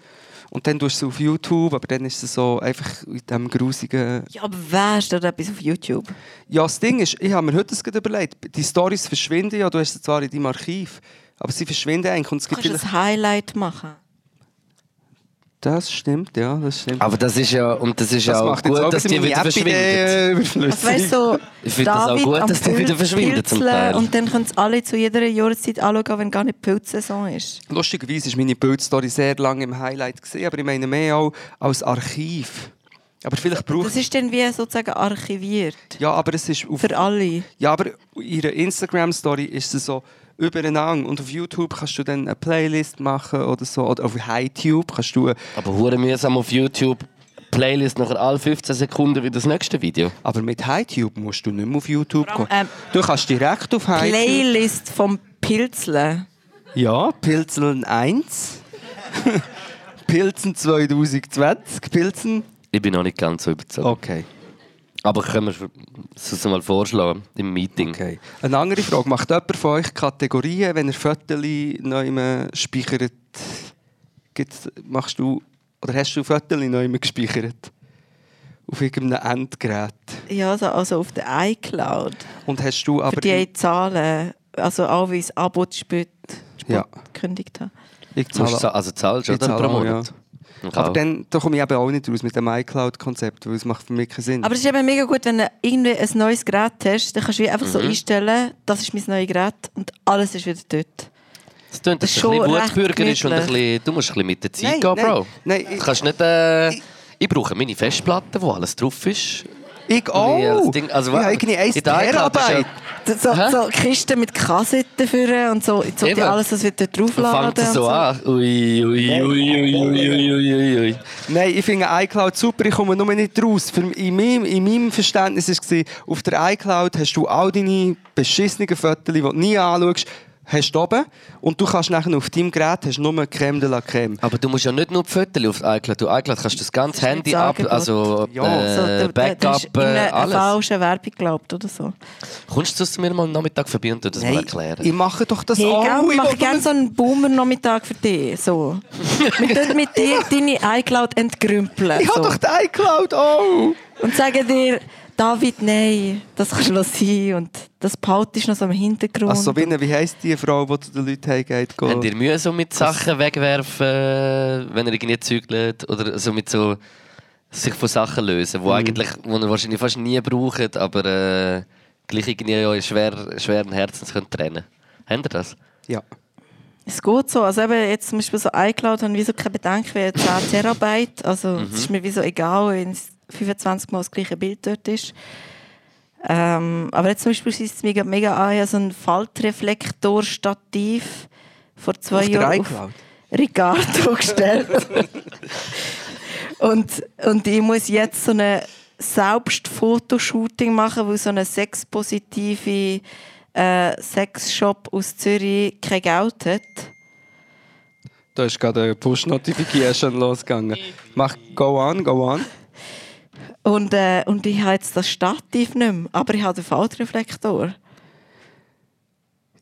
und dann tust du sie auf YouTube, aber dann ist es so einfach in diesem grusigen... Ja, aber wer steht etwas auf YouTube? Ja, das Ding ist, ich habe mir heute das gerade überlegt, die Stories verschwinden ja, du hast sie zwar in deinem Archiv, aber sie verschwinden eigentlich und es gibt Kannst du ein Highlight machen? Das stimmt, ja, das stimmt. Aber das ist ja, und das ist ja das auch gut, auch dass die wieder. Also weißt du, so Ich finde das auch gut, am dass die wieder zum Teil. Und dann können es alle zu jeder Jahreszeit anschauen, wenn gar nicht Pilzsaison ist. Lustigerweise war meine Bildstory sehr lange im Highlight, gewesen, aber ich meine mehr auch als Archiv. Aber vielleicht braucht Das ist dann wie sozusagen archiviert. Ja, aber es ist auf, Für alle. ja, aber ihre Instagram-Story ist es so übereinander. Und auf YouTube kannst du dann eine Playlist machen oder so. Oder auf HiTube kannst du. Aber hure mühsam auf YouTube. Playlist nachher alle 15 Sekunden wie das nächste Video. Aber mit HiTube musst du nicht mehr auf YouTube gehen. ähm, du kannst direkt auf HiTube. Playlist vom Pilzeln. Ja, Pilzeln 1. Pilzen 2020. Pilzen. Ich bin noch nicht ganz so überzeugt. Okay. Aber können wir es mal vorschlagen im Meeting? Okay. Eine andere Frage. Macht jemand von euch Kategorien, wenn er Fotos neu speichert? Gibt's, machst du, oder hast du Fotos neu gespeichert? Auf irgendeinem Endgerät. Ja, also, also auf der iCloud. Und hast du aber... Für die Zahlen. Also auch wie das Abo spät Ja. gekündigt habe. ich zahle, za- also zahlst du Ich oder zahle pro Monat? Ich aber dann da komme ich eben auch nicht raus mit dem iCloud-Konzept, weil es macht für mich keinen Sinn. Aber es ist eben mega gut, wenn du irgendwie ein neues Gerät hast, dann kannst du einfach Mhm. so einstellen, das ist mein neues Gerät und alles ist wieder dort. Das klingt, dass Das ein ist bisschen schon recht Wutbürger ist und ein bisschen, du musst ein bisschen mit der Zeit Nein, gehen, nein, Bro. nein, du ich- kannst nicht... Äh, ich brauche meine Festplatte, wo alles drauf ist. Ich Nee, auch! das Ding- also ich habe irgendwie 1 in der iCloud ist ja- Terabyte. So, Hä? so Kisten mit Kassetten führen und so, so die Eben. alles, was wieder Dann draufladen. fängt es und so an. Ui, ui, ui, ui, ui, ui, ui, ui. Nein, ich finde iCloud super, ich komme nur nicht raus. Für, in, meinem, in meinem Verständnis war es, auf der iCloud hast du all deine beschissenen Fotos, die du nie anschaust, hast du oben und du kannst nachher auf deinem Gerät hast nur Creme de la Creme. Aber du musst ja nicht nur die Fotos auf iCloud. Du iCloud kannst das ganze Das Handy ab, also Ja. äh, So, der- der Backup, ist in äh, eine alles. falsche Werbung geglaubt oder so. Kommst du zu mir mal am Nachmittag vorbei und das mal erklären? ich mache doch das Hey, auch. gell, Ich mache gerne so einen Boomer-Nachmittag für dich. So. Wir tun mit dir deine iCloud entgrümpeln. Ich habe so. doch die iCloud auch. Und sagen dir, David, nein, das kannst du lassen. Und das behaltest du noch so im Hintergrund. Also, wie, wie heisst die Frau, die zu den Leuten heimgeht? go- Habt ihr Mühe so mit Sachen wegwerfen, wenn ihr irgendwie zügelt? Oder so mit so sich von Sachen lösen, Mhm. wo eigentlich, wo ihr wahrscheinlich fast nie braucht, aber äh, gleich irgendwie euch schwer, schweren Herzens könnt trennen. Habt ihr das? Ja. Ist gut so. Also eben jetzt zum Beispiel so iCloud haben wir so keine Bedenken wie 10 Terabyte. Also es ist mir wie so egal, wenn es 25 Mal das gleiche Bild dort ist. Ähm, aber jetzt zum Beispiel ist es mega, mega an, ich habe so ein Faltreflektor-Stativ vor zwei Auf Jahren iCloud? Ricardo gestellt. und, und ich muss jetzt so ein Selbstfotoshooting machen, weil so eine sexpositive äh, Sexshop aus Zürich kein Geld hat. Da ist gerade eine Push-Notification losgegangen. Mach, go on, go on. Und, äh, und ich habe jetzt das Stativ nicht mehr, aber ich habe den Faltreflektor.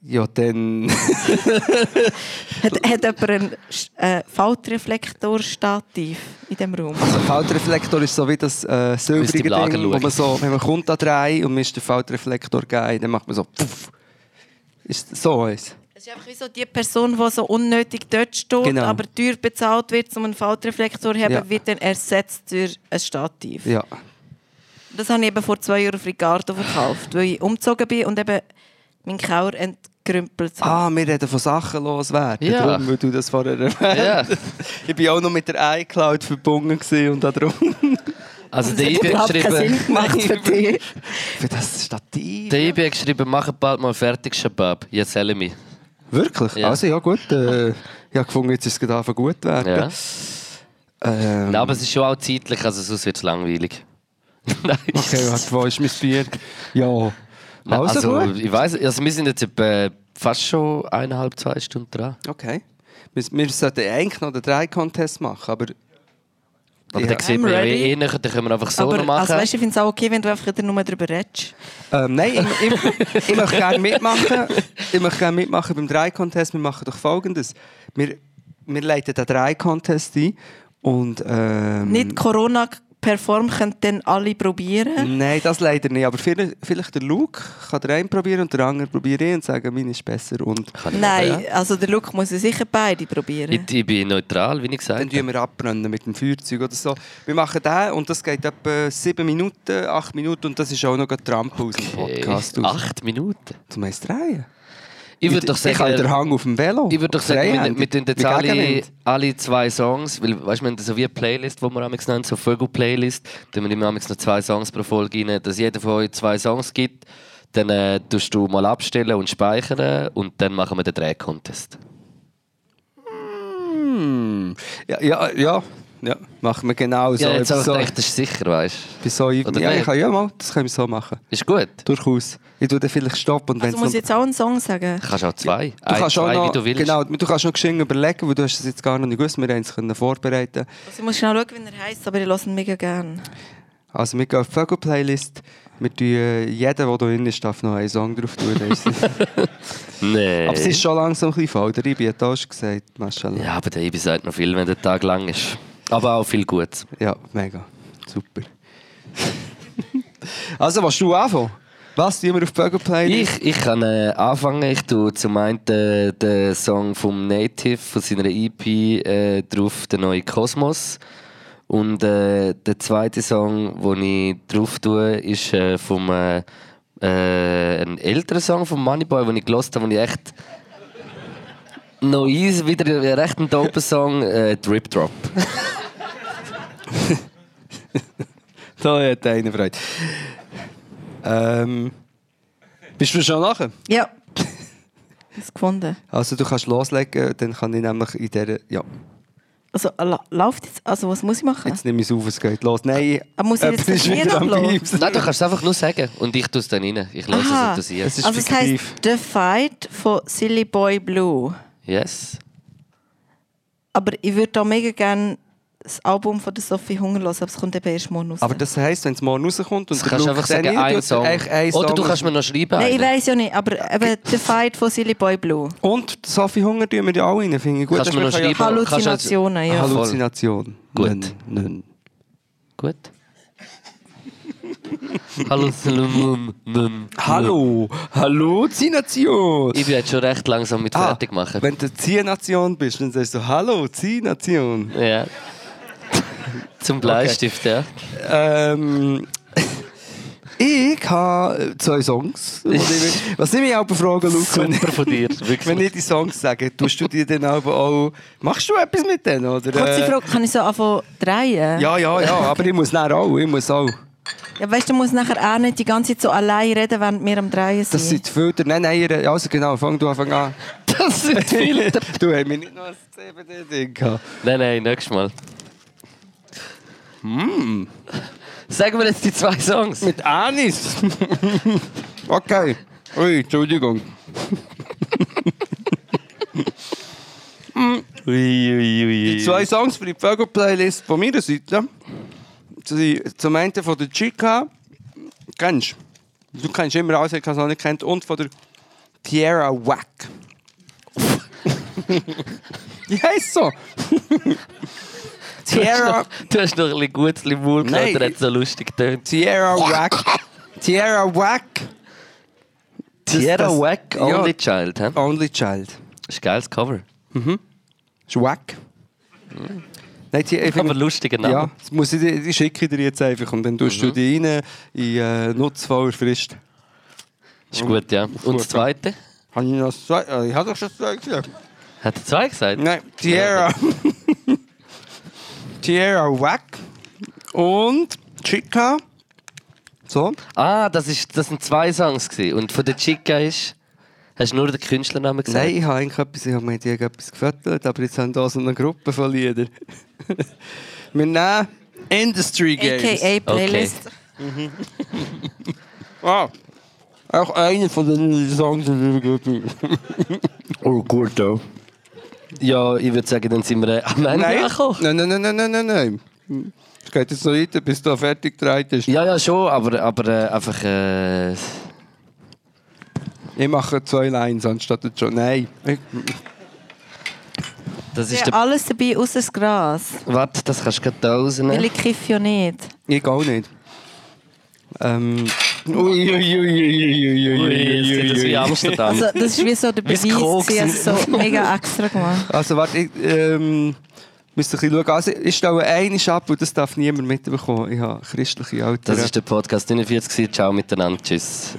Ja, dann. Hat, hat jemand ein äh, Faltreflektor-Stativ in diesem Raum? Der Faltreflektor ist so wie das äh, silbrige Ding, wo man so, wenn man kommt an drei und man ist der Faltreflektor geil, dann macht man so. Puff. Ist so eins. Ist einfach wie so die Person, die so unnötig dort steht, Genau. aber teuer bezahlt wird, um einen Faltreflektor zu haben, Ja. wird dann ersetzt durch ein Stativ. Ja. Das habe ich eben vor zwei Jahren auf Ricardo verkauft, weil ich umgezogen bin und eben meinen Kauer entgrümpelt habe. Ah, wir reden von Sachen loswerden. Ja. Darum, weil du das vorher erwähnt Ja. Ich war auch noch mit der iCloud verbunden und darum. Also der hat IB geschrieben, gemacht für dich. Für das Stativ. der IB geschrieben, mach bald mal fertig, Shabab. Jetzt erzähl mich. Wirklich? Ja. Also ja gut. Äh, ich habe gefunden, jetzt ist es gerade gut werden. Ja. Ähm, Nein, aber es ist schon auch zeitlich, also sonst wird es langweilig. Nein. okay, warte, wo ist mein Bier? Ja. Nein, Also, also, ich weiß, also wir sind jetzt etwa fast schon eineinhalb, zwei Stunden dran. Okay. Wir, wir sollten eigentlich noch den Drei-Contest machen, aber... Aber Ja. dann sieht I'm man ja eh näher, dann können wir einfach so aber noch machen. also, weißt, du, ich finde es auch okay, wenn du einfach nur darüber redest. Ähm, nein, ich, ich, ich möchte gerne mitmachen. Ich möchte gerne mitmachen beim Drei-Contest. Wir machen doch folgendes. Wir, wir leiten den Drei-Contest ein und... Ähm, Nicht Corona-Perform können dann alle probieren. Nein, das leider nicht. Aber vielleicht, vielleicht der Luke kann der einen probieren und der andere probiert ihn und sagen, meine ist besser. Und Kann ich Nein, machen, ja. also der Luke muss ja sicher beide probieren. Ich, ich bin neutral, wie ich gesagt dann habe. tun wir abbrennen mit dem Feuerzeug oder so. Wir machen den und das geht etwa sieben Minuten, acht Minuten und das ist auch noch ein Trampo aus dem Podcast. Acht Minuten? Du meinst drehen? Ich würde doch den sagen, Hang auf dem Velo. ich würde doch sagen, wir, wir tun jetzt Mit alle, zwei Songs, weil weißt, wir haben so wie eine Playlist, die wir amigs nennen, so Vögel-Playlist, da wir immer amigs noch zwei Songs pro Folge rein, dass jeder von euch zwei Songs gibt, dann äh, tust du mal abstellen und speichern und dann machen wir den Dreh-Contest. Hm. Ja, ja, ja, ja, machen wir genau so. Ja, jetzt habe ich so, gedacht, das ist sicher, weißt bei so Oder ja, nicht? ich kann, ja, mal, das können wir so machen. du? Ist gut. Durchaus. Ich tue dann vielleicht stoppen und also wenn's muss noch- ich jetzt auch einen Song sagen? Du kannst auch zwei. Du Ein, kannst auch zwei, noch, wie du willst. Genau, du kannst noch geschwind überlegen, weil du hast es jetzt gar noch nicht gewusst. Wir haben es können vorbereiten. Also ich muss schnell schauen, wie er heisst, aber ich höre ihn mega gerne. Also wir gehen auf die Vögel-Playlist. Wir tun, äh, jeder, der da drin ist, darf noch einen Song drauf tun. Nee. aber es ist schon langsam ein bisschen voll. Der Ibi hat auch schon gesagt, Maschallah. Ja, aber der Ibi sagt noch viel, wenn der Tag lang ist. Aber auch viel Gutes. Ja, mega. Super. also, was du anfangen? Was tun wir auf die Vögel-Playlist? Ich, ich kann äh, anfangen. Ich tue zum einen den, den Song vom Native, von seiner EP, äh, drauf, der neue Kosmos. Und äh, der zweite Song, den ich drauf tue, ist äh, vom, äh, äh, ein älterer Song von Moneyboy, den ich gelost habe, den ich echt noch easy, wieder ein recht ein doper Song, äh, Drip Drop. Da hat einer Freude. Ähm, bist du schon nachher? Ja. Das gefunden. Also du kannst loslegen, dann kann ich nämlich in dieser... Ja. Also, la läuft jetzt? Also, was muss ich machen? Jetzt nehme ich es auf, es geht los. Nein, Ah, muss ich etwas jetzt ist wieder am. Nein, du kannst es einfach nur sagen und ich tue es dann rein. Ich lasse es interessieren. Es ist also, es heisst The Fight von Silly Boy Blue. Yes. Aber ich würde da mega gerne das Album von der Sophie Hunger hören, aber es kommt eben erst morgen raus. Aber das heisst, wenn es morgen rauskommt und kannst du Luke einfach sagen, ein Song. eigentlich ein Oder Song du kannst mir noch schreiben. Nein, ich einen. weiß ja nicht, aber eben The Fight von Silly Boy Blue. Und Sophie Hunger tun wir ja auch rein, finde ich gut. Kannst du mir noch schreiben? Halluzinationen, ja. voll. Halluzination. Gut. Nein. Gut. Hallo, Salomon. Hallo, Halluzination. Ich bin jetzt schon recht langsam mit Ah, fertig machen. Wenn du Ziernation bist, dann sagst du Hallo, Ziernation. Ja. Zum Bleistift, ja. Ähm, ich habe zwei Songs. Was ich, mich auch frage, Luke, wenn, Super von dir, wirklich. wenn ich die Songs sage, tust du die dann aber auch... Machst du etwas mit denen, oder? Kurze äh, Frage, kann ich so anfangen drehen? Ja, ja, ja, aber ich muss nachher auch, ich muss auch. Ja weißt du, du musst nachher auch nicht die ganze Zeit so allein reden, während wir am Drehen sind. Das sind die Filter. Nein, nein, also genau, fang du an. Das sind Filter. du hast mich nicht noch ein CBD-Ding gehabt. Nein, nein, nächstes Mal. Sagen wir jetzt die zwei Songs. Mit Anis. okay. Ui, Entschuldigung. Ui, ui, ui. Die zwei Songs für die Vögel-Playlist von meiner Seite sind zum einen von der Chica. Kennst du? Du kennst immer alles, ich habe es noch nicht kennt. Und von der Tierra Wack. Die heisst so. Tierra, du hast noch ein bisschen gutes Limul gehabt, der hat so lustig getönt. Tierra Wack. Tierra Wack. Tierra Wack. Only Child. He? Only Child. Das ist ein geiles Cover. ist wack. Nein, die, ich Aber lustiger Name. Ja, das muss ich, die schicke ich dir jetzt einfach und dann tust du die rein in äh, nutzvoller Frist. Ist gut, ja. Und das zweite? Habe ich noch zwei? äh, Ich habe doch schon zwei gesagt. Hat er zwei gesagt? Nein, Tierra. Tierra Wack und Chica. So. Ah, das, ist, das sind zwei Songs. Gewesen. Und von der Chica ist. Hast du nur den Künstlernamen gesagt? Nein, ich habe eigentlich etwas, ich habe mir die etwas gefüttert, aber jetzt haben da so eine Gruppe von Liedern. Wir nehmen Industry Games. AKA Playlist. Ah, auch einer von den Songs, die ich gut Oh, gut, auch. Ja, ich würde sagen, dann sind wir äh, am Ende Nein, angekommen. nein, nein, nein, nein, nein, nein. Es geht jetzt so weiter, bis du fertig gedreht bist. Ja, ja, schon, aber, aber äh, einfach. Äh, Ich mache zwei Lines anstatt der John. Nein. Ich, das ist Ja, alles dabei, außer das Gras. Warte, das kannst du gerade da Weil rausnehmen. ich kiff ja nicht. ich auch nicht. Ähm. Ui, ui, ui, ui, ui, ui, Ui, jetzt wird das wie Amsterdam. Also, das ist wie so der Beweis, Koks gewesen, also so mega extra gemacht. Also warte, ich ähm, müsste ein bisschen schauen. Also, ich stelle einen ab und das darf niemand mitbekommen. Ich habe christliche Eltern. Das ist der Podcast 49. gewesen. Ciao miteinander. Tschüss.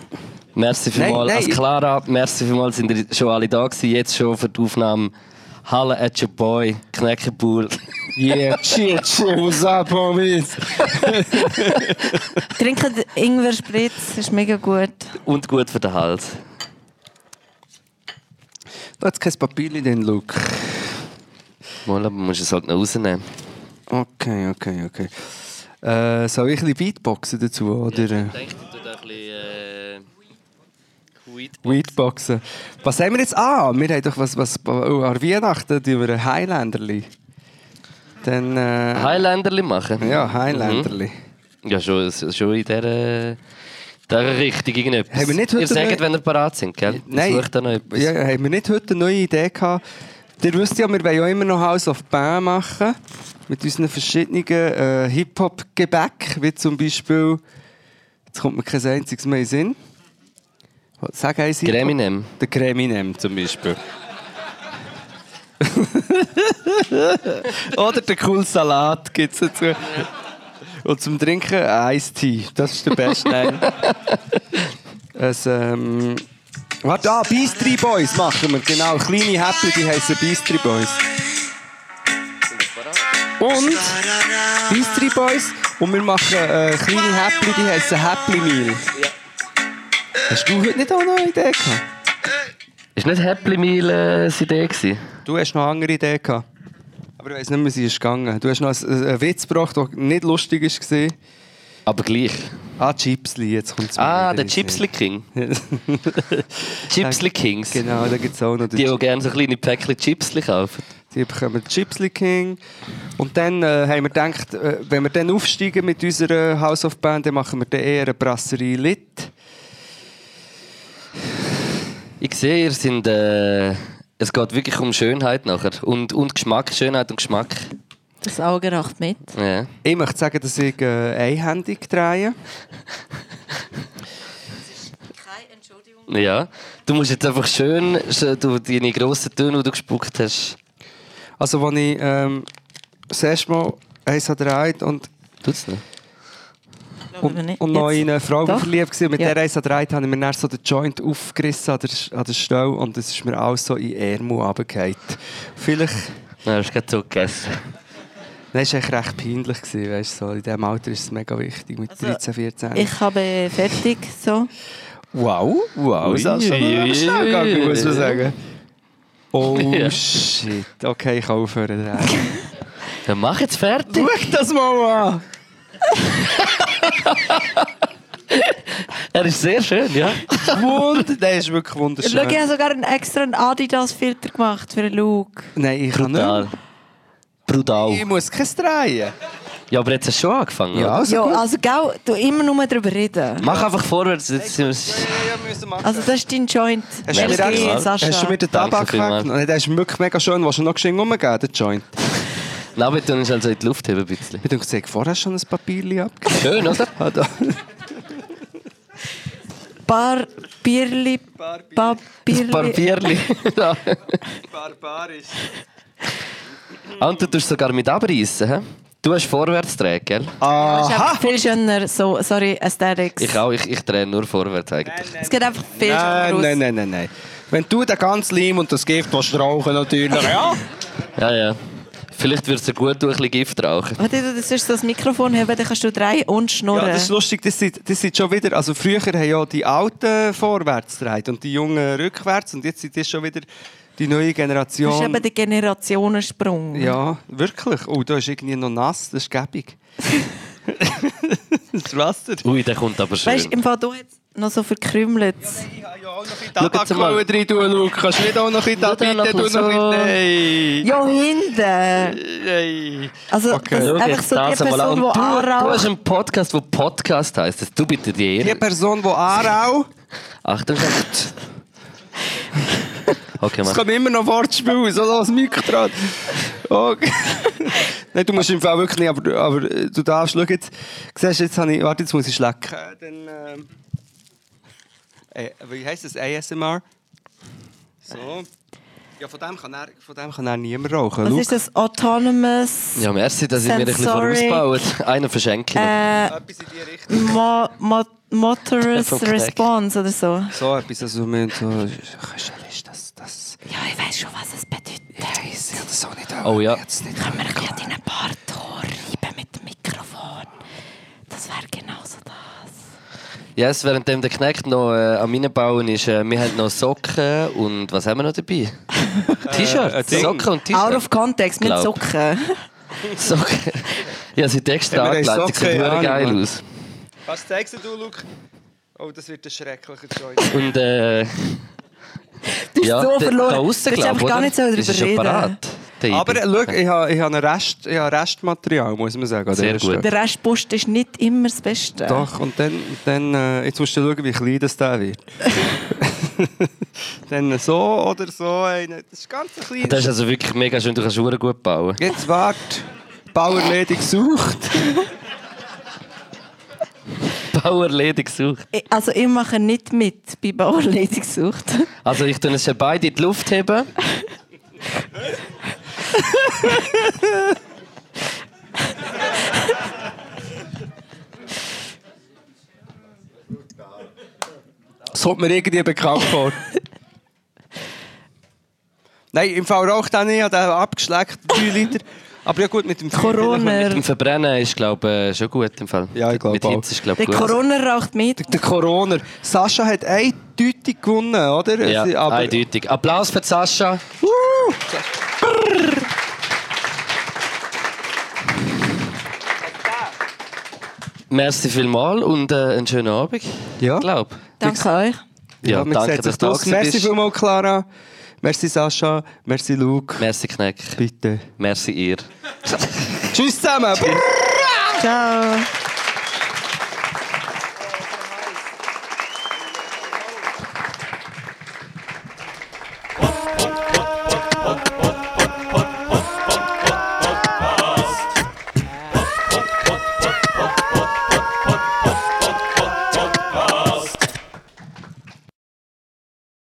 Merci vielmals. Als Clara, merci vielmals, sind ihr schon alle da gewesen. Jetzt schon für die Aufnahme. Halle at your boy, Kneckepool. Yeah, shit, shit, what's up, homies? Trinken Ingwer-Spritz, ist mega gut. Und gut für den Hals. Du hast kein Papier in den Look. Mal, aber musst es halt noch rausnehmen. Okay, okay, okay. Äh, soll ich ein bisschen Beatboxen dazu, oder? äh, denke, ich tue da ein bisschen. Äh, Weedboxen. Was haben wir jetzt? Ah, wir haben doch was, was oh, an Weihnachten wir ein Highlanderli. Dann, äh, Highländerli machen? ja, Highlanderli. Ja, schon, schon in dieser, dieser Richtung irgendetwas. Haben wir nicht heute Ihr sagt, wenn ihr parat sind, gell? Nein, Ich noch etwas. ja, haben wir nicht heute eine neue Idee gehabt? Ihr wisst ja, wir wollen ja immer noch House of Band machen. Mit unseren verschiedenen äh, Hip-Hop-Gebäck, wie zum Beispiel, jetzt kommt mir kein einziges mehr in den Sinn. Sag eins. Greminem. Der Creminem zum Beispiel. Oder der cool Salat gibt es dazu. Und zum Trinken Tea. Das ist der beste Nein. Es, ähm, warte, ah, Beastry Boys machen wir. Genau, kleine Häppchen, die heißen Beastry Boys. Und Beastry Boys. Und wir machen äh, kleine Häppchen, die heißen Happy Meal. Hast du heute nicht auch noch eine Idee gehabt? Ist nicht Happy Meal äh, eine Idee gewesen? Du hast noch eine andere Idee gehabt. Aber ich weiß nicht mehr, sie ist gegangen. Du hast noch einen, einen Witz gebracht, der nicht lustig war. Aber gleich. Ah, Chipsli, jetzt kommt es Ah, der Chipsli King. Chipsli Kings. Genau, da gibt es auch noch Die, die gerne so kleine Päckchen Chipsli kaufen. Die bekommen Chipsli King. Und dann äh, haben wir gedacht, äh, wenn wir dann aufsteigen mit unserer House of Band, dann machen wir dann eher eine Brasserie Lit. Ich sehe, ihr sind. Äh, es geht wirklich um Schönheit nachher. Und, und Geschmack, Schönheit und Geschmack. Das Auge raucht mit. Ja. Ich möchte sagen, dass ich äh, einhändig drehe. Keine Entschuldigung. ja. Du musst jetzt einfach schön, schön du, deine grossen Töne, die du gespuckt hast. Also, als ich ähm, das erste Mal eins gedreht und, Tut's nicht? Und, und noch in eine Frau Doch. verliebt war, und mit Ja. der eins gedreht habe ich mir dann so den Joint aufgerissen an der, an der Stelle und es ist mir alles so in Ärmel runtergefallen. Vielleicht... Nein, hast du gerade so gegessen. Nein, es war echt recht peinlich. gewesen, Weißt, du, so. In diesem Alter ist es mega wichtig, mit Also, 13, 14. Ich habe fertig so. wow, wow, das ist schon schnell gegangen, muss man sagen. Oh Ja. shit. Okay, ich kann aufhören. Dann mach jetzt fertig. Schau das mal an! Er ist sehr schön, ja. Wunder, der ist wirklich Schau, wunderschön. ich habe sogar einen extra Adidas-Filter gemacht für den Look. Nein, ich kann Brutal. nicht. Brutal. Ich muss kein drehen. Ja, aber jetzt hast du schon angefangen. Ja, also ja, gut. also gell, du immer nur darüber reden. Mach einfach vorwärts. Jetzt ja, müssen machen. Also das ist dein Joint. Hast du, mir Sascha. hast du mir den Tabak vielmals. weggenommen? Nein, Der ist wirklich mega schön. Willst du noch geschehen rumgeben, den Joint? Nein, wir tun uns also in die Luft heben ein bisschen. Ich denke, vorher schon ein Papierchen abgegeben. Schön, oder? Ah, da. Bar, Bierli, Bar, Bierli. Papierli. Ja. Barbarisch. Und du tust sogar mit abreißen, hä? Du hast vorwärts drehen, gell? Das ist viel schöner, so, sorry, Aesthetics. Ich auch, ich, ich drehe nur vorwärts eigentlich. Es geht einfach viel schöner Nein, aus. nein, nein, nein, nein. Wenn du den ganzen Leim und das Gift willst rauchen natürlich, ja. Ja, ja. Vielleicht würdest du gut durch ein bisschen Gift rauchen. Warte, du sollst das Mikrofon haben, dann kannst du drehen und schnurren. Ja, das ist lustig, das sind, das sind schon wieder, also früher haben ja die Alten vorwärts gedreht und die Jungen rückwärts und jetzt sind das schon wieder die neue das ist Generation. eben der Generationensprung. Ja, wirklich. Oh, da ist irgendwie noch nass, das ist gäbig. das Wasser. Ui, der kommt aber schön. Weißt du, im Fall, du jetzt noch so verkrümelt. Ich habe ja auch noch in Schau jetzt mal. drin tun, Luke. Kannst du nicht auch noch in da Schau da bitte noch tun? Noch so. in... Nein. Ja, hinten! Nein. Also, Okay. das einfach so die das. Person, die du, du hast einen Podcast, der Podcast heisst. Das du bitte die Die Ehre. Person, die Aarau, Achtung. Okay, es kommt immer noch Wortspiel, so das Mikro dran. Okay. Nein, du musst im Fall wirklich nicht, aber, aber äh, du darfst, schau jetzt, siehst, jetzt habe ich, warte, jetzt muss ich schlecken. Dann, ähm, äh, wie heisst das, ASMR? So. Ja, von dem kann er, von dem kann er niemand rauchen. Was Schau. ist das? Autonomous Ja, merci, dass ihr mir ein bisschen vorausbaut. Einen verschenken. äh, Etwas in die Richtung. Mo Mo Motorous. Response oder so? So etwas, also wir so, ist das, das, Ja, ich weiß schon, was es bedeutet. ich habe das auch nicht Oh ja. Jetzt nicht Können wir ein bisschen deinen Bart reiben mit dem Mikrofon? Das wäre genauso das. Yes, währenddem der Knecht noch äh, am Reinbauen ist, äh, wir haben noch Socken und was haben wir noch dabei? T-Shirt. ein Ding. Socken und Out T-Shirt. of context, mit Glaub. Socken. Socken. Ja, sie hat extra wir haben angelegt. Die verdammt ja, geil Mann. aus. Was zeigst du, Luke? Oh, das wird ein schrecklicher Joint. Und äh, Du bist ja, so der- verloren. Da Du aussen, willst glaub, einfach gar nicht so darüber ist reden. parat. der Aber äh, schau, ich habe, ich habe ein Rest, ich habe Restmaterial, muss man sagen. Sehr gut. Der Restpost ist nicht immer das Beste. Doch, und dann, dann äh, jetzt musst du schauen, wie klein das da wird. dann so oder so. Eine. Das ist ganz ein kleines. Das ist also wirklich mega schön. Du kannst gut bauen. Jetzt wart, Bauerledig sucht. Bauerledig gesucht. Ich- Also ich mache nicht mit bei Bauerledigsucht. Also ich tue es schon beide in die Luft heben. Das kommt mir irgendwie bekannt vor. Nein, im Fall raucht auch nicht, ich habe den abgeschleckt, 3 Liter. Aber ja gut, mit dem, Corona. Mit dem Verbrennen ist, glaube ich, äh, schon gut im Fall. Ja, ich glaube mit Hitze ist, glaub, Der gut. Corona raucht mit. Der, der Corona. Sascha hat eindeutig gewonnen, oder? Ja, Aber eindeutig. Applaus für Sascha. Uh! Merci vielmals und äh, einen schönen Abend. Ja. Glaub. Danke euch. Ja, ja danke, dass du da Merci vielmals, Clara. Merci Sascha, merci Luke. Merci Kneck. Bitte. Merci ihr. Tschüss zusammen. Ciao.